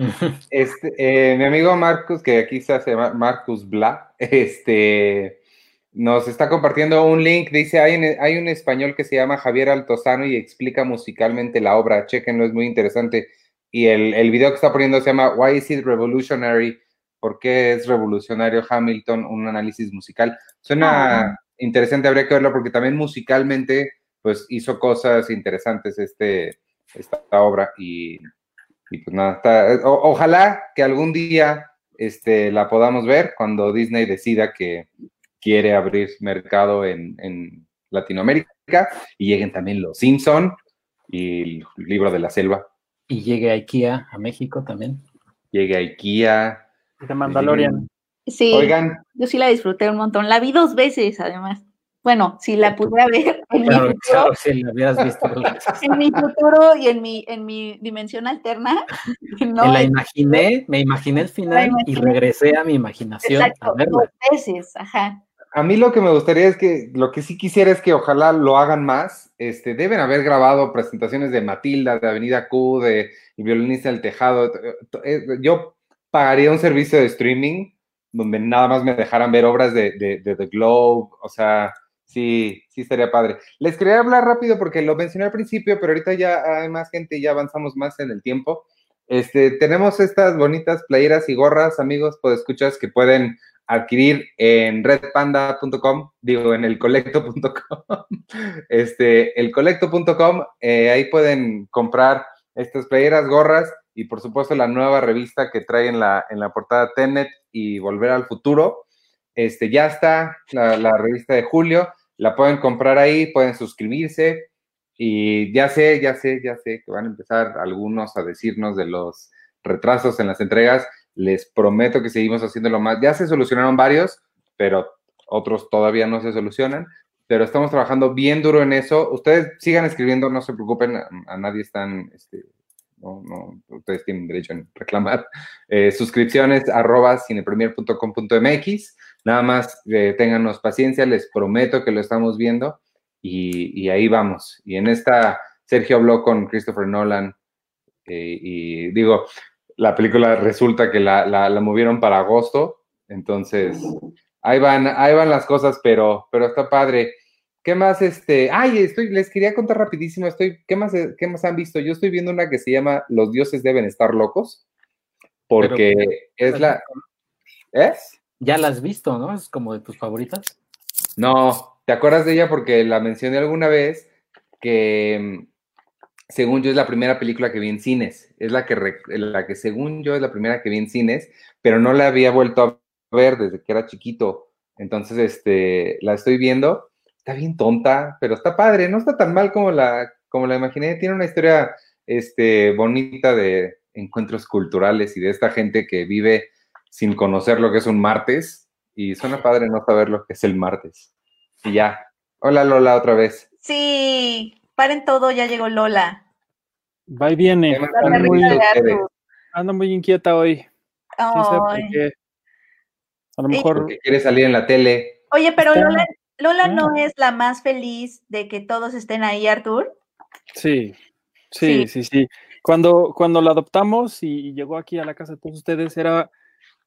<laughs> Este, eh, mi amigo Marcus, que aquí se hace Marcus Bla, este, nos está compartiendo un link. Dice: hay, hay un español que se llama Javier Altozano y explica musicalmente la obra. Chequenlo, es muy interesante. Y el, el video que está poniendo se llama Why is it revolutionary? ¿Por qué es revolucionario Hamilton? Un análisis musical. Suena ah. interesante, habría que verlo porque también musicalmente, pues hizo cosas interesantes este, esta obra y y pues nada, ojalá que algún día este, la podamos ver cuando Disney decida que quiere abrir mercado en, Latinoamérica y lleguen también los Simpson y el libro de la selva. Y llegue a IKEA a México también. Llegue a IKEA. De Mandalorian. Sí, Oigan. yo sí la disfruté un montón. La vi dos veces, además. Bueno, si la pudiera ver en mi futuro, <laughs> en mi futuro y en mi, en mi dimensión alterna. <laughs> No, me la imaginé, me imaginé el final y regresé a mi imaginación Exacto, Dos veces, ajá. a mí lo que me gustaría es que, lo que sí quisiera es que ojalá lo hagan más. Este, deben haber grabado presentaciones de Matilda, de Avenida Q, de El violinista del tejado. Eh, yo pagaría un servicio de streaming donde nada más me dejaran ver obras de, de, The Globe, o sea, sí, sí estaría padre. Les quería hablar rápido porque lo mencioné al principio, pero ahorita ya hay más gente y ya avanzamos más en el tiempo. Este, tenemos estas bonitas playeras y gorras, amigos, pues escuchas que pueden adquirir en redpanda.com, digo, en elcolecto.com, <laughs> este, elcolecto.com, eh, ahí pueden comprar estas playeras, gorras y por supuesto la nueva revista que trae en la, en la portada Tenet y Volver al Futuro. Este, ya está la, la revista de julio, la pueden comprar ahí, pueden suscribirse y ya sé, ya sé, ya sé que van a empezar algunos a decirnos de los retrasos en las entregas les prometo que seguimos haciéndolo más. Ya se solucionaron varios, pero otros todavía no se solucionan. Pero estamos trabajando bien duro en eso. Ustedes sigan escribiendo, no se preocupen, a, nadie están, este, no, no, ustedes tienen derecho en reclamar. Eh, suscripciones arroba cinepremier.com.mx. Nada más eh, ténganos paciencia, les prometo que lo estamos viendo y, ahí vamos. Y en esta, Sergio habló con Christopher Nolan eh, y digo, la película resulta que la, la, movieron para agosto, entonces ahí van, ahí van las cosas, pero, pero está padre. ¿Qué más este? Ay, estoy, les quería contar rapidísimo, estoy, ¿qué más, qué más han visto? Yo estoy viendo una que se llama Los dioses deben estar locos, porque es la... ¿Es? Ya la has visto, ¿no? Es como de tus favoritas. No, ¿te acuerdas de ella? Porque la mencioné alguna vez que según yo es la primera película que vi en cines, es la que, la que según yo es la primera que vi en cines, pero no la había vuelto a ver desde que era chiquito. Entonces, este, la estoy viendo, está bien tonta, pero está padre, no está tan mal como la, como la imaginé, tiene una historia, este, bonita de encuentros culturales y de esta gente que vive sin conocer lo que es un martes, y suena padre no saber lo que es el martes. Y ya. Hola Lola otra vez. Sí, Paren todo, ya llegó Lola. Va y viene. Anda muy, inquieta hoy. A lo mejor. quiere salir en la tele. Oye, pero Lola, Lola no es la más feliz de que todos estén ahí, Artur. Sí, sí, sí, sí. Cuando, cuando la adoptamos y llegó aquí a la casa de todos ustedes, era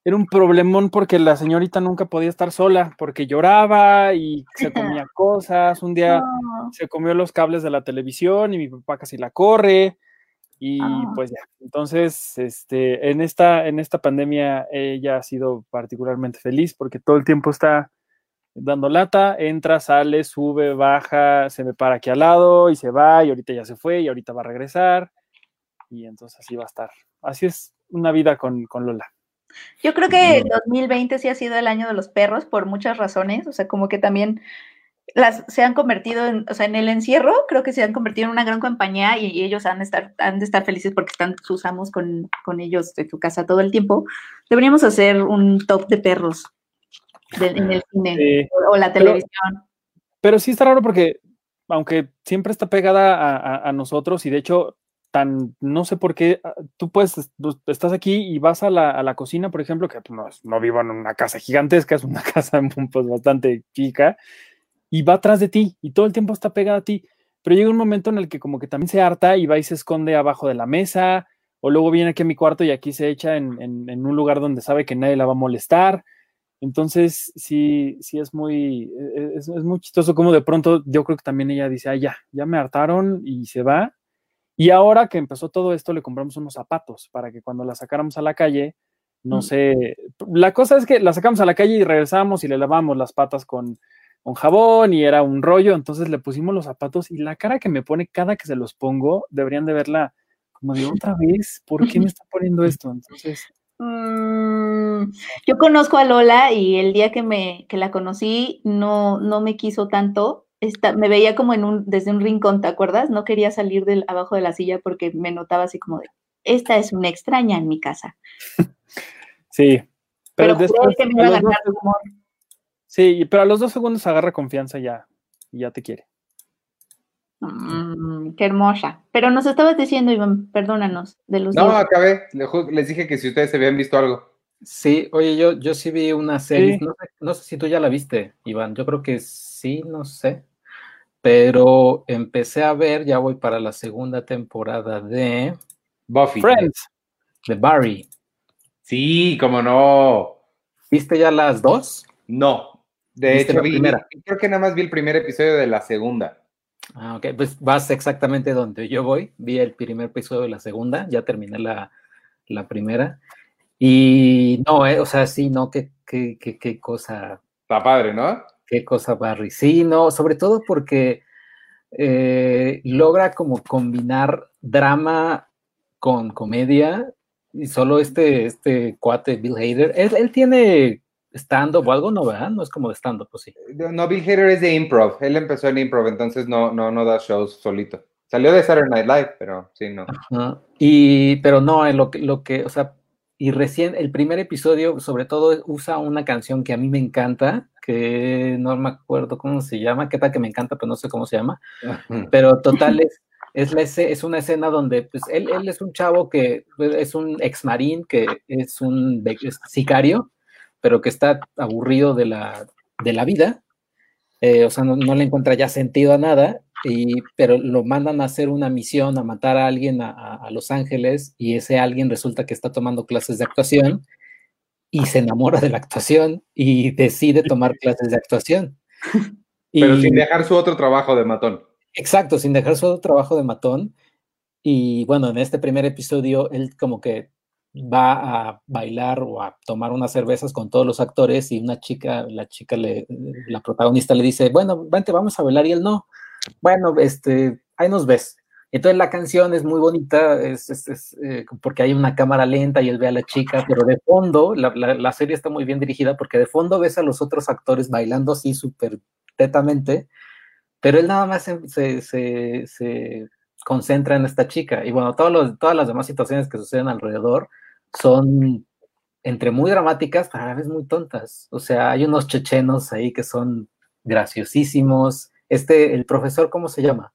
era un problemón porque la señorita nunca podía estar sola, porque lloraba y se <laughs> comía cosas. Un día se comió los cables de la televisión y mi papá casi la corre. Y ah. pues ya, entonces, este, en esta, en esta pandemia ella ha sido particularmente feliz porque todo el tiempo está dando lata, entra, sale, sube, baja, se me para aquí al lado y se va y ahorita ya se fue y ahorita va a regresar. Y entonces así va a estar. Así es una vida con, con Lola. Yo creo que el 2020 sí ha sido el año de los perros por muchas razones, o sea, como que también las se han convertido en, o sea, en el encierro, creo que se han convertido en una gran compañía y, ellos han de, estar, han de estar felices porque están sus amos con, con ellos en su casa todo el tiempo. Deberíamos hacer un top de perros en el cine o, la televisión. Pero, sí está raro porque, aunque siempre está pegada a, a nosotros y de hecho tan, no sé por qué, ah, tú puedes, estás aquí y vas a la, cocina, por ejemplo, que pues, no, vivo en una casa gigantesca, es una <laughs> casa pues, bastante chica, y va atrás de ti y todo el tiempo está pegada a ti. Pero llega un momento en el que como que también se harta y va y se esconde abajo de la mesa, o luego viene aquí a mi cuarto y aquí se echa en, un lugar donde sabe que nadie la va a molestar. Entonces, sí, sí es muy, e, e, es, es muy chistoso como de pronto yo creo que también ella dice, ah, ya, ya me hartaron y se va y ahora que empezó todo esto, le compramos unos zapatos para que cuando la sacáramos a la calle, no mm. sé, la cosa es que la sacamos a la calle y regresamos y le lavamos las patas con, con jabón y era un rollo, entonces le pusimos los zapatos y la cara que me pone cada que se los pongo, deberían de verla como de otra vez, ¿por qué me está poniendo <laughs> esto? Entonces... Mm, yo conozco a Lola y el día que me que la conocí no, no me quiso tanto me veía como en un, desde un rincón, ¿te acuerdas? No quería salir del, abajo de la silla porque me notaba así como de, esta es una extraña en mi casa. <laughs> Sí. Pero, después, que me iba a ganar amor. Sí, pero a los dos segundos agarra confianza ya, y ya te quiere. Mm, qué hermosa. Pero nos estabas diciendo, Iván, perdónanos, de los No, acabé. Les dije que si ustedes se habían visto algo. Sí, oye, yo, yo sí vi una serie, no, sé, si tú ya la viste, Iván, yo creo que sí, no sé, pero empecé a ver, ya voy para la segunda temporada de Buffy. Friends. De Barry. Sí, como no. ¿Viste ya las dos? No. De hecho, vi, creo que nada más vi el primer episodio de la segunda. Ah, ok, pues vas exactamente donde yo voy. Vi el primer episodio de la segunda, ya terminé la, la primera. Y no, eh, o sea, sí, no, qué, qué, qué, qué cosa. Está padre, ¿no? Qué cosa, Barry. Sí, no, sobre todo porque eh, logra como combinar drama con comedia y solo este, este cuate Bill Hader, él, él tiene stand-up o algo, ¿no, verdad? No es como de stand-up, pues sí. No, Bill Hader es de improv, él empezó en improv, entonces no, no, no da shows solito. Salió de Saturday Night Live, pero sí, no. Y, pero no, lo que, lo que, o sea, y recién el primer episodio, sobre todo, usa una canción que a mí me encanta, que no me acuerdo cómo se llama, qué tal que me encanta, pero no sé cómo se llama. Pero total es, es, la, es una escena donde pues, él, él, es un chavo que pues, es un ex marín, que es un sicario, pero que está aburrido de la, de la vida. Eh, o sea, no, no, le encuentra ya sentido a nada pero lo mandan a hacer una misión, a matar a alguien a, Los Ángeles, y ese alguien resulta que está tomando clases de actuación y se enamora de la actuación y decide tomar clases de actuación. <laughs> Pero sin dejar su otro trabajo de matón. Exacto, sin dejar su otro trabajo de matón. Y bueno, en este primer episodio, él como que va a bailar o a tomar unas cervezas con todos los actores y una chica, la chica, le, la protagonista le dice, bueno, vente, vamos a bailar y él no bueno, este, ahí nos ves. Entonces la canción es muy bonita, es, eh, porque hay una cámara lenta y él ve a la chica, pero de fondo, la, serie está muy bien dirigida porque de fondo ves a los otros actores bailando así súper tetamente, pero él nada más se, concentra en esta chica. Y bueno, todas las demás situaciones que suceden alrededor son entre muy dramáticas, pero a la vez muy tontas. O sea, hay unos chechenos ahí que son graciosísimos, este, el profesor, ¿cómo se llama?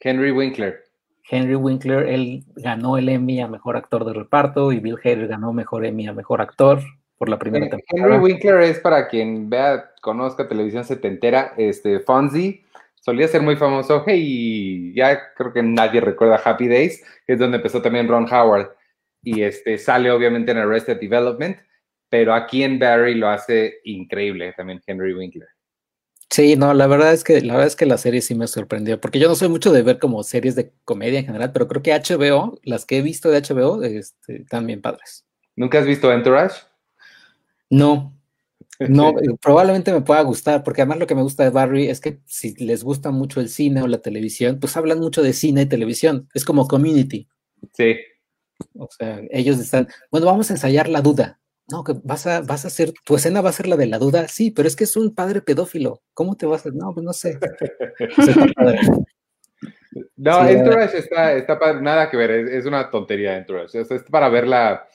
Henry Winkler. Henry Winkler, él ganó el Emmy a Mejor Actor de Reparto y Bill Hader ganó Mejor Emmy a Mejor Actor por la primera temporada. Henry Winkler es para quien vea, conozca televisión setentera, este, Fonzie, solía ser muy famoso, hey, ya creo que nadie recuerda Happy Days, que es donde empezó también Ron Howard, y este, sale obviamente en Arrested Development, pero aquí en Barry lo hace increíble también Henry Winkler. Sí, no, la verdad es que la verdad es que la serie sí me sorprendió, porque yo no soy mucho de ver como series de comedia en general, pero creo que HBO, las que he visto de HBO, este, están bien padres. ¿Nunca has visto Entourage? No, no, <laughs> probablemente me pueda gustar, porque además lo que me gusta de Barry es que si les gusta mucho el cine o la televisión, pues hablan mucho de cine y televisión. Es como community. Sí. O sea, ellos están, bueno, vamos a ensayar la duda. No, que vas a, vas a hacer, tu escena va a ser la de la duda. Sí, pero es que es un padre pedófilo. ¿Cómo te vas a.? No, pues no sé. <laughs> no, Entourage está, está para, nada que ver, es, una tontería Entourage. Es, es para verla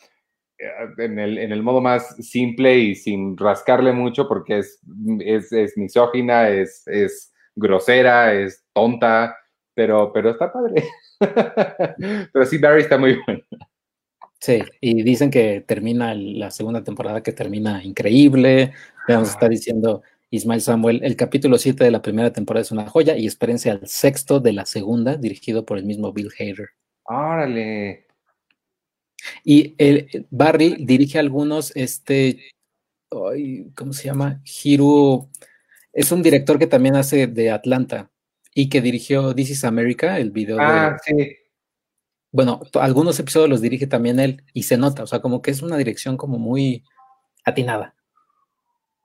eh, en el, en el, modo más simple y sin rascarle mucho porque es, es, es misógina, es, es grosera, es tonta, pero, pero está padre. <laughs> pero sí, Barry está muy <laughs> bueno. Sí, y dicen que termina la segunda temporada, que termina increíble. Vamos a estar diciendo Ismael Samuel, el capítulo 7 de la primera temporada es una joya y espérense al sexto de la segunda, dirigido por el mismo Bill Hader. Órale. Y el, Barry dirige algunos, este, ¿cómo se llama? Hiro, es un director que también hace de Atlanta y que dirigió This is America, el video ah, sí bueno, algunos episodios los dirige también él y se nota, o sea, como que es una dirección como muy atinada.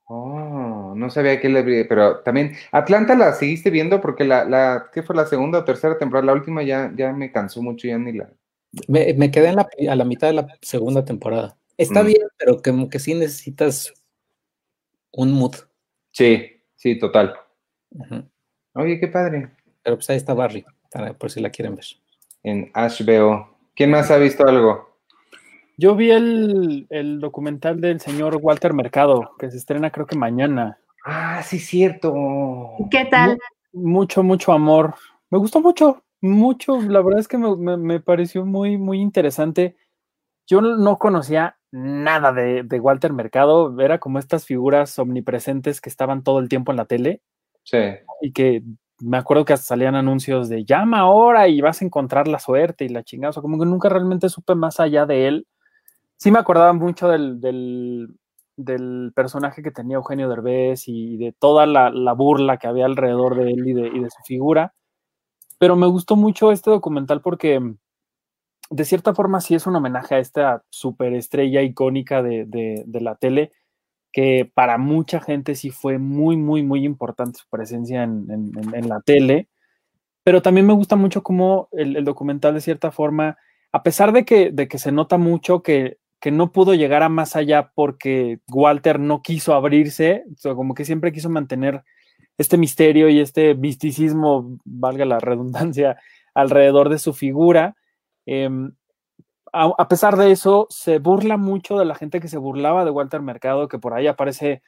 Oh, no sabía que le pero también Atlanta la seguiste viendo porque la, la ¿qué fue la segunda o tercera temporada? La última ya, ya me cansó mucho, ya ni la. Me, quedé a la mitad de la segunda temporada. Está mm. bien, pero como que sí necesitas un mood. Sí, sí, total. Oye, qué padre. Pero pues ahí está Barry, para, por si la quieren ver en HBO. ¿Quién más ha visto algo? Yo vi el, documental del señor Walter Mercado, que se estrena creo que mañana. Ah, sí, cierto. ¿Qué tal? mucho, mucho amor. Me gustó mucho, mucho. La verdad es que me, pareció muy, muy interesante. Yo no conocía nada de, de, Walter Mercado, era como estas figuras omnipresentes que estaban todo el tiempo en la tele. Sí. Y que me acuerdo que hasta salían anuncios de llama ahora y vas a encontrar la suerte y la chingada. O sea, como que nunca realmente supe más allá de él. Sí me acordaba mucho del, del, personaje que tenía Eugenio Derbez y de toda la, la, burla que había alrededor de él y de, su figura. Pero me gustó mucho este documental porque de cierta forma sí es un homenaje a esta superestrella icónica de, de, la tele, que para mucha gente sí fue muy, muy, muy importante su presencia en, la tele. Pero también me gusta mucho cómo el, documental de cierta forma, a pesar de que, de que se nota mucho que, que no pudo llegar a más allá porque Walter no quiso abrirse, o como que siempre quiso mantener este misterio y este misticismo, valga la redundancia, alrededor de su figura eh, a, pesar de eso, se burla mucho de la gente que se burlaba de Walter Mercado, que por ahí aparece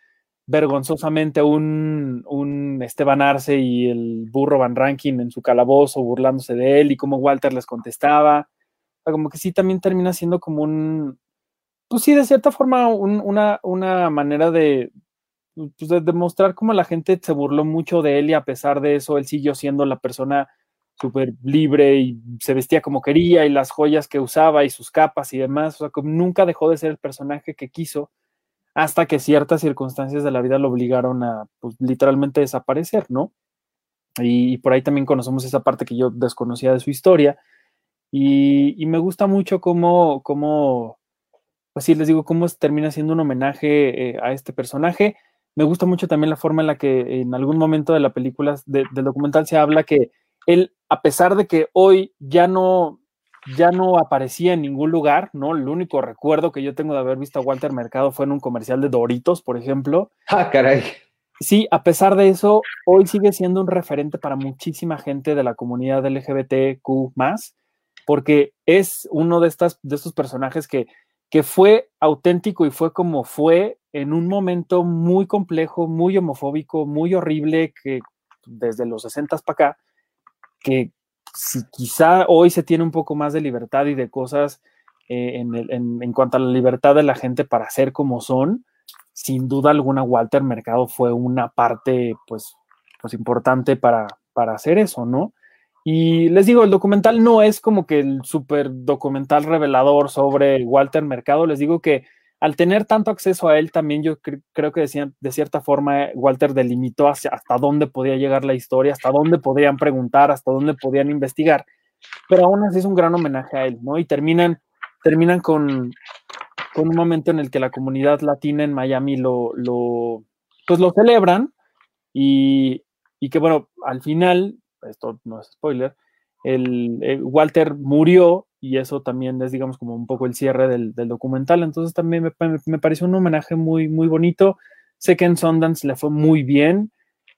vergonzosamente un, un Esteban Arce y el burro Van Rankin en su calabozo burlándose de él y cómo Walter les contestaba. Como que sí también termina siendo como un, pues sí, de cierta forma, un, una, una manera de, pues de demostrar cómo la gente se burló mucho de él y a pesar de eso, él siguió siendo la persona súper libre y se vestía como quería y las joyas que usaba y sus capas y demás, nunca dejó de ser el personaje que quiso hasta que ciertas circunstancias de la vida lo obligaron a, pues, literalmente desaparecer, ¿no? Y, por ahí también conocemos esa parte que yo desconocía de su historia y, y me gusta mucho cómo, cómo, pues sí, les digo, cómo termina siendo un homenaje eh, a este personaje. Me gusta mucho también la forma en la que en algún momento de la película, de, del documental, se habla que él, a pesar de que hoy ya no, ya no aparecía en ningún lugar, ¿no? El único recuerdo que yo tengo de haber visto a Walter Mercado fue en un comercial de Doritos, por ejemplo. Ah, caray. Sí, a pesar de eso, hoy sigue siendo un referente para muchísima gente de la comunidad LGBTQ, porque es uno de, estas, de estos personajes que, que fue auténtico y fue como fue en un momento muy complejo, muy homofóbico, muy horrible, que desde los 60 para acá, que si quizá hoy se tiene un poco más de libertad y de cosas eh, en, en, en, cuanto a la libertad de la gente para ser como son, sin duda alguna Walter Mercado fue una parte pues, pues importante para, para hacer eso, ¿no? Y les digo, el documental no es como que el super documental revelador sobre Walter Mercado, les digo que al tener tanto acceso a él, también yo cre creo que decían, de cierta forma Walter delimitó hasta dónde podía llegar la historia, hasta dónde podían preguntar, hasta dónde podían investigar. Pero aún así es un gran homenaje a él, ¿no? Y terminan, terminan con, con un momento en el que la comunidad latina en Miami lo, lo pues lo celebran y, y, que, bueno, al final, esto no es spoiler, el Walter murió y eso también es, digamos, como un poco el cierre del, documental. Entonces también me, me, pareció un homenaje muy, muy bonito. Sé que en Sundance le fue muy bien.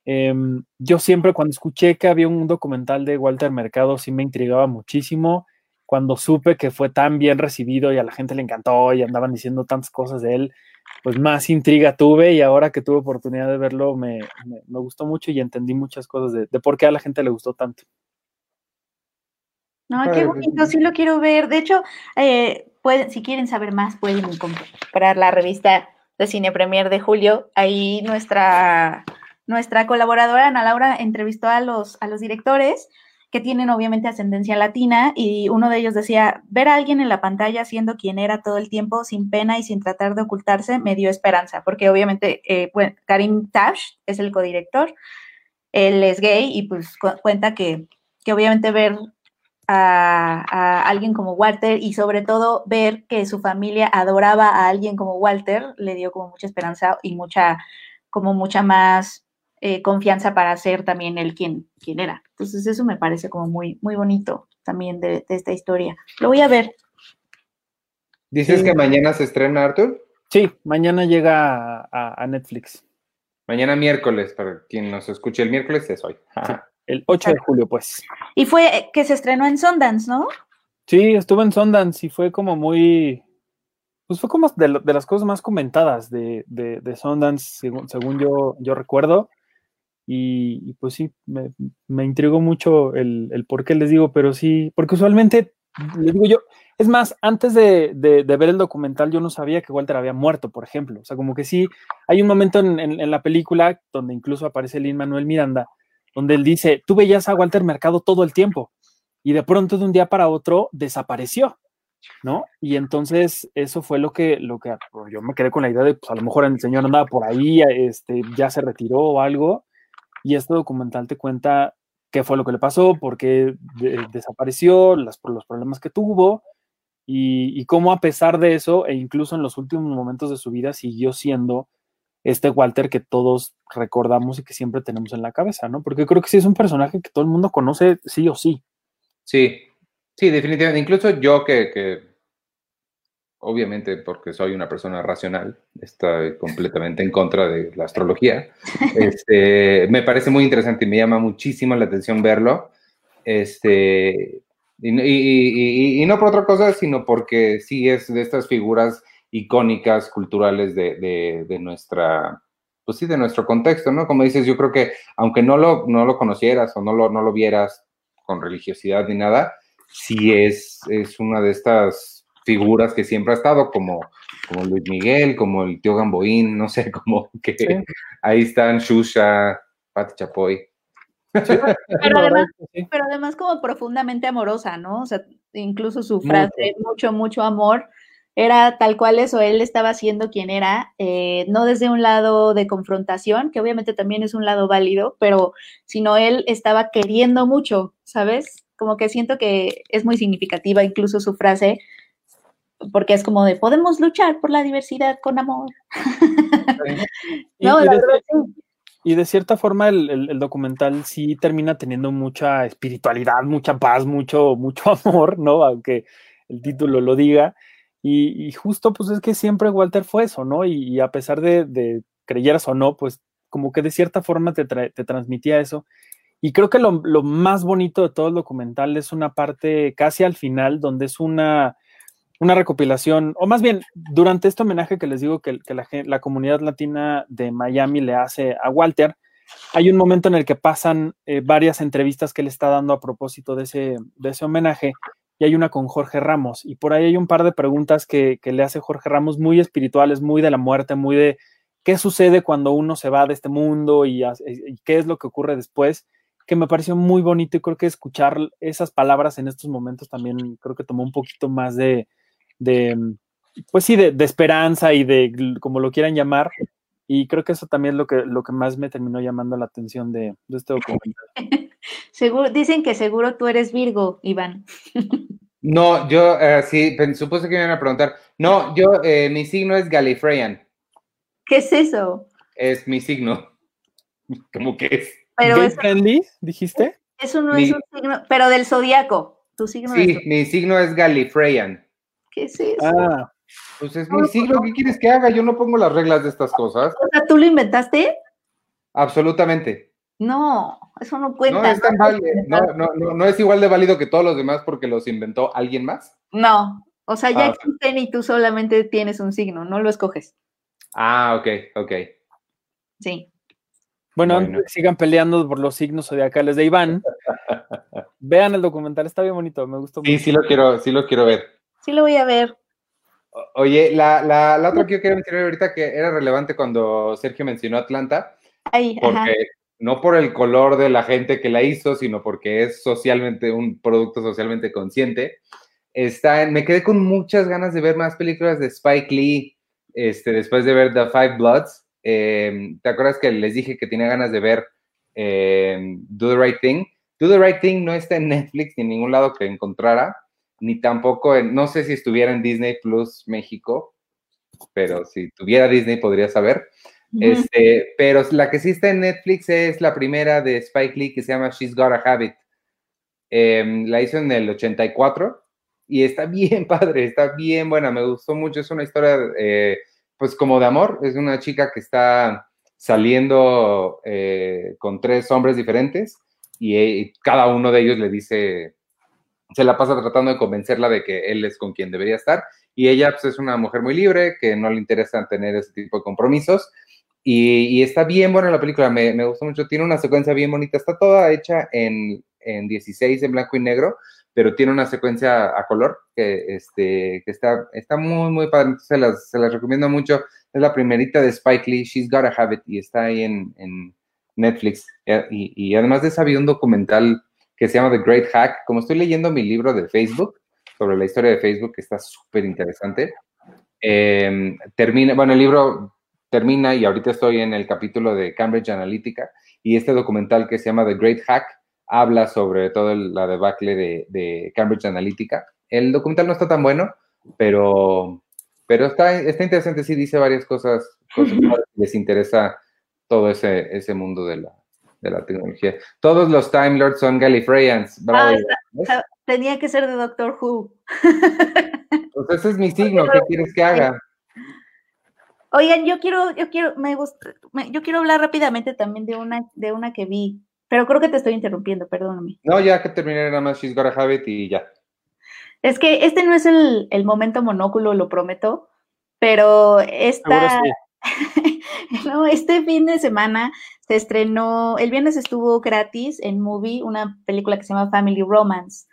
Eh, yo siempre cuando escuché que había un documental de Walter Mercado sí me intrigaba muchísimo. Cuando supe que fue tan bien recibido y a la gente le encantó y andaban diciendo tantas cosas de él, pues más intriga tuve y ahora que tuve oportunidad de verlo me, me, me gustó mucho y entendí muchas cosas de, de por qué a la gente le gustó tanto. No, qué bonito, sí lo quiero ver. De hecho, eh, pueden, si quieren saber más, pueden comprar la revista de Cine Premier de julio. Ahí nuestra, nuestra colaboradora Ana Laura entrevistó a los, a los directores que tienen obviamente ascendencia latina y uno de ellos decía, ver a alguien en la pantalla siendo quien era todo el tiempo, sin pena y sin tratar de ocultarse, me dio esperanza, porque obviamente eh, bueno, Karim Tash es el codirector, él es gay y pues cu cuenta que, que obviamente ver a, a, alguien como Walter y sobre todo ver que su familia adoraba a alguien como Walter le dio como mucha esperanza y mucha, como mucha más eh, confianza para ser también él quien, quien era. Entonces eso me parece como muy, muy bonito también de, de esta historia. Lo voy a ver. ¿Dices sí. que mañana se estrena, Arthur? Sí, mañana llega a, a, Netflix. Mañana miércoles, para quien nos escuche el miércoles es hoy. Sí el 8 de julio, pues. Y fue que se estrenó en Sundance, ¿no? Sí, estuvo en Sundance y fue como muy. Pues fue como de, de las cosas más comentadas de, de, de Sundance, según, según, yo, yo recuerdo. Y, y pues sí, me, me, intrigó mucho el, el por qué les digo, pero sí, porque usualmente, les digo yo, Es más, antes de, ver el documental yo no sabía que Walter había muerto, por ejemplo. O sea, como que sí, hay un momento en, la película donde incluso aparece Lin Manuel Miranda, donde él dice, tú veías a Walter Mercado todo el tiempo y de pronto de un día para otro desapareció. ¿no? Y entonces eso fue lo que, lo que pues, yo me quedé con la idea de, pues a lo mejor el señor andaba por ahí, este, ya se retiró o algo, y este documental te cuenta qué fue lo que le pasó, por qué desapareció, las, los problemas que tuvo, y, y, cómo a pesar de eso, e incluso en los últimos momentos de su vida, siguió siendo este Walter que todos recordamos y que siempre tenemos en la cabeza, ¿no? Porque creo que sí es un personaje que todo el mundo conoce sí o sí. Sí, Sí, definitivamente. Incluso yo que, obviamente porque soy una persona racional, estoy completamente en contra de la astrología, <laughs> este, me parece muy interesante y me llama muchísimo la atención verlo. Este, y, no por otra cosa, sino porque sí es de estas figuras icónicas, culturales de, de, nuestra, pues sí, de nuestro contexto, ¿no? Como dices, yo creo que aunque no lo, no lo conocieras o no lo, no lo vieras con religiosidad ni nada, sí es, es una de estas figuras que siempre ha estado, como, como Luis Miguel, como el tío Gamboín, no sé, <laughs> como que ahí están Shusha, Pati Chapoy. <laughs> pero, además, pero además como profundamente amorosa, ¿no? O sea, incluso su frase, mucho, mucho, amor, era tal cual eso, él estaba siendo quien era, eh, no desde un lado de confrontación, que obviamente también es un lado válido, pero sino él estaba queriendo mucho, ¿sabes? como que siento que es muy significativa incluso su frase, porque es como de, podemos luchar por la diversidad con amor. <laughs> y, de, cierta forma el, documental sí termina teniendo mucha espiritualidad, mucha paz, mucho, mucho <laughs> amor, ¿no? Aunque el título lo diga. Y, justo pues es que siempre Walter fue eso, ¿no? Y, a pesar de, creyeras o no, pues como que de cierta forma te, te transmitía eso. Y creo que lo, más bonito de todo el documental es una parte casi al final, donde es una, una recopilación, o más bien, durante este homenaje que les digo que, la, comunidad latina de Miami le hace a Walter, hay un momento en el que pasan eh, varias entrevistas que él está dando a propósito de ese, de ese homenaje, y hay una con Jorge Ramos, y por ahí hay un par de preguntas que, le hace Jorge Ramos muy espirituales, muy de la muerte, muy de qué sucede cuando uno se va de este mundo y qué es lo que ocurre después que me pareció muy bonito y creo que escuchar esas palabras en estos momentos también creo que tomó un poquito más de, pues sí, de, esperanza y de como lo quieran llamar. Y creo que eso también es lo que, lo que más me terminó llamando la atención de, este documental. <laughs> seguro, dicen que seguro tú eres Virgo, Iván. No, yo eh, sí, supuse que me iban a preguntar. No, yo, eh, mi signo es Gallifreyan. ¿Qué es eso? Es mi signo. <laughs> ¿Cómo que es? Pero friendly, dijiste? Eso no es un signo, pero del zodiaco. Tu signo sí, mi signo es Gallifreyan. ¿Qué es eso? Ah, pues es mi signo. ¿Qué quieres que haga? Yo no pongo las reglas de estas cosas. O sea, ¿tú lo inventaste? Absolutamente. No, eso no cuenta. No es tan válido. No, no, no, es igual de válido que todos los demás porque los inventó alguien más. No, o sea, ya ah, existen y tú solamente tienes un signo, no lo escoges. Ah, ok, ok. Sí. Bueno, sigan peleando por los signos zodiacales de Iván. <laughs> Vean el documental, está bien bonito, me gustó mucho. Sí, sí lo quiero, sí lo quiero ver. Sí lo voy a ver. Oye, la, la, la otra que yo quiero mencionar ahorita que era relevante cuando Sergio mencionó Atlanta, porque no por el color de la gente que la hizo, sino porque es socialmente un producto socialmente consciente. Está me quedé con muchas ganas de ver más películas de Spike Lee, este, después de ver The Five Bloods. Em, ¿te acuerdas que les dije que tenía ganas de ver em, Do the Right Thing? Do the Right Thing no está en Netflix ni en ningún lado que encontrara, ni tampoco en, no sé si estuviera en Disney Plus México, pero si tuviera Disney podría saber. Este, pero la que sí está en Netflix es la primera de Spike Lee que se llama She's Got a Habit. Em, la hizo en el 84 y está <laughs> bien padre, está bien buena, me gustó mucho. Es una historia eh, pues como de amor, es una chica que está saliendo eh, con tres hombres diferentes y, cada uno de ellos le dice, se la pasa tratando de convencerla de que él es con quien debería estar y ella pues, es una mujer muy libre, que no le interesa tener ese tipo de compromisos y, está bien buena la película, me, me, gustó mucho, tiene una secuencia bien bonita, está toda hecha en, en 16 en blanco y negro, pero tiene una secuencia a color que, este, que está, está muy, muy padre. Se las, se las recomiendo mucho. Es la primerita de Spike Lee, She's Gotta Have It, y está ahí en, en Netflix. Y, y, además de eso, había un documental que se llama The Great Hack. Como estoy leyendo mi libro de Facebook, sobre la historia de Facebook, que está súper interesante, eh, termina, bueno, el libro termina y ahorita estoy en el capítulo de Cambridge Analytica y este documental que se llama The Great Hack habla sobre todo la debacle de, de, Cambridge Analytica. El documental no está tan bueno, pero, pero está, está interesante, sí dice varias cosas, les interesa todo ese, ese mundo de la, de la tecnología. Todos los Time Lords son Gallifreyans. Ah, tenía que ser de Doctor Who. <laughs> Pues ese es mi signo, ¿qué quieres que haga? Oigan, yo quiero, yo quiero, me gusta, yo quiero hablar rápidamente también de una, de una que vi, pero creo que te estoy interrumpiendo, perdóname. No, ya que terminé nada más She's Got a Habit y ya. Es que este no es el, el momento monóculo, lo prometo, pero esta, <laughs> <laughs> no, este fin de semana se estrenó, el viernes estuvo gratis en Movie, una película que se llama Family Romance,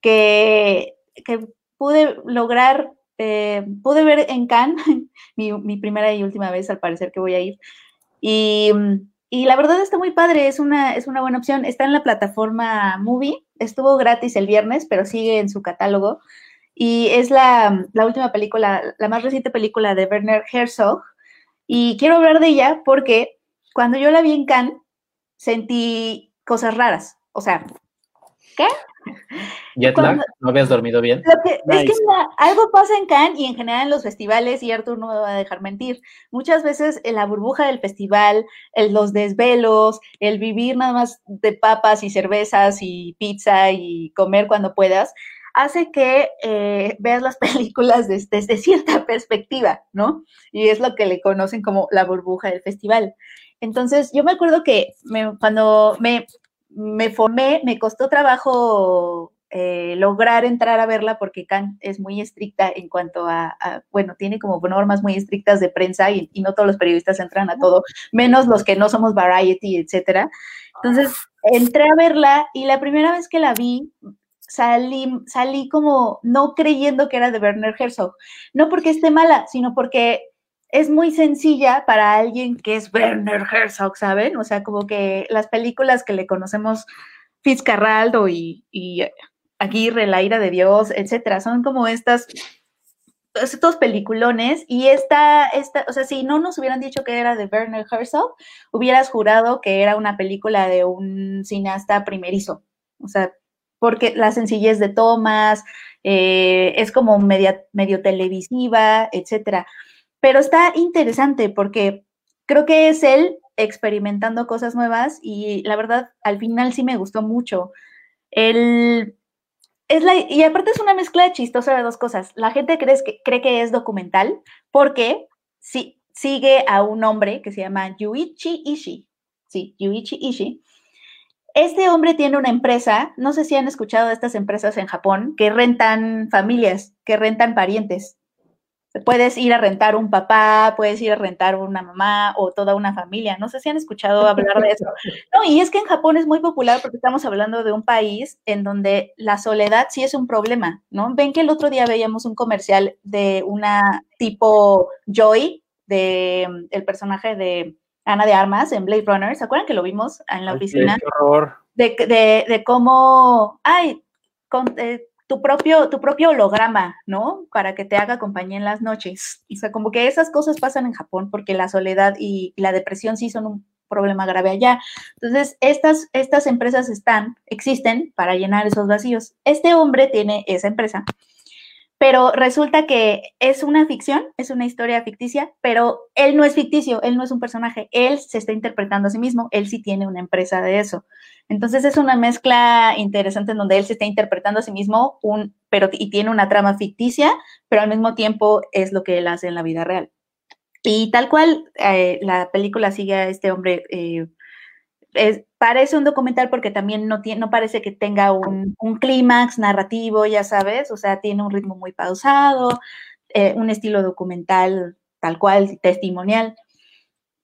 que, que pude lograr eh, pude ver en Cannes, <laughs> mi, primera y última vez al parecer que voy a ir. Y, la verdad está muy padre, es una, es una buena opción. Está en la plataforma Movie, estuvo gratis el viernes, pero sigue en su catálogo. Y es la, la última película, la más reciente película de Werner Herzog. Y quiero hablar de ella porque cuando yo la vi en Cannes, sentí cosas raras. O sea, ¿qué? ¿Jet ¿No habías dormido bien? Es que algo pasa en Cannes y en general en los festivales, y Artur no me va a dejar mentir. Muchas veces en la burbuja del festival, el, los desvelos, el vivir nada más de papas y cervezas y pizza y comer cuando puedas, hace que eh, veas las <laughs> películas desde, desde, cierta perspectiva, ¿no? Y es lo que le conocen como la burbuja del festival. Entonces, yo me acuerdo que cuando me me formé, me costó trabajo eh, lograr entrar a verla porque Kant es muy estricta en cuanto a, bueno, tiene como normas muy estrictas de prensa y, no todos los periodistas entran a todo, menos los que no somos Variety, etcétera. Entonces, entré a verla y la primera vez que la vi, salí, salí como no creyendo que era de Werner Herzog. No porque esté mala, sino porque es muy sencilla para alguien que es Werner Herzog, ¿saben? O sea, como que las películas que le conocemos, Fitzcarraldo y, y Aguirre, La ira de Dios, etcétera, son como estas, estos peliculones y esta, esta, o sea, si no nos hubieran dicho que era de Werner Herzog, hubieras jurado que era una película de un cineasta primerizo, o sea, porque la sencillez de tomas, eh, es como media, medio televisiva, etcétera. Pero está interesante porque creo que es él experimentando cosas nuevas y la verdad al final sí me gustó mucho. El, es la, y aparte es una mezcla chistosa de dos cosas. La gente cree que, cree que es documental porque sí, sigue a un hombre que se llama Yuichi Ishii. Sí, Yuichi Ishii. Este hombre tiene una empresa, no sé si han escuchado de estas empresas en Japón, que rentan familias, que rentan parientes. Puedes ir a rentar un papá, puedes ir a rentar una mamá o toda una familia. No sé si han escuchado hablar de eso. <laughs> No, y es que en Japón es muy popular porque estamos hablando de un país en donde la soledad sí es un problema, ¿no? Ven que el otro día veíamos un comercial de una tipo Joy, de mm, el personaje de Ana de Armas en Blade Runner. ¿Se acuerdan que lo vimos en la oficina? Qué horror. De, de, de cómo, ay, con, eh, tu propio, tu propio holograma, ¿no? Para que te haga compañía en las noches. O sea, como que esas cosas pasan en Japón porque la soledad y la depresión sí son un problema grave allá. Entonces, estas, estas empresas están, existen para llenar esos vacíos. Este hombre tiene esa empresa pero resulta que es una ficción, es una historia ficticia, pero él no es ficticio, él no es un personaje, él se está interpretando a sí mismo, él sí tiene una empresa de eso. Entonces es una mezcla interesante en donde él se está interpretando a sí mismo, un, pero, y tiene una trama ficticia, pero al mismo tiempo es lo que él hace en la vida real. Y tal cual, eh, la película sigue a este hombre eh, parece un documental porque también no, tiene, no parece que tenga un, clímax narrativo, ya sabes, o sea, tiene un ritmo muy pausado, eh, un estilo documental tal cual, testimonial,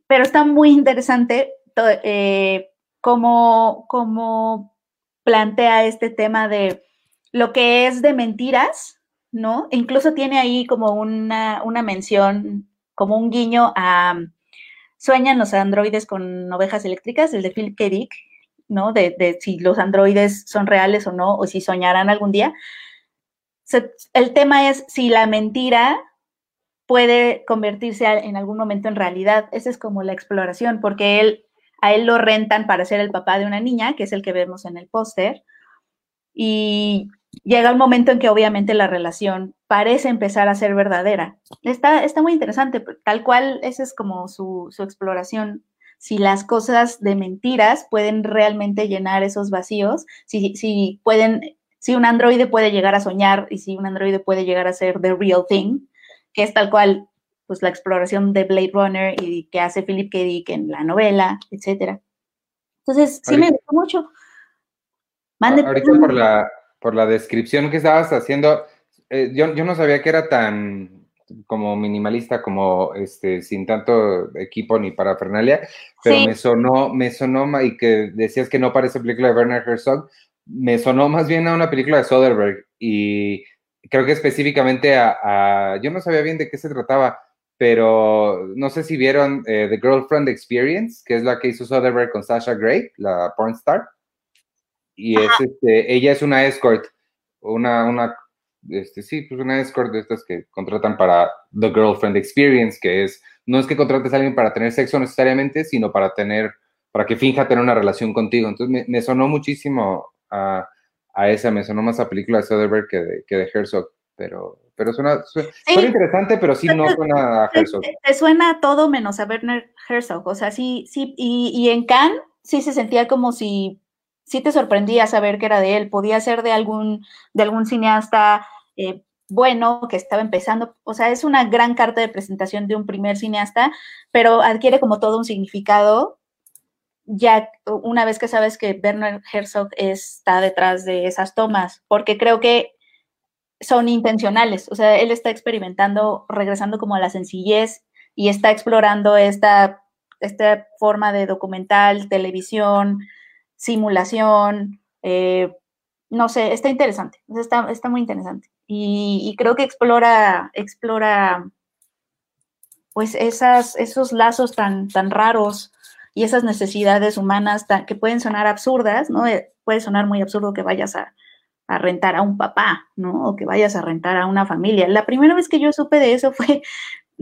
pero está muy interesante eh, cómo, plantea este tema de lo que es de mentiras, ¿no? Incluso tiene ahí como una, una mención, como un guiño a Sueñan los androides con ovejas eléctricas, el de Philip K. ¿no? De, de, si los androides son reales o no, o si soñarán algún día. el tema es si la mentira puede convertirse en algún momento en realidad. Esa es como la exploración, porque él, a él lo rentan para ser el papá de una niña, que es el que vemos en el póster, y llega el momento en que obviamente la relación parece empezar a ser verdadera. Está, está muy interesante, tal cual esa es como su, su exploración. Si las cosas de mentiras pueden realmente llenar esos vacíos, si, si pueden, si un androide puede llegar a soñar y si un androide puede llegar a ser the real thing, que es tal cual pues la exploración de Blade Runner y que hace Philip K. Dick en la novela, etcétera. Entonces, sí me gustó mucho. Mande ahorita por la, por la descripción que estabas haciendo, eh, yo, yo, no sabía que era tan como minimalista, como este, sin tanto equipo ni parafernalia, pero me sonó, me sonó, y que decías que no parece película de Werner Herzog, me sonó más bien a una película de Soderbergh y creo que específicamente a, yo no sabía bien de qué se trataba, pero no sé si vieron eh, The Girlfriend Experience, que es la que hizo Soderbergh con Sasha Grey, la porn star. Y es, este, ella es una escort, una, una, este, sí, pues una escort de estas que contratan para The Girlfriend Experience, que es, no es que contrates a alguien para tener sexo necesariamente, sino para tener, para que finja tener una relación contigo. Entonces me, me sonó muchísimo a a esa, me sonó más a película de Soderbergh que de, que de Herzog, pero, pero suena, suena, interesante, pero sí no suena a <laughs> Herzog. Te, suena todo menos a Werner Herzog, o sea, sí, sí, y, y en Cannes sí se sentía como si, sí te sorprendía saber que era de él, podía ser de algún, de algún cineasta eh, bueno que estaba empezando, o sea, es una gran carta de presentación de un primer cineasta, pero adquiere como todo un significado ya una vez que sabes que Bernard Herzog está detrás de esas tomas, porque creo que son intencionales, o sea, él está experimentando, regresando como a la sencillez y está explorando esta, esta forma de documental, televisión, simulación, eh, no sé, está interesante, está, está muy interesante. Y, creo que explora, explora pues esas, esos lazos tan, tan raros y esas necesidades humanas que pueden sonar absurdas, ¿no? Eh, puede sonar muy absurdo que vayas a, rentar a un papá, ¿no? O que vayas a rentar a una familia. La primera vez que yo supe de eso fue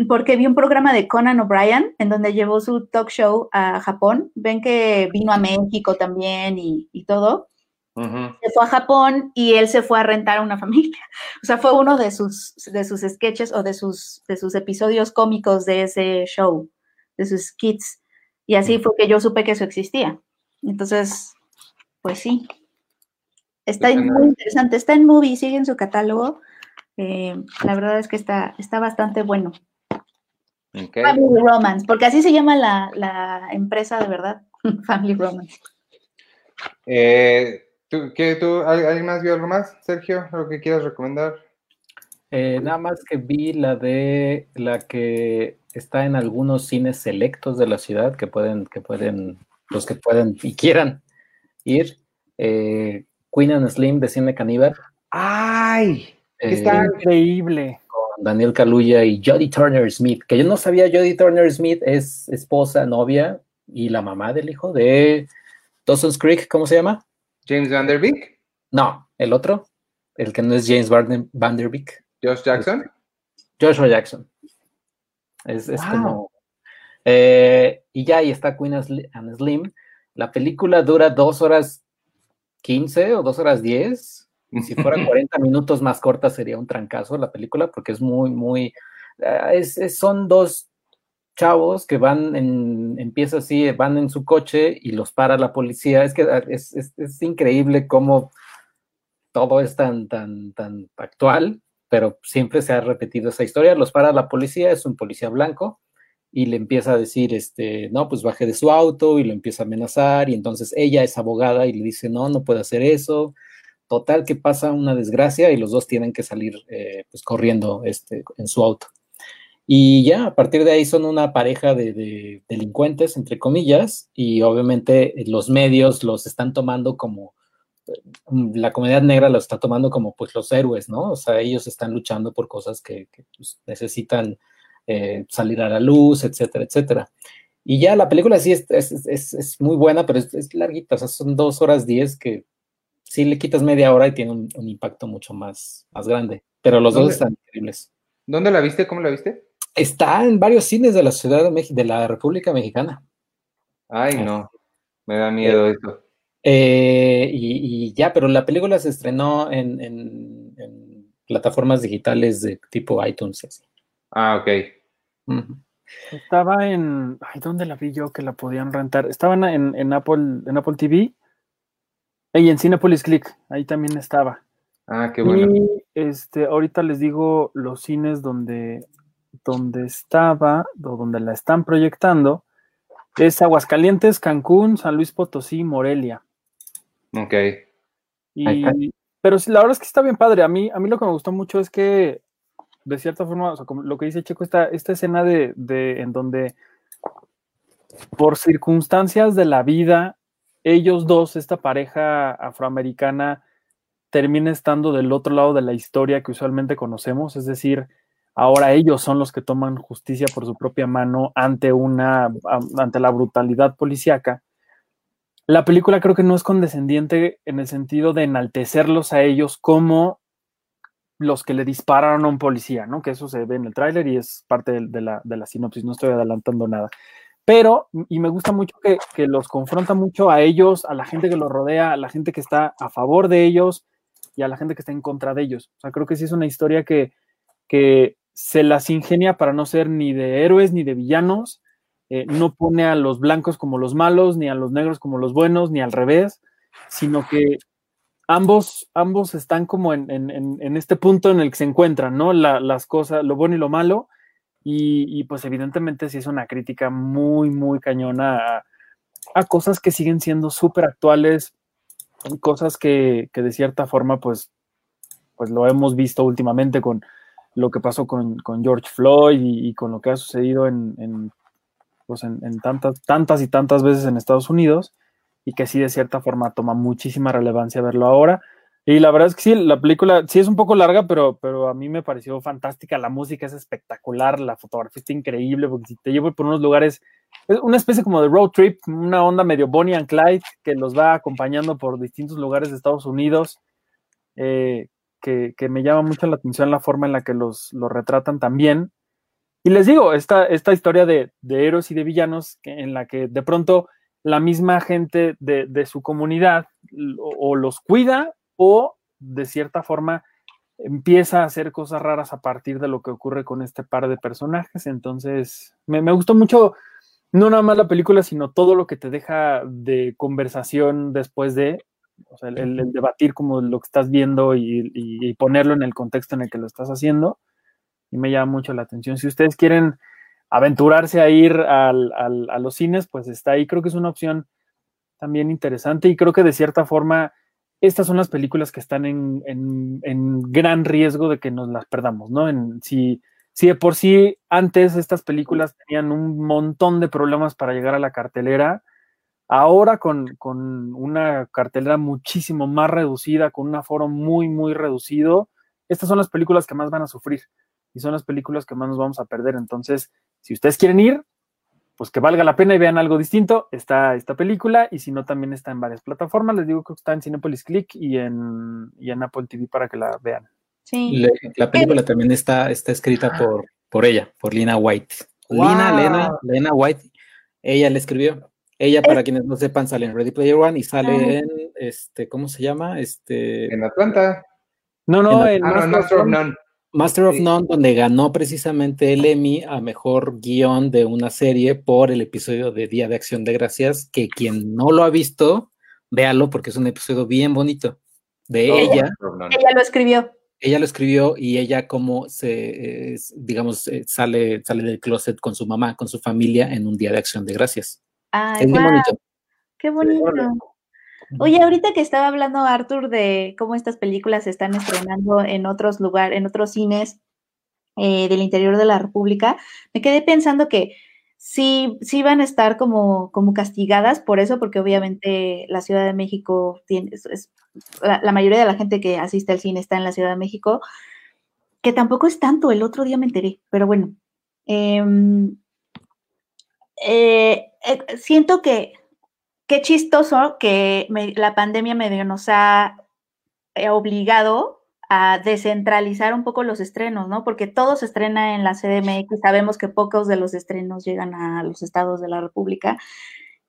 porque vi un programa de Conan O'Brien en donde llevó su talk show a Japón. Ven que vino a México también y, todo. Se fue a Japón y él se fue a rentar a una <laughs> familia. O sea, fue uno de sus, de sus sketches o de sus, de sus episodios cómicos de ese show, de sus skits. Y así fue que yo supe que eso existía. Entonces, pues sí. Está muy interesante. Está en Movie, sigue en su catálogo. Eh, la verdad es que está, está bastante bueno. Family Romance, porque así se llama la, empresa de verdad. <laughs> Family Romance. Eh, ¿tú, qué, tú, ¿Alguien más vio algo más, Sergio? ¿Algo que quieras recomendar? Eh, nada más que vi la de la que está en algunos cines selectos de la ciudad que pueden, que pueden, los que pueden y quieran ir. Eh, Queen and Slim de Cine Caníbal. ¡Ay! está increíble. Con Daniel Kaluuya y Jodie Turner Smith, que yo no sabía, Jodie Turner Smith es esposa, novia y la mamá del hijo de Dawson's Creek, ¿cómo se llama? James Van Der Beek. No, el otro, el que no es James Van Der Beek. Josh Jackson. Joshua Jackson. Es, como. Eh, y ya, ahí está Queen and Slim. La película dura dos horas quince o dos horas diez. Si fuera 40 minutos más corta sería un trancazo la película porque es muy, muy... Eh, es, son dos chavos que van en, empieza así, van en su coche y los para la policía. Es que ah, es, es increíble cómo todo es tan, tan, tan actual pero siempre se ha repetido esa historia. Los para la policía, es un policía blanco y le empieza a decir, este, no, pues baje de su auto y lo empieza a amenazar y entonces ella es abogada y le dice, no, no puede hacer eso. Total que pasa una desgracia y los dos tienen que salir eh, pues corriendo este, en su auto. Y ya, a partir de ahí son una pareja de, de, delincuentes, entre comillas, y obviamente los medios los están tomando como la comunidad negra lo está tomando como pues los héroes, ¿no? O sea, ellos están luchando por cosas que, pues, necesitan eh, salir a la luz, etcétera, etcétera. Y ya la película sí es, es, muy buena, pero es, larguita, o sea, son dos horas diez que sí le quitas media hora y tiene un, impacto mucho más, más grande. Pero los dos están increíbles. ¿Dónde la viste? ¿Cómo la viste? Está en varios cines de la Ciudad de México, de la República Mexicana. Ay, no, me da miedo esto. Eh, y, ya, pero la película se estrenó en, plataformas digitales de tipo iTunes. Ah, ok. Estaba en. Ay, ¿dónde la vi yo que la podían rentar? Estaban en, en Apple, en Apple TV y en Cinepolis Click. Ahí también estaba. Ah, qué bueno. Y este, ahorita les digo los cines donde, donde estaba, o donde la están proyectando. Es Aguascalientes, Cancún, San Luis Potosí, Morelia. Ok. Y, pero la verdad es que está bien padre. A mí, a mí lo que me gustó mucho es que de cierta forma, o sea, como lo que dice Checo, esta, esta escena de, de, en donde por circunstancias de la vida, ellos dos, esta pareja afroamericana, termina estando del otro lado de la historia que usualmente conocemos, es decir, ahora ellos son los que toman justicia por su propia mano ante una ante la brutalidad policíaca. La película creo que no es condescendiente en el sentido de enaltecerlos a ellos como los que le dispararon a un policía, ¿no? Que eso se ve en el tráiler y es parte de, la, sinopsis, no estoy adelantando nada. Pero, y me gusta mucho que, los confronta mucho a ellos, a la gente que los rodea, a la gente que está a favor de ellos y a la gente que está en contra de ellos. O sea, creo que sí es una historia que, que se las ingenia para no ser ni de héroes ni de villanos, eh, no pone a los blancos como los malos, ni a los negros como los buenos, ni al revés, sino que ambos, ambos están como en, este punto en el que se encuentran, ¿no? las cosas, lo bueno y lo malo, y, pues evidentemente sí es una crítica muy, muy cañona a, cosas que siguen siendo súper actuales, cosas que, de cierta forma pues, pues lo hemos visto últimamente con lo que pasó con, George Floyd y, con lo que ha sucedido en, pues en, tantas, tantas y tantas veces en Estados Unidos y que sí de cierta forma toma muchísima relevancia verlo ahora. Y la verdad es que sí, la película sí es un poco larga, pero, pero a mí me pareció fantástica. La música es espectacular, la fotografía está increíble, porque si te llevo por unos lugares, es una especie como de road trip, una onda medio Bonnie and Clyde que los va acompañando por distintos lugares de Estados Unidos, eh, que, me llama mucho la atención la forma en la que los, los retratan también. Y les digo, esta, esta historia de, de héroes y de villanos en la que de pronto la misma gente de, su comunidad o, los cuida o de cierta forma empieza a hacer cosas raras a partir de lo que ocurre con este par de personajes. Entonces, me, gustó mucho, no nada más la película, sino todo lo que te deja de conversación después de, o sea, el, debatir como lo que estás viendo y, y, ponerlo en el contexto en el que lo estás haciendo. Y me llama mucho la atención. Si ustedes quieren aventurarse a ir a los cines, pues está ahí. Creo que es una opción también interesante y creo que de cierta forma estas son las películas que están en, gran riesgo de que nos las perdamos, ¿no? En, si, si de por sí antes estas películas tenían un montón de problemas para llegar a la cartelera, ahora con, con una cartelera muchísimo más reducida, con un aforo muy, muy reducido, estas son las películas que más van a sufrir y son las películas que más nos vamos a perder. Entonces, si ustedes quieren ir, pues que valga la pena y vean algo distinto, está esta película y si no, también está en varias plataformas. Les digo que está en Cinepolis Click y en, en Apple TV para que la vean. Sí. la película también está, está escrita ah. por, por ella, por Lina White. Lina, Lena, Lena White, ella le escribió. Ella, para quienes no sepan, sale en Ready Player One y sale en, este, ¿cómo se llama? Este... En Atlanta. No, no, en, ah, Master of None. Master of None, donde ganó precisamente el Emmy a mejor guion de una serie por el episodio de Día de Acción de Gracias, que quien no lo ha visto, véalo porque es un episodio bien bonito de oh, ella. Ella lo escribió. Ella lo escribió y ella como se, digamos, eh, sale, sale del closet con su mamá, con su familia en un Día de Acción de Gracias. es bien bonito. Qué bonito. Oye, ahorita que estaba hablando Arthur de cómo estas películas se están estrenando en otros lugares, en otros cines eh, del interior de la República, me quedé pensando que sí, sí van a estar como, como castigadas por eso, porque obviamente la Ciudad de México tiene, es, la, mayoría de la gente que asiste al cine está en la Ciudad de México, que tampoco es tanto, el otro día me enteré, pero bueno. Em, eh, eh, siento que qué chistoso que la pandemia medio nos ha eh, obligado a descentralizar un poco los estrenos, ¿no? Porque todo se estrena en la CDMX, sabemos que pocos de los estrenos llegan a los estados de la República,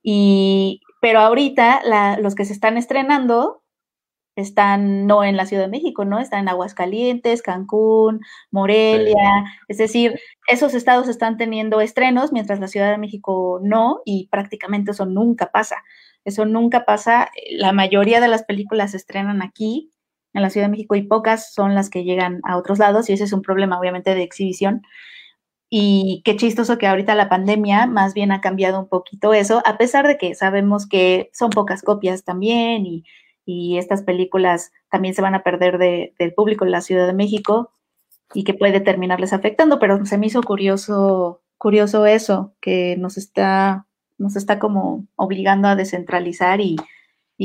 y, pero ahorita los que se están estrenando están no en la Ciudad de México, ¿no? Están en Aguascalientes, Cancún, Morelia, es decir, esos estados están teniendo estrenos mientras la Ciudad de México no y prácticamente eso nunca pasa. Eso nunca pasa. La mayoría de las películas se estrenan aquí en la Ciudad de México y pocas son las que llegan a otros lados y ese es un problema obviamente de exhibición. Y qué chistoso que ahorita la pandemia más bien ha cambiado un poquito eso, a pesar de que sabemos que son pocas copias también y y estas películas también se van a perder del público en la Ciudad de México y que puede terminarles afectando, pero se me hizo curioso, curioso eso, que nos está, nos está como obligando a descentralizar y,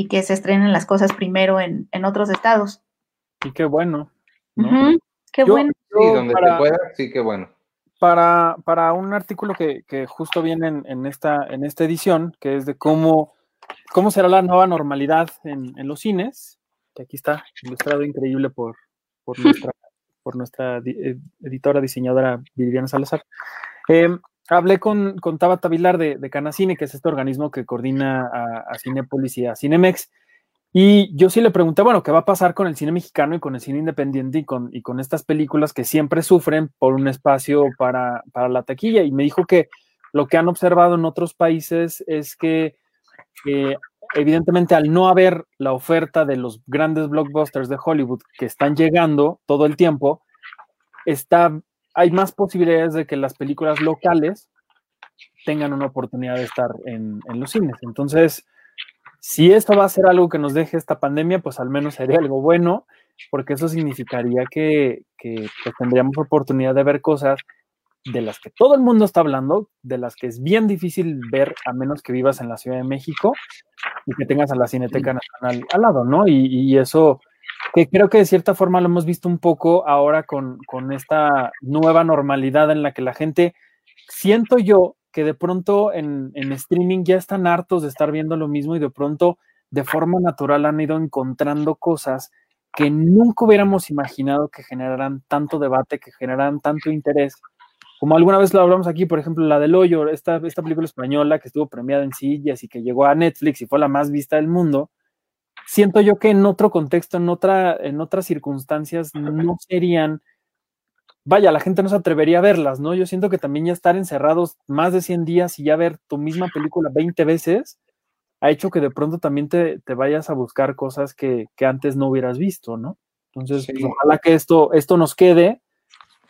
que se estrenen las cosas primero en, otros estados. Y qué bueno. qué bueno. Sí, donde se pueda, sí, qué bueno. Para, para un artículo que, justo viene en, en, esta, en esta edición, que es de cómo cómo será la nueva normalidad en, los cines, que aquí está ilustrado increíble por, por <laughs> nuestra, eh, editora diseñadora Viviana Salazar. Em, hablé con, con Tabata Vilar de, de, Canacine, que es este organismo que coordina a, a Cinepolis y a Cinemex. Y yo sí le pregunté, bueno, ¿qué va a pasar con el cine mexicano y con el cine independiente y con, y con estas películas que siempre sufren por un espacio para, para la taquilla? Y me dijo que lo que han observado en otros países es que evidentemente al no haber la oferta de los grandes blockbusters de Hollywood que están llegando todo el tiempo, está, hay más posibilidades de que las películas locales tengan una oportunidad de estar en, los cines. Entonces, si esto va a ser algo que nos deje esta pandemia, pues al menos sería algo bueno, porque eso significaría que, pues, tendríamos oportunidad de ver cosas de las que todo el mundo está hablando, de las que es bien difícil ver a menos que vivas en la Ciudad de México y que tengas a la Cineteca Nacional al lado, ¿no? Y, eso, que creo que de cierta forma lo hemos visto un poco ahora con, esta nueva normalidad en la que la gente, siento yo que de pronto en, en streaming ya están hartos de estar viendo lo mismo y de pronto de forma natural han ido encontrando cosas que nunca hubiéramos imaginado que generaran tanto debate, que generaran tanto interés como alguna vez lo hablamos aquí, por ejemplo, la del hoyo, esta, esta película española que estuvo premiada en sillas y que llegó a Netflix y fue la más vista del mundo, siento yo que en otro contexto, en, otra, en otras circunstancias, no serían, vaya, la gente no se atrevería a verlas, ¿no? Yo siento que también ya estar encerrados más de 100 días y ya ver tu misma película 20 veces, ha hecho que de pronto también te, vayas a buscar cosas que, antes no hubieras visto, ¿no? Entonces, pues, ojalá que esto, esto nos quede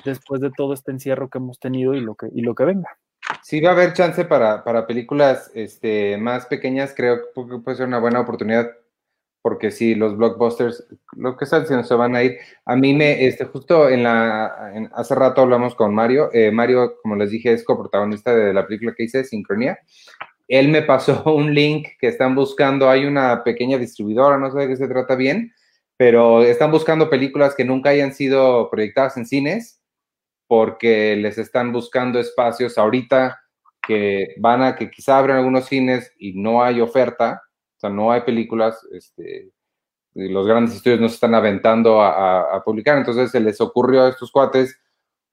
después de todo este encierro que hemos tenido y lo que, y lo que venga. Sí, va a haber chance para, para películas este, más pequeñas, creo que puede ser una buena oportunidad, porque sí, los blockbusters, lo que están diciendo, se van a ir. A mí me, este, justo en la, hace rato hablamos con Mario, eh, Mario, como les dije, es coprotagonista de la película que hice, Sincronía. Él me pasó <laughs> un link que están buscando, hay una pequeña distribuidora, no sé de qué se trata bien, pero están buscando películas que nunca hayan sido proyectadas en cines porque les están buscando espacios ahorita que van a que quizá abran algunos cines y no hay oferta, o sea, no hay películas, este, los grandes estudios no se están aventando a, publicar, entonces se les ocurrió a estos cuates,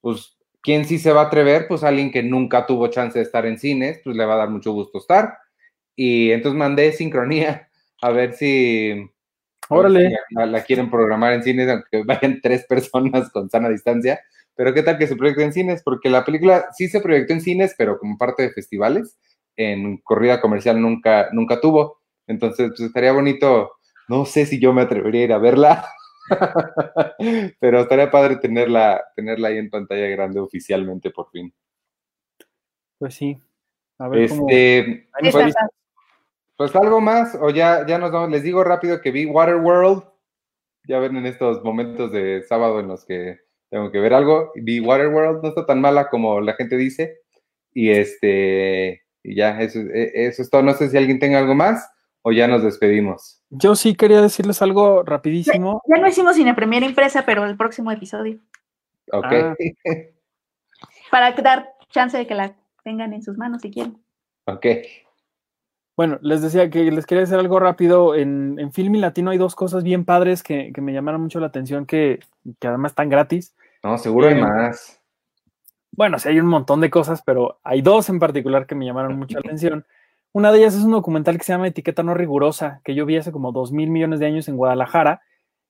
pues, ¿quién sí se va a atrever? Pues alguien que nunca tuvo chance de estar en cines, pues le va a dar mucho gusto estar. Y entonces mandé sincronía <laughs> a ver si, Órale. la, quieren programar en cines, aunque <laughs> vayan tres personas con sana distancia. Pero qué tal que se proyecte en cines, porque la película sí se proyectó en cines, pero como parte de festivales, en corrida comercial nunca, nunca tuvo. Entonces, pues estaría bonito, no sé si yo me atrevería a ir a verla, <laughs> pero estaría padre tenerla, tenerla ahí en pantalla grande oficialmente por fin. Pues sí. A ver este, pues, pues, algo más, o ya, ya nos vamos. Les digo rápido que vi Waterworld. Ya ven en estos momentos de sábado en los que tengo que ver algo. Vi Waterworld, no está tan mala como la gente dice. Y este, y ya, eso, e, eso es todo. No sé si alguien tenga algo más ¿O ya nos despedimos? Yo sí quería decirles algo rapidísimo. Ya, no hicimos Cine Premier impresa, pero el próximo episodio. Ok. Ah. <laughs> Para dar chance de que la tengan en sus manos si quieren. ok. Bueno, les decía que les quería decir algo rápido. En, en Filmi Latino hay dos cosas bien padres que, que me llamaron mucho la atención, que, que además están gratis. No, seguro hay Eh, más. Bueno, sí hay un montón de cosas, pero hay dos en particular que me llamaron mucho la <laughs> atención. Una de ellas es un documental que se llama Etiqueta No Rigurosa, que yo vi hace como dos mil millones de años en Guadalajara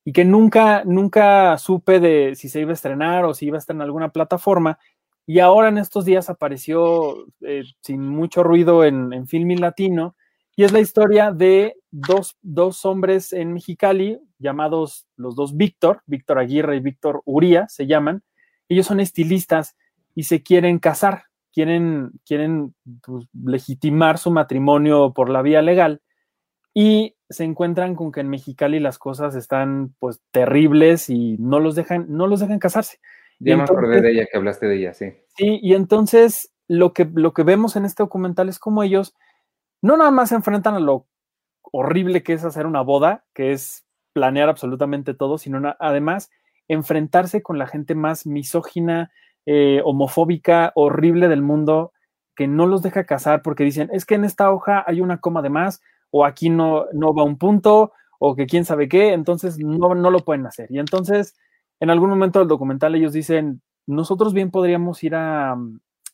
y que nunca, nunca supe de si se iba a estrenar o si iba a estar en alguna plataforma. Y ahora en estos días apareció eh, sin mucho ruido en, en Filmin Latino y es la historia de dos, dos hombres en Mexicali llamados los dos Víctor, Víctor Aguirre y Víctor Uría se llaman. Ellos son estilistas y se quieren casar, quieren, quieren pues, legitimar su matrimonio por la vía legal y se encuentran con que en Mexicali las cosas están pues terribles y no los dejan, no los dejan casarse. Ya me acordé de ella, que hablaste de ella, sí. Sí, y entonces lo que, lo que vemos en este documental es como ellos no nada más se enfrentan a lo horrible que es hacer una boda, que es planear absolutamente todo, sino además enfrentarse con la gente más misógina, eh, homofóbica, horrible del mundo, que no los deja casar porque dicen, es que en esta hoja hay una coma de más, o aquí no, no va un punto, o que quién sabe qué, entonces no, no lo pueden hacer. Y entonces, en algún momento del documental ellos dicen, nosotros bien podríamos ir a,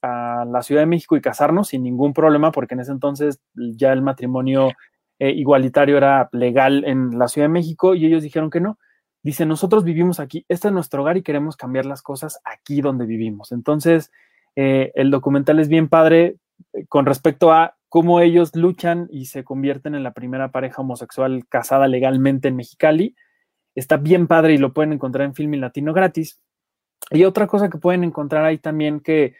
a la Ciudad de México y casarnos sin ningún problema, porque en ese entonces ya el matrimonio eh, igualitario era legal en la Ciudad de México y ellos dijeron que no. Dicen, nosotros vivimos aquí, este es nuestro hogar y queremos cambiar las cosas aquí donde vivimos. Entonces, eh, el documental es bien padre eh, con respecto a cómo ellos luchan y se convierten en la primera pareja homosexual casada legalmente en Mexicali. Está bien padre y lo pueden encontrar en Filmin Latino gratis. Y otra cosa que pueden encontrar ahí también que,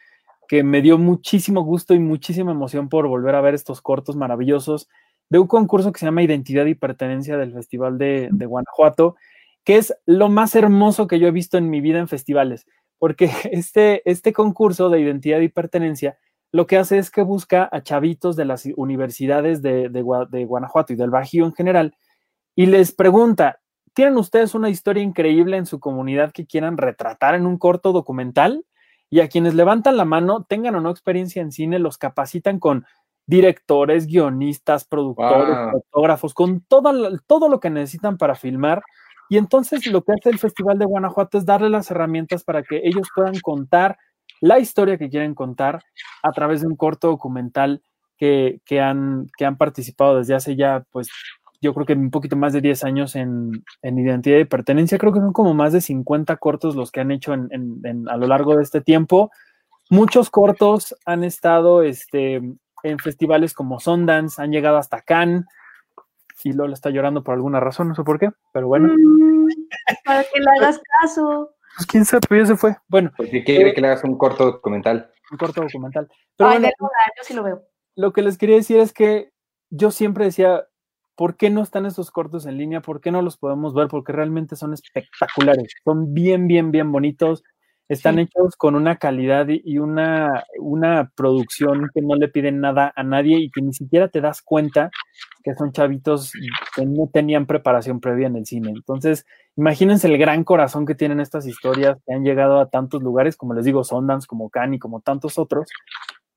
que me dio muchísimo gusto y muchísima emoción por volver a ver estos cortos maravillosos de un concurso que se llama Identidad y Pertenencia del Festival de, de Guanajuato, que es lo más hermoso que yo he visto en mi vida en festivales, porque <laughs> este, este concurso de identidad y pertenencia lo que hace es que busca a chavitos de las universidades de, de, de Guanajuato y del Bajío en general y les pregunta, ¿tienen ustedes una historia increíble en su comunidad que quieran retratar en un corto documental? Y a quienes levantan la mano, tengan o no experiencia en cine, los capacitan con directores, guionistas, productores, Wow. fotógrafos, con todo, lo- todo lo que necesitan para filmar. Y entonces lo que hace el Festival de Guanajuato es darle las herramientas para que ellos puedan contar la historia que quieren contar a través de un corto documental que, que han, que han participado desde hace ya, pues, yo creo que un poquito más de 10 años en, en identidad y pertenencia. Creo que son como más de 50 cortos los que han hecho en- en- en- a lo largo de este tiempo. Muchos cortos han estado este, en festivales como Sundance, han llegado hasta Cannes. Y Lola está llorando por alguna razón, no sé por qué, pero bueno, Mm, para que le hagas caso. pues quién sabe, pero ya se fue. Bueno, Porque quiere que le hagas un corto documental. un corto documental. Pero Ay, bueno, de Lola, yo sí lo veo. lo que les quería decir es que yo siempre decía, ¿por qué no están estos cortos en línea? ¿Por qué no los podemos ver? Porque realmente son espectaculares, son bien, bien, bien bonitos. Están Sí. hechos con una calidad y una, una producción que no le piden nada a nadie y que ni siquiera te das cuenta que son chavitos que no tenían preparación previa en el cine. Entonces, imagínense el gran corazón que tienen estas historias que han llegado a tantos lugares, como les digo, Sundance, como Cannes y como tantos otros,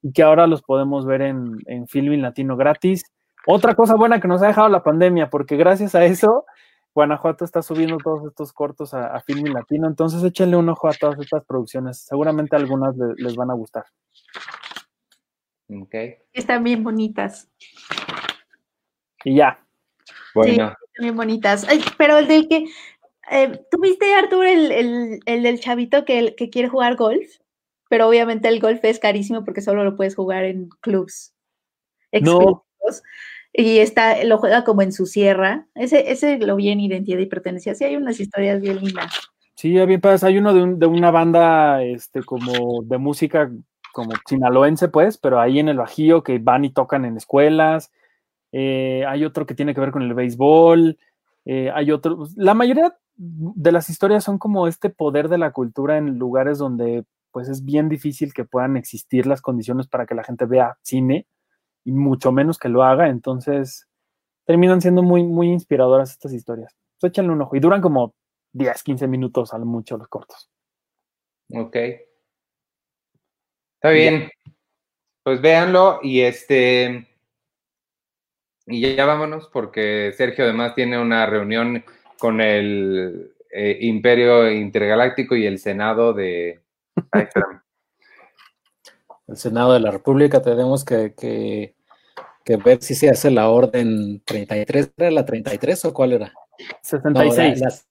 y que ahora los podemos ver en, en Filmin Latino gratis. Otra cosa buena que nos ha dejado la pandemia, porque gracias a eso, Guanajuato está subiendo todos estos cortos a, a Filmin Latino, entonces échenle un ojo a todas estas producciones, seguramente algunas le- les van a gustar. Ok. Están bien bonitas. Y ya, Bueno, Están bien bonitas. Ay, pero el del que. Eh, ¿Tú viste, Artur, el, el- el del chavito que, que quiere jugar golf? Pero obviamente el golf es carísimo porque solo lo puedes jugar en clubs No. Y está, lo juega como en su sierra. Ese, ese lo vi en Identidad y Pertenencia. Sí, hay unas historias bien lindas. sí, bien padres. Hay uno de, un- de una banda este, como de música como sinaloense, pues, pero ahí en el Bajío que van y tocan en escuelas. Eh, hay otro que tiene que ver con el béisbol. eh, hay otro. pues, La mayoría de las historias son como este poder de la cultura en lugares donde pues es bien difícil que puedan existir las condiciones para que la gente vea cine y mucho menos que lo haga. Entonces, terminan siendo muy, muy inspiradoras estas historias. Pues échenle un ojo. Y duran como 10, 15 minutos al mucho los cortos. Ok. Está bien. Pues véanlo y este. Y ya vámonos porque Sergio además tiene una reunión con el eh, Imperio Intergaláctico y el Senado de... <laughs> el Senado de la República tenemos que, que, ver si se hace la orden 33. ¿Era la 33 o cuál era? 66.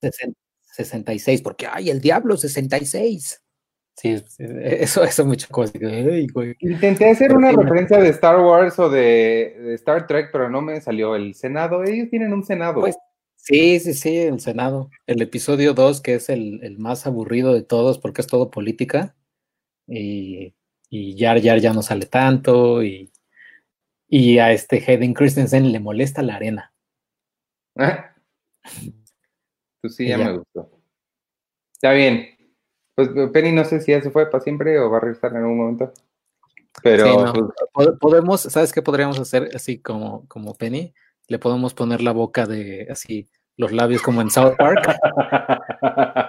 66, porque ¡ay, el diablo 66! Sí, eso, eso mucho cosa. Intenté hacer una referencia de Star Wars o de, Star Trek, pero no me salió el Senado. Ellos tienen un Senado. Pues, sí, sí, sí, el Senado. El episodio 2, que es el, más aburrido de todos porque es todo política. Y, y Yar Yar ya no sale tanto. Y, y a este Hayden Christensen le molesta la arena. ¿Ah? <laughs> Pues sí, ya, me gustó. Está bien. Pues Penny no sé si ya se fue para siempre o va a regresar en algún momento. Pero pues, podemos, ¿sabes qué podríamos hacer así como, como Penny? Le podemos poner la boca de así, los labios como en South Park. <laughs>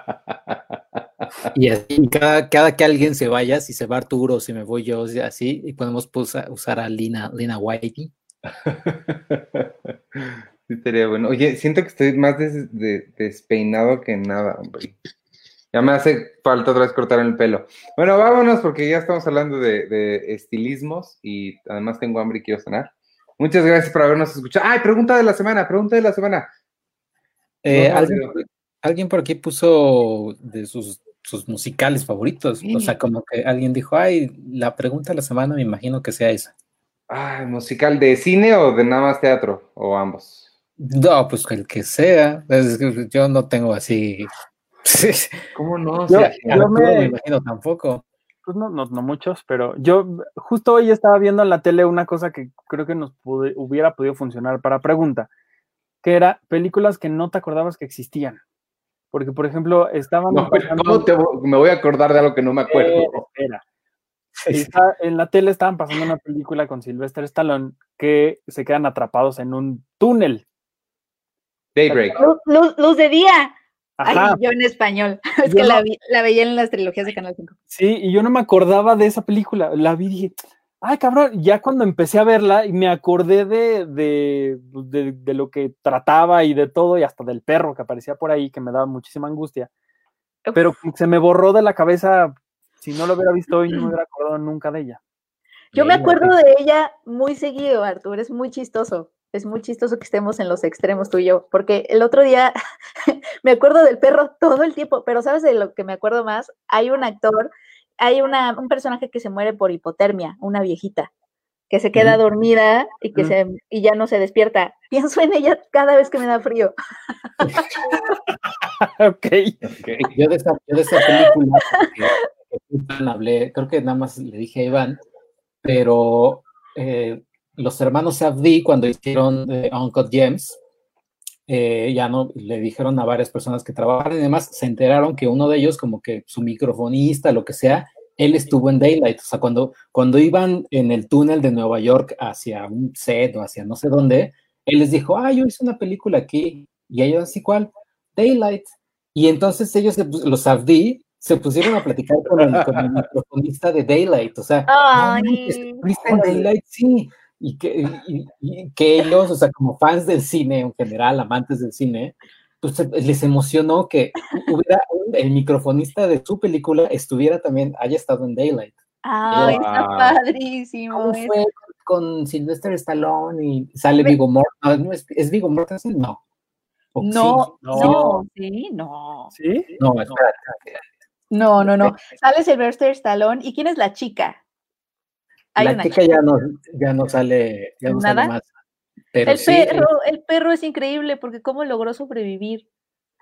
y así, cada, cada, que alguien se vaya, si se va Arturo, si me voy yo, así, y podemos usar a Lina, Lina Whitey. <laughs> sí, sería bueno. Oye, siento que estoy más despeinado que nada, hombre. Ya me hace falta otra vez cortar el pelo. Bueno, vámonos porque ya estamos hablando de, estilismos y además tengo hambre y quiero cenar. Muchas gracias por habernos escuchado. ¡Ay, pregunta de la semana! Pregunta de la semana. Eh, ¿alguien, por aquí puso de sus, musicales favoritos. O sea, como que alguien dijo, ay, la pregunta de la semana me imagino que sea esa. Ah, ¿musical de cine o de nada más teatro? ¿O ambos? No, pues el que sea. Yo no tengo así <laughs> ¿Cómo no? Yo, me... imagino tampoco. Pues no, no, no, muchos, pero yo justo hoy estaba viendo en la tele una cosa que creo que nos hubiera podido funcionar para pregunta, que era películas que no te acordabas que existían. Porque, por ejemplo, estaban... ¿Cómo te, me voy a acordar de algo que no me acuerdo? era. en la tele estaban pasando una película con Sylvester Stallone que se quedan atrapados en un túnel. Daybreak. luz de día. Ay, yo en español. <laughs> Es que la, veía en las trilogías de Canal 5. Sí, y yo no me acordaba de esa película. La vi y dije, ay, cabrón, ya cuando empecé a verla y me acordé de, de, de, lo que trataba y de todo, y hasta del perro que aparecía por ahí, que me daba muchísima angustia. Pero se me borró de la cabeza, si no lo hubiera visto hoy, no me <clears throat> hubiera acordado nunca de ella. Yo me acuerdo de ella muy seguido, Artur, es muy chistoso es muy chistoso que estemos en los extremos tú y yo, porque el otro día <laughs> me acuerdo del perro todo el tiempo, pero ¿sabes de lo que me acuerdo más? Hay un actor, hay una, un personaje que se muere por hipotermia, una viejita, que se queda dormida y que se y ya no se despierta. <laughs> Pienso en ella cada vez que me da frío. ok. Yo, de esa, yo de esa película hablé, creo que nada más le dije a Iván, pero eh, los hermanos Safdie, cuando hicieron eh, Uncut Gems, eh, ya no le dijeron a varias personas que trabajaban y demás, se enteraron que uno de ellos, como que su microfonista, lo que sea, él estuvo en Daylight. O sea, cuando, cuando iban en el túnel de Nueva York hacia un set o hacia no sé dónde, él les dijo, ah, yo hice una película aquí. Y ellos así, ¿cuál? Daylight. Y entonces ellos, los Safdie, se pusieron a platicar con el, <laughs> microfonista de Daylight. O sea, en Daylight? Sí y que, que ellos, o sea, como fans del cine en general, amantes del cine, pues les emocionó que hubiera el microfonista de su película estuviera también, haya estado en Daylight. Ah, está padrísimo. fue con Sylvester Stallone y sale Vigo Mortensen? ¿Es, ¿Es Vigo Mortensen? No. No, no, sí, no. ¿Sí? No, No, no, no. Sale Sylvester Stallone. ¿Y quién es la chica? La chica, ya no, ya no sale, ya no sale más. Pero el, perro, el perro es increíble porque cómo logró sobrevivir.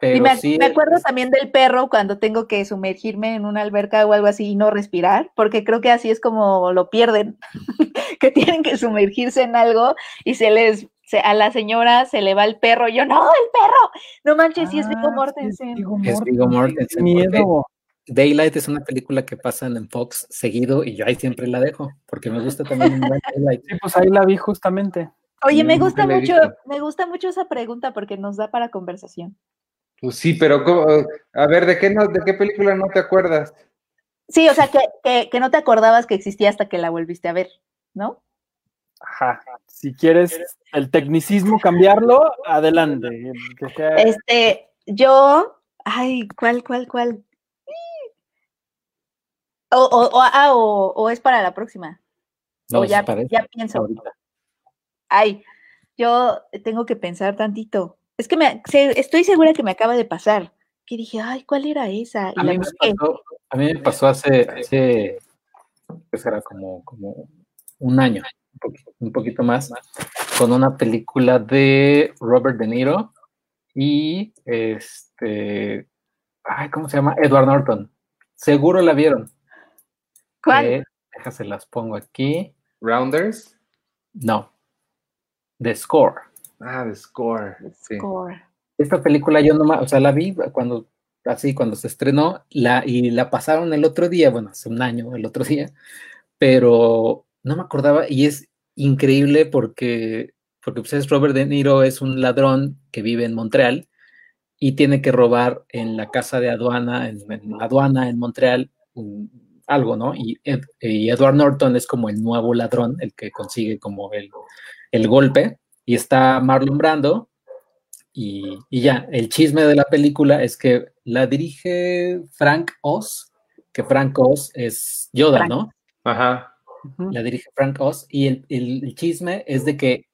y me, me, acuerdo también del perro cuando tengo que sumergirme en una alberca o algo así y no respirar, porque creo que así es como lo pierden, <laughs> que tienen que sumergirse en algo y se les, a la señora se le va el perro. yo, no, el perro, no manches, si es Vigo ah, Mortensen. Es Vigo Mortensen. Miedo. Daylight es una película que pasan en Fox seguido y yo ahí siempre la dejo, porque me gusta también Daylight. Sí, pues ahí la vi justamente. Oye, me Nunca gusta mucho, me gusta mucho esa pregunta porque nos da para conversación. Pues sí, pero ¿cómo? a ver, ¿de qué, no, ¿de qué película no te acuerdas? Sí, o sea, que, que, que no te acordabas que existía hasta que la volviste a ver, ¿no? Ajá. Si quieres el tecnicismo cambiarlo, adelante. Que sea- Este, yo, ay, ¿cuál, cuál, cuál? O, o, o, ah, o, o es para la próxima. No, o ya, pienso. ahorita. Ay, yo tengo que pensar tantito. Es que me, se- estoy segura que me acaba de pasar. Que dije, ay, ¿cuál era esa? Y A la mí, busqué. pasó, a mí me pasó hace, hace pues era como, como un año, un poquito, un poquito más, con una película de Robert De Niro y este, ay, ¿cómo se llama? Edward Norton. Seguro la vieron. ¿Cuál? Eh, déjase las pongo aquí. ¿Rounders? No. The Score. Ah, The Score. Sí. Score. Esta película yo nomás, o sea, la vi cuando, así, cuando se estrenó, la, y la pasaron el otro día, bueno, hace un año, el otro día, pero no me acordaba, y es increíble porque, porque pues es Robert De Niro, es un ladrón que vive en Montreal y tiene que robar en la casa de aduana, en, en la aduana en Montreal, un- algo, ¿no? Y, Ed- y Edward Norton es como el nuevo ladrón, el que consigue como el, el golpe, y está Marlon Brando, y, y ya, el chisme de la película es que la dirige Frank Oz, que Frank Oz es Yoda, Frank. ¿no? Ajá. La dirige Frank Oz, y el, el- el chisme es de que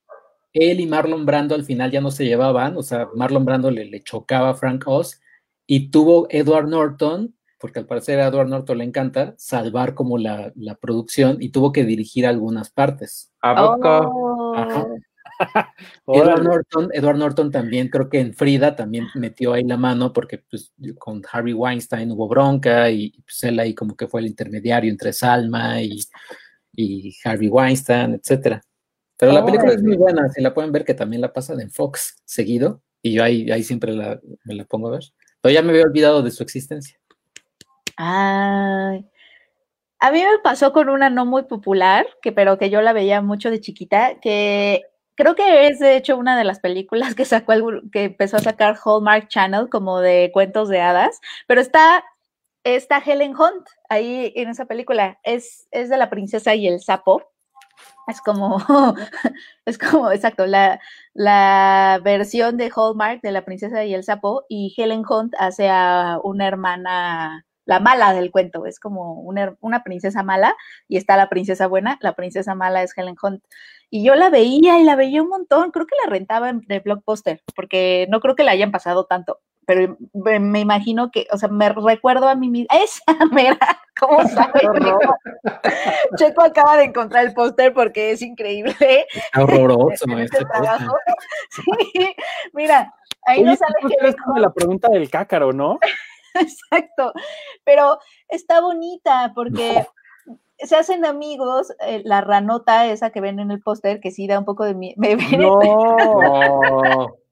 él y Marlon Brando al final ya no se llevaban, o sea, Marlon Brando le, le chocaba a Frank Oz, y tuvo Edward Norton, porque al parecer a Edward Norton le encanta, salvar como la, la producción y tuvo que dirigir algunas partes. ¿A poco? Oh. <laughs> Edward Norton, Edward Norton también creo que en Frida también metió ahí la mano porque pues, con Harvey Weinstein hubo bronca y pues, él ahí como que fue el intermediario entre Salma y, y Harvey Weinstein, etcétera. Pero la película es muy buena, si la pueden ver que también la pasan en Fox seguido y yo ahí, ahí siempre la, me la pongo a ver. Pero ya me había olvidado de su existencia. Ay. A mí me pasó con una no muy popular, que, pero que yo la veía mucho de chiquita, que creo que es de hecho una de las películas que sacó que empezó a sacar Hallmark Channel como de cuentos de hadas, pero está, está Helen Hunt ahí en esa película. Es, es de la princesa y el sapo. Es como, <laughs> es como, exacto, la, la versión de Hallmark de la princesa y el sapo, y Helen Hunt hace a una hermana, la mala del cuento, es como una, princesa mala, y está la princesa buena, la princesa mala es Helen Hunt. Y yo la veía y la veía un montón, creo que la rentaba en- de Blockbuster, porque no creo que la hayan pasado tanto, pero me, me imagino que, o sea, me recuerdo a mí misma, esa, <laughs> mira, ¿cómo <laughs> sabe? Checo? Acaba de encontrar el póster porque es increíble. Está horroroso <laughs> este este trabajo. Sí, mira, ahí Oye, no sale es como la pregunta del cácaro, ¿no? <laughs> Exacto, pero está bonita porque se hacen amigos, eh, la ranota esa que ven en el póster, que sí da un poco de miedo, No, <laughs>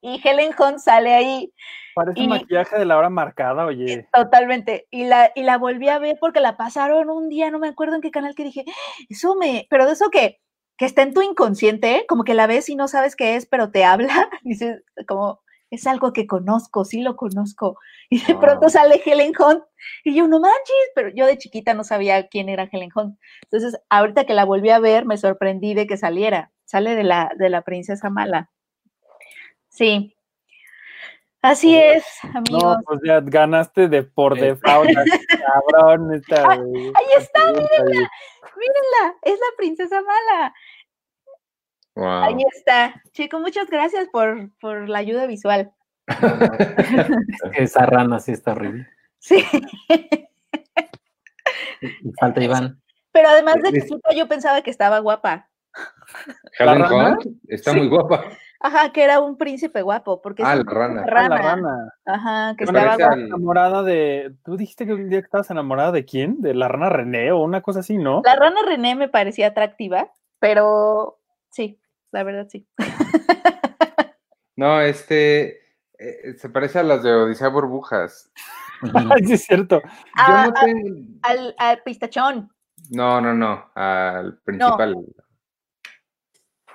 y Helen Hunt sale ahí parece Y- maquillaje de la hora marcada, oye. totalmente, y la, y la volví a ver porque la pasaron un día, no me acuerdo en qué canal, que dije, eso me, pero de eso que, que está en tu inconsciente, como que la ves y no sabes qué es, pero te habla, <laughs> dices, como, es algo que conozco, sí lo conozco, y de pronto sale Helen Hunt, y yo, no manches, pero yo de chiquita no sabía quién era Helen Hunt, entonces ahorita que la volví a ver, me sorprendí de que saliera, sale de la, de la princesa mala. Sí. Así es, amigos. No, pues ya ganaste de por Sí. default, <laughs> cabrón. Esta, ahí está, mírenla. Mírenla, es la princesa mala. Wow. Ahí está. Chico, muchas gracias por, por la ayuda visual. Es que esa rana sí está horrible. Sí, Y falta Iván. pero además de Es- chiquita yo pensaba que estaba guapa. Helen ¿La rana? Hunt está muy guapa. Ajá, que era un príncipe guapo, porque Ah, la príncipe rana. Ah, rana. la rana. Ajá, que Bueno, estaba al- Enamorada de. ¿Tú dijiste que un día que estabas enamorada de quién? ¿De la rana René o una cosa así, no? La rana René me parecía atractiva, pero sí, la verdad sí. No, este. eh, se parece a las de Odisea Burbujas. <laughs> Sí, es cierto. Yo Ah, no ah, tengo. al, al pistachón. No, no, no. Al principal.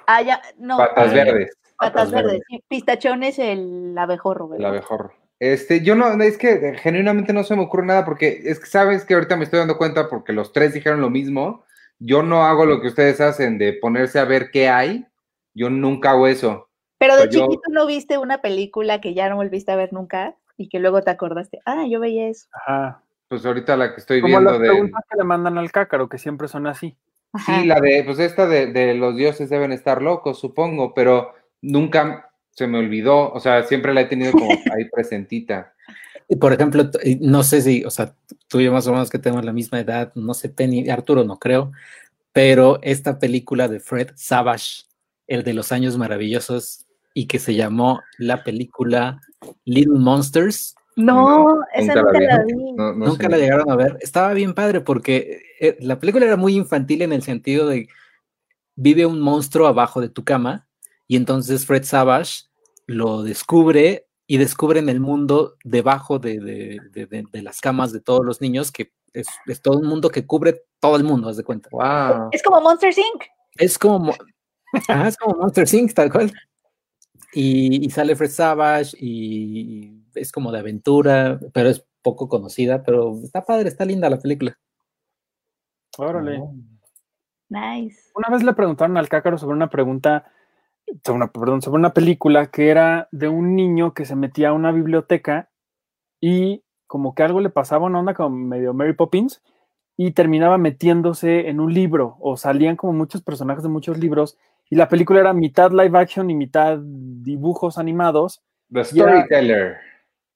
Ah, ya, no. Patas verdes. Patas verdes. Sí, pistachón es el abejorro, El ¿verdad? abejorro. Este, yo no, es que genuinamente no se me ocurre nada porque es que sabes que ahorita me estoy dando cuenta porque los tres dijeron lo mismo. Yo no hago lo que ustedes hacen de ponerse a ver qué hay. Yo nunca hago eso. Pero de Pues yo- chiquito no viste una película que ya no volviste a ver nunca y que luego te acordaste, ah, yo veía eso. Ajá. Pues ahorita la que estoy Como viendo las de. preguntas que le mandan al cácaro, que siempre son así. Ajá. Sí, la de, pues esta de, de los dioses deben estar locos, supongo, pero nunca se me olvidó. O sea, siempre la he tenido como <laughs> ahí presentita. Y, Por ejemplo, no sé si, o sea, tú y yo más o menos que tenemos la misma edad, no sé, Penny, Arturo no creo, pero esta película de Fred Savage, el de los años maravillosos, y que se llamó la película Little Monsters, No, No, esa nunca nunca la la vi. vi. No, no nunca sé. la llegaron a ver, estaba bien padre porque eh, la película era muy infantil en el sentido de vive un monstruo abajo de tu cama y entonces Fred Savage lo descubre y descubren el mundo debajo de, de- de- de- de las camas de todos los niños, que es, es todo un mundo que cubre todo el mundo, haz de cuenta. Wow. Es como Monster Inc. Es como, Ajá, es como Monster Inc., tal cual. Y, y sale Fred Savage y es como de aventura, pero es poco conocida, pero está padre, está linda la película. Órale. Nice. Una vez le preguntaron al cácaro sobre una pregunta, sobre una, perdón, sobre una película que era de un niño que se metía a una biblioteca y como que algo le pasaba, una onda como medio Mary Poppins, y terminaba metiéndose en un libro, o salían como muchos personajes de muchos libros, y la película era mitad live action y mitad dibujos animados. The era- Storyteller.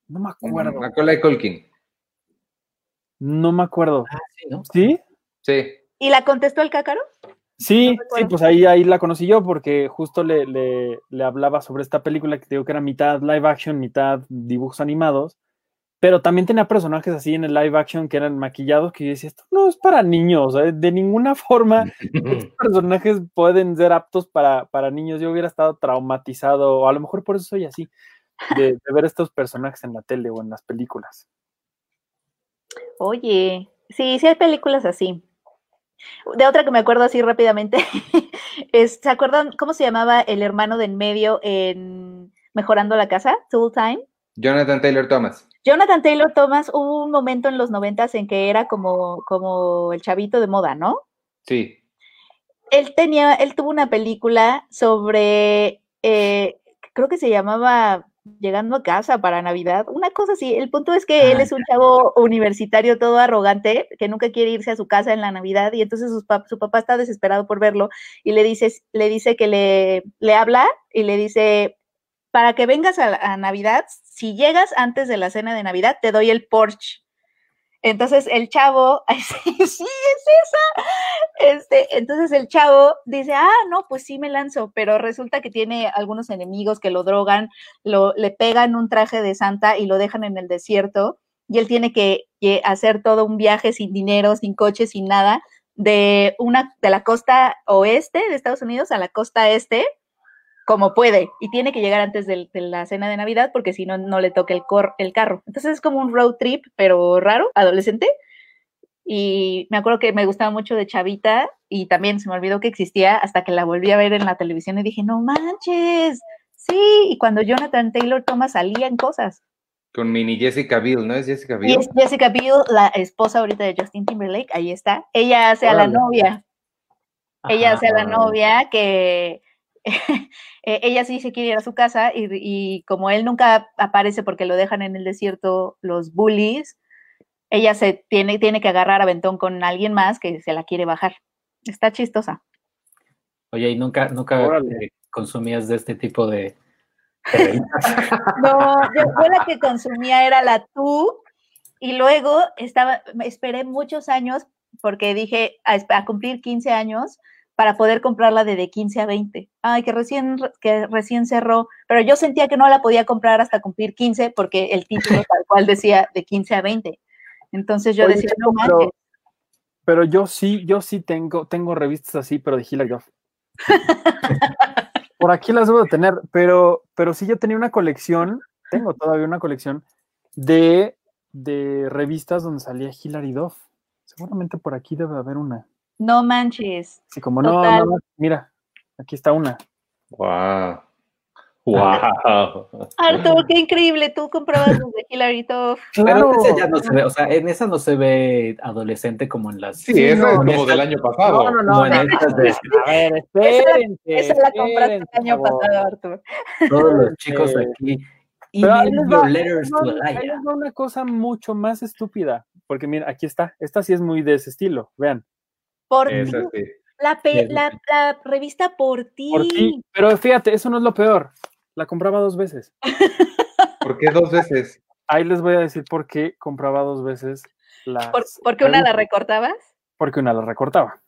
No me acuerdo, Macaulay Culkin. no me acuerdo. Sí, ¿no? ¿Sí? Sí. ¿Y la contestó el cácaro? Sí, No sí, pues ahí, ahí la conocí yo porque justo le, le, le hablaba sobre esta película que te digo que era mitad live action, mitad dibujos animados, pero también tenía personajes así en el live action que eran maquillados que yo decía, esto no es para niños, ¿eh? de ninguna forma <laughs> estos personajes pueden ser aptos para, para niños. Yo hubiera estado traumatizado, o a lo mejor por eso soy así, de, de ver estos personajes en la tele o en las películas. Oye, sí, sí hay películas así. De otra que me acuerdo así rápidamente, <laughs> es, ¿se acuerdan cómo se llamaba el hermano de en medio en Mejorando la Casa? Tool Time. Jonathan Taylor Thomas. Jonathan Taylor Thomas, hubo un momento en los noventas en que era como, como el chavito de moda, ¿no? Sí. Él tenía, él tuvo una película sobre, eh, creo que se llamaba Llegando a casa para Navidad, una cosa así. El punto es que él es un chavo universitario todo arrogante que nunca quiere irse a su casa en la Navidad y entonces pap- su papá está desesperado por verlo y le dice, le dice que le, le habla y le dice, para que vengas a, a Navidad, si llegas antes de la cena de Navidad, te doy el Porsche. Entonces el chavo, <laughs> sí, es esa. Este, entonces el chavo dice, ah, no, pues sí me lanzo, pero resulta que tiene algunos enemigos que lo drogan, lo, le pegan un traje de Santa y lo dejan en el desierto, y él tiene que, que hacer todo un viaje sin dinero, sin coche, sin nada, de una, de la costa oeste de Estados Unidos a la costa este, como puede, y tiene que llegar antes del- de, la cena de Navidad porque si no, no le toca el, cor- el carro. Entonces es como un road trip, pero raro, adolescente. Y me acuerdo que me gustaba mucho de Chavita y también se me olvidó que existía hasta que la volví a ver en la televisión y dije, no manches, sí. Y cuando Jonathan Taylor Thomas salía en cosas. Con mini Jessica Biel, ¿no es Jessica Biel? es Jessica Biel, la esposa ahorita de Justin Timberlake, ahí está. Ella hace a la novia. Ella hace a la novia que <laughs> ella sí se quiere ir a su casa y, y como él nunca aparece porque lo dejan en el desierto los bullies, ella se tiene, tiene que agarrar a Ventón con alguien más que se la quiere bajar. Está chistosa. Oye, ¿y nunca, nunca Órale. eh, consumías de este tipo de? <laughs> No, yo, yo la que consumía era la tú y luego estaba, me esperé muchos años porque dije a, a cumplir 15 años para poder comprarla de de 15 a 20. Ay, que recién, que recién cerró, pero yo sentía que no la podía comprar hasta cumplir 15 porque el título <laughs> tal cual decía de 15 a 20. Entonces yo Oye, decía, no pero- manches. Pero yo sí, yo sí tengo, tengo revistas así, pero de Hilary Duff. Por aquí las debo de tener, pero, pero sí yo tenía una colección, tengo todavía una colección de, de revistas donde salía Hilary Duff. Seguramente por aquí debe haber una. No manches. Así como, no, Total. no, mira, Aquí está una. Wow. Wow. Arthur, qué increíble. Tú comprabas los de Hillary Top. <laughs> Pero en esa ya no se ve, o sea, en esa no se ve adolescente como en las. Sí, esa no, es como del año pasado. No, no, no. No, no, estas de- A ver, espérense. Esa la compraste el año pasado, Arthur. Todos los chicos Este, aquí. Pero ahí Email les your va- letters to ahí les va- ahí Alaya. les va una cosa mucho más estúpida. Porque mira, aquí está. Esta sí es muy de ese estilo. Vean. Por ti. sí. La, Sí, la, la revista por ti. Por ti. Pero fíjate, eso no es lo peor. La compraba dos veces. <laughs> ¿Por qué dos veces? Ahí les voy a decir por qué compraba dos veces las. Por- porque una la recortabas. Porque una la recortaba.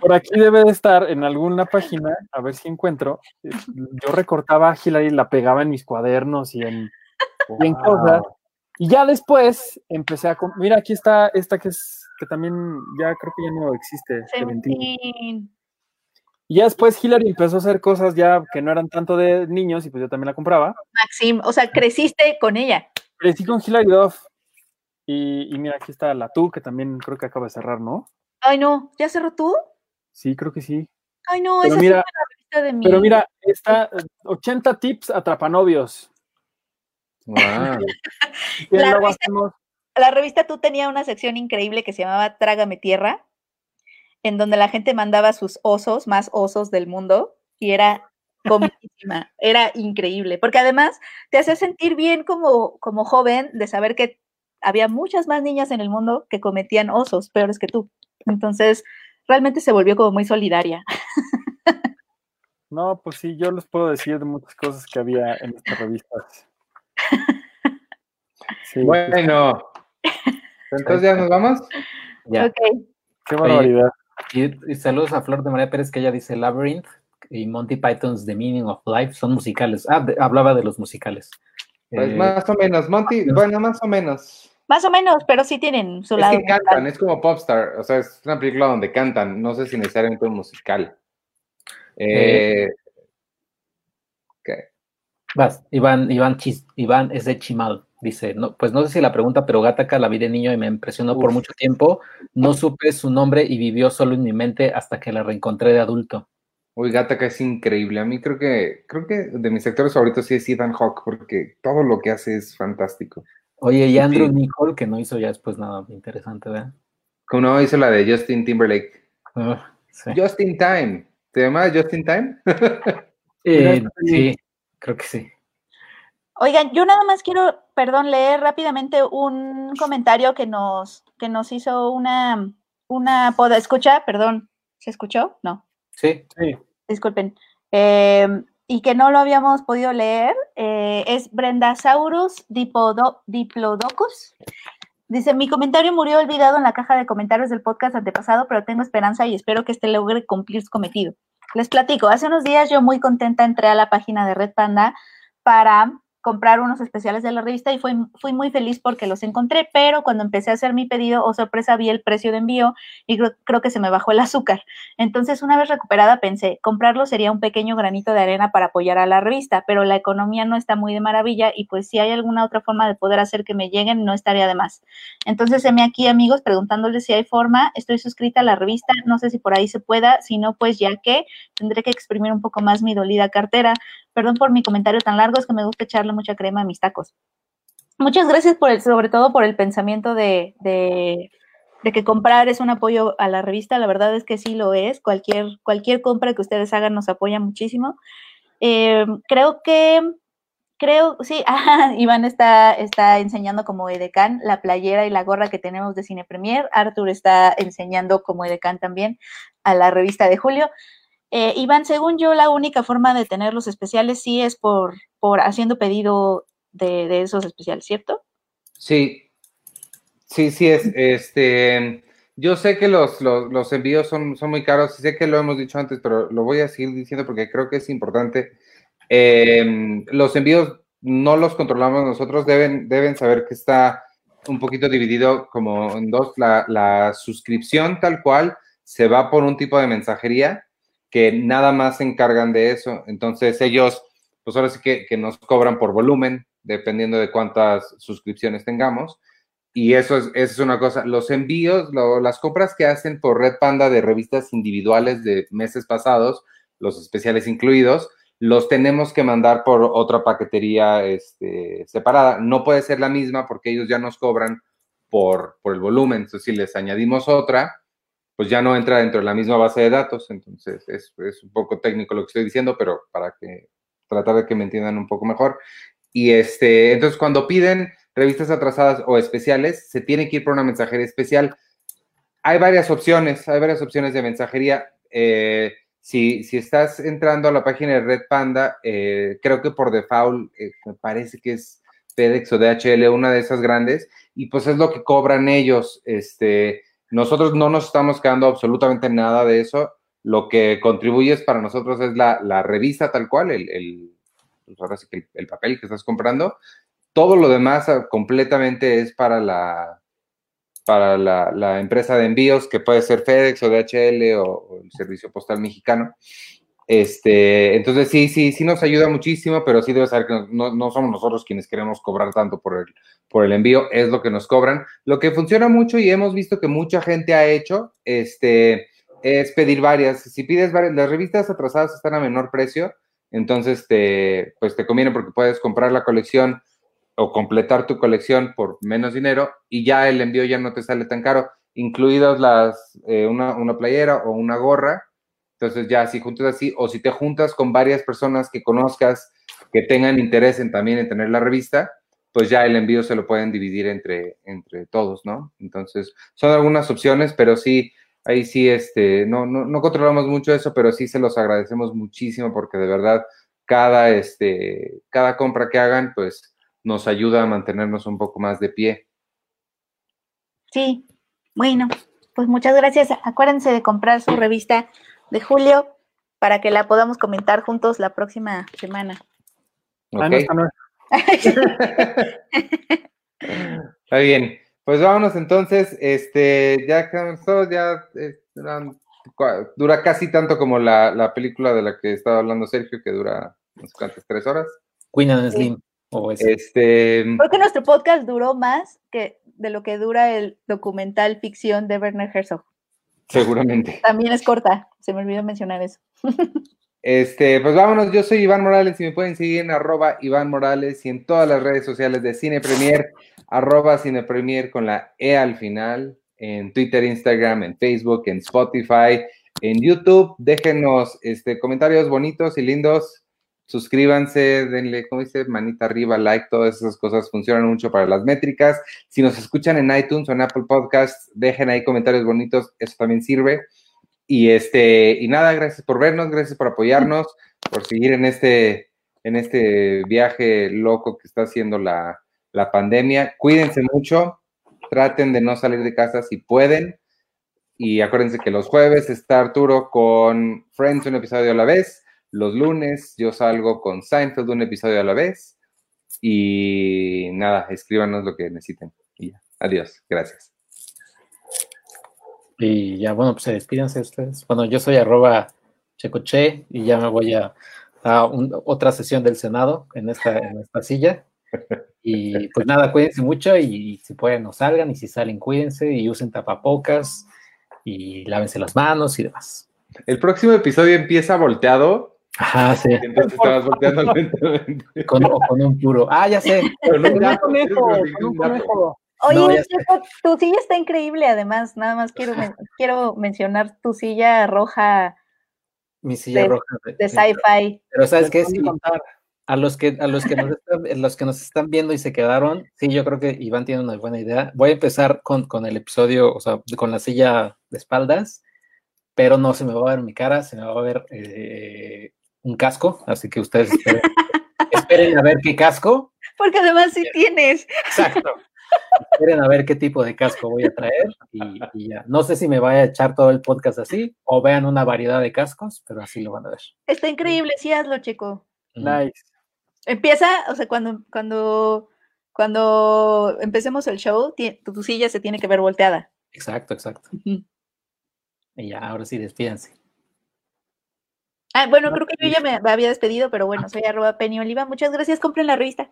Por <laughs> aquí debe de estar en alguna página, a ver si encuentro. eh, Yo recortaba a Hillary, la pegaba en mis cuadernos y en, y en cosas. Y ya después empecé a. Mira, aquí está esta que es que también ya creo que ya no existe. Y ya después Hillary empezó a hacer cosas ya que no eran tanto de niños y pues yo también la compraba. Maxim, o sea, creciste con ella. Crecí con Hillary Duff. Y, y mira, aquí está la tú, que también creo que acaba de cerrar, ¿no? Ay, no, ¿ya cerró tú? Sí, creo que sí. Ay, no, Pero esa mira- es una revista de mí. Pero mira, está eh, 80 tips atrapanovios. Wow. <laughs> Y La luego revista- hacemos- la revista Tú tenía una sección increíble que se llamaba Trágame Tierra, en donde la gente mandaba sus osos, más osos del mundo, y era comidísima, <laughs> era increíble, porque además te hacía sentir bien como, como joven de saber que había muchas más niñas en el mundo que cometían osos peores que tú. Entonces, realmente se volvió como muy solidaria. <laughs> No, pues sí, yo les puedo decir de muchas cosas que había en estas revistas. Sí, Bueno. Entonces ya nos vamos. Ya. Ok, qué barbaridad. Y, y saludos a Flor de María Pérez, que ella dice Labyrinth y Monty Python's The Meaning of Life son musicales. Ah, de- hablaba de los musicales. Pues Eh, más o menos. Monty, bueno, más o menos. más o menos, pero sí tienen su Es lado. que cantan, es como Popstar. O sea, es una película donde cantan. No sé si necesariamente un musical. Eh, ¿qué? Vas, Iván, Iván, Chis- Iván es de Chimal. Dice, no, pues no sé si la pregunta, pero Gataca la vi de niño y me impresionó por mucho tiempo. No supe su nombre y vivió solo en mi mente hasta que la reencontré de adulto. Uy, Gattaca es increíble. A mí creo que, creo que de mis actores favoritos sí es Ethan Hawke, porque todo lo que hace es fantástico. Oye, y Andrew Sí. Nicole, que no hizo ya después nada interesante, ¿verdad? Como no hizo la de Justin Timberlake. Ah, sí. Just in Time. ¿Te llama Just in Time? <laughs> Eh, sí, creo que sí. Oigan, yo nada más quiero, perdón, leer rápidamente un comentario que nos, que nos hizo una, una poda escucha, perdón, ¿se escuchó? No, Sí, Sí. disculpen. Eh, y que no lo habíamos podido leer, eh, es Brendasaurus dipodo- diplodocus. Dice, mi comentario murió olvidado en la caja de comentarios del podcast antepasado, pero tengo esperanza y espero que este logre cumplir su cometido. Les platico, hace unos días yo muy contenta entré a la página de Red Panda para comprar unos especiales de la revista y fui, muy feliz porque los encontré, pero cuando empecé a hacer mi pedido, oh sorpresa, vi el precio de envío y creo, creo que se me bajó el azúcar. Entonces, una vez recuperada, pensé, comprarlo sería un pequeño granito de arena para apoyar a la revista, pero la economía no está muy de maravilla y pues si hay alguna otra forma de poder hacer que me lleguen, no estaría de más. Entonces, heme aquí, amigos, preguntándoles si hay forma. Estoy suscrita a la revista, no sé si por ahí se pueda, si no, pues ya que tendré que exprimir un poco más mi dolida cartera. Perdón por mi comentario tan largo, es que me gusta echarle mucha crema a mis tacos. Muchas gracias por el, sobre todo por el pensamiento de, de, de que comprar es un apoyo a la revista. La verdad es que sí lo es. Cualquier, cualquier compra que ustedes hagan nos apoya muchísimo. Eh, creo que, creo, sí, <laughs> ah, Iván está, está enseñando como edecán la playera y la gorra que tenemos de Cine Premier. Arthur está enseñando como edecán también a la revista de Julio. Eh, Iván, según yo, la única forma de tener los especiales sí es por, por haciendo pedido de, de esos especiales, ¿cierto? Sí, sí, sí es. Este, yo sé que los, los, los envíos son, son muy caros, y sé que lo hemos dicho antes, pero lo voy a seguir diciendo porque creo que es importante. Eh, los envíos no los controlamos nosotros, deben, deben saber que está un poquito dividido como en dos. La, la suscripción tal cual se va por un tipo de mensajería que nada más se encargan de eso. Entonces ellos, pues ahora sí que, nos cobran por volumen, dependiendo de cuántas suscripciones tengamos. Y eso es, una cosa. Los envíos, las compras que hacen por Red Panda de revistas individuales de meses pasados, los especiales incluidos, los tenemos que mandar por otra paquetería este, separada. No puede ser la misma porque ellos ya nos cobran por, por el volumen. Entonces, si les añadimos otra, pues ya no entra dentro de la misma base de datos. Entonces, es, es un poco técnico lo que estoy diciendo, pero para que tratar de que me entiendan un poco mejor. Y este, entonces cuando piden revistas atrasadas o especiales, se tiene que ir por una mensajería especial. Hay varias opciones, hay varias opciones de mensajería. Eh, si, si, estás entrando a la página de Red Panda, eh, creo que por default eh, me parece que es FedEx o DHL, una de esas grandes, y pues es lo que cobran ellos. Este, nosotros no nos estamos quedando absolutamente nada de eso. Lo que contribuye para nosotros es la, la revista tal cual, el, el, pues el, papel que estás comprando. Todo lo demás ah, completamente es para la, para la, la, empresa de envíos, que puede ser FedEx o DHL o, el Servicio Postal Mexicano. Este, entonces sí, sí, sí nos ayuda muchísimo, pero sí debe saber que no, no, somos nosotros quienes queremos cobrar tanto por el, por el envío, es lo que nos cobran. Lo que funciona mucho y hemos visto que mucha gente ha hecho, este, es pedir varias. Si pides varias, las revistas atrasadas están a menor precio, entonces te, pues te conviene porque puedes comprar la colección o completar tu colección por menos dinero y ya el envío ya no te sale tan caro, incluidas las, eh, una, una playera o una gorra entonces ya si juntas así o si te juntas con varias personas que conozcas que tengan interés en también en tener la revista, pues ya el envío se lo pueden dividir entre, entre todos, ¿no? Entonces son algunas opciones, pero sí, ahí sí, este, no, no, no controlamos mucho eso, pero sí se los agradecemos muchísimo porque de verdad cada, este, cada compra que hagan, pues nos ayuda a mantenernos un poco más de pie. Sí, bueno, pues muchas gracias. Acuérdense de comprar su revista de julio para que la podamos comentar juntos la próxima semana. Okay. <laughs> Está bien. Pues vámonos entonces, este, ya cansó, ya eh, dura casi tanto como la, la, película de la que estaba hablando Sergio, que dura unas cuantas tres horas. Queen and Slim. O este... Creo que nuestro podcast duró más que de lo que dura el documental ficción de Werner Herzog. Seguramente. <laughs> También es corta, se me olvidó mencionar eso. <laughs> Este, pues vámonos, yo soy Iván Morales y me pueden seguir en arroba Iván Morales y en todas las redes sociales de Cine Premier, arroba Cine Premier con la E al final, en Twitter, Instagram, en Facebook, en Spotify, en YouTube. Déjenos este, comentarios bonitos y lindos suscríbanse, denle, como dice, manita arriba, like, todas esas cosas funcionan mucho para las métricas. Si nos escuchan en iTunes o en Apple Podcasts, dejen ahí comentarios bonitos, eso también sirve. Y este, y nada, gracias por vernos, gracias por apoyarnos, por seguir en este, en este viaje loco que está haciendo la, la pandemia. Cuídense mucho, traten de no salir de casa si pueden. Y acuérdense que los jueves está Arturo con Friends, un episodio a la vez los lunes yo salgo con Seinfeld un episodio a la vez. Y nada, escríbanos lo que necesiten. Y ya. Adiós. Gracias. Y ya, bueno, pues se despídense ustedes. Bueno, yo soy arroba checoche y ya me voy a, a otra sesión del Senado en esta, en esta silla. Y pues nada, cuídense mucho y, y, si pueden no salgan y si salen cuídense y usen tapapocas y lávense las manos y demás. El próximo episodio empieza volteado Ajá, sí. Entonces estabas volteando lentamente. Con, con, un puro. Ah, ya sé. Con un conejo, con un conejo. Oye, no, tu silla está increíble, además, nada más quiero, quiero mencionar tu silla roja. Mi silla de, roja. De, de sci-fi. Pero ¿sabes qué? Sí, a los que, a los que, nos están, los que nos están viendo y se quedaron, sí, yo creo que Iván tiene una buena idea. Voy a empezar con, con el episodio, o sea, con la silla de espaldas, pero no se me va a ver mi cara, se me va a ver eh, un casco, así que ustedes esperen, <laughs> esperen, a ver qué casco. Porque además sí tienes. Exacto. Esperen a ver qué tipo de casco voy a traer y, y, ya. No sé si me vaya a echar todo el podcast así o vean una variedad de cascos, pero así lo van a ver. Está increíble, sí hazlo, chico. Nice. Empieza, o sea, cuando, cuando, cuando empecemos el show, tu, tu silla se tiene que ver volteada. Exacto, exacto. Uh -huh. Y ya, ahora sí, despídense. Ah, bueno, creo que yo ya me había despedido, pero bueno, soy arroba Penny Oliva. Muchas gracias, compren la revista.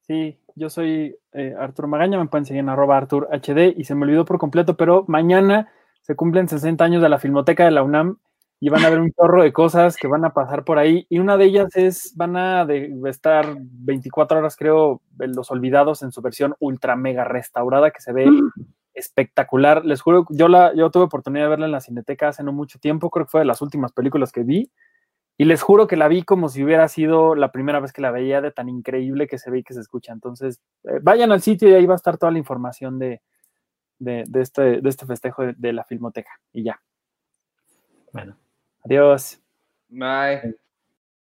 Sí, yo soy eh, Artur Magaña, me pueden seguir en arroba Artur HD y se me olvidó por completo, pero mañana se cumplen 60 años de la Filmoteca de la UNAM y van a ver un chorro de cosas que van a pasar por ahí. Y una de ellas es, van a de, estar 24 horas, creo, Los Olvidados en su versión ultra mega restaurada que se ve espectacular. Les juro, yo, la, yo tuve oportunidad de verla en la Cineteca hace no mucho tiempo, creo que fue de las últimas películas que vi. Y les juro que la vi como si hubiera sido la primera vez que la veía, de tan increíble que se ve y que se escucha. Entonces, eh, vayan al sitio y ahí va a estar toda la información de, de, este, de este festejo de la Filmoteca. Y ya. Bueno. Adiós. Bye.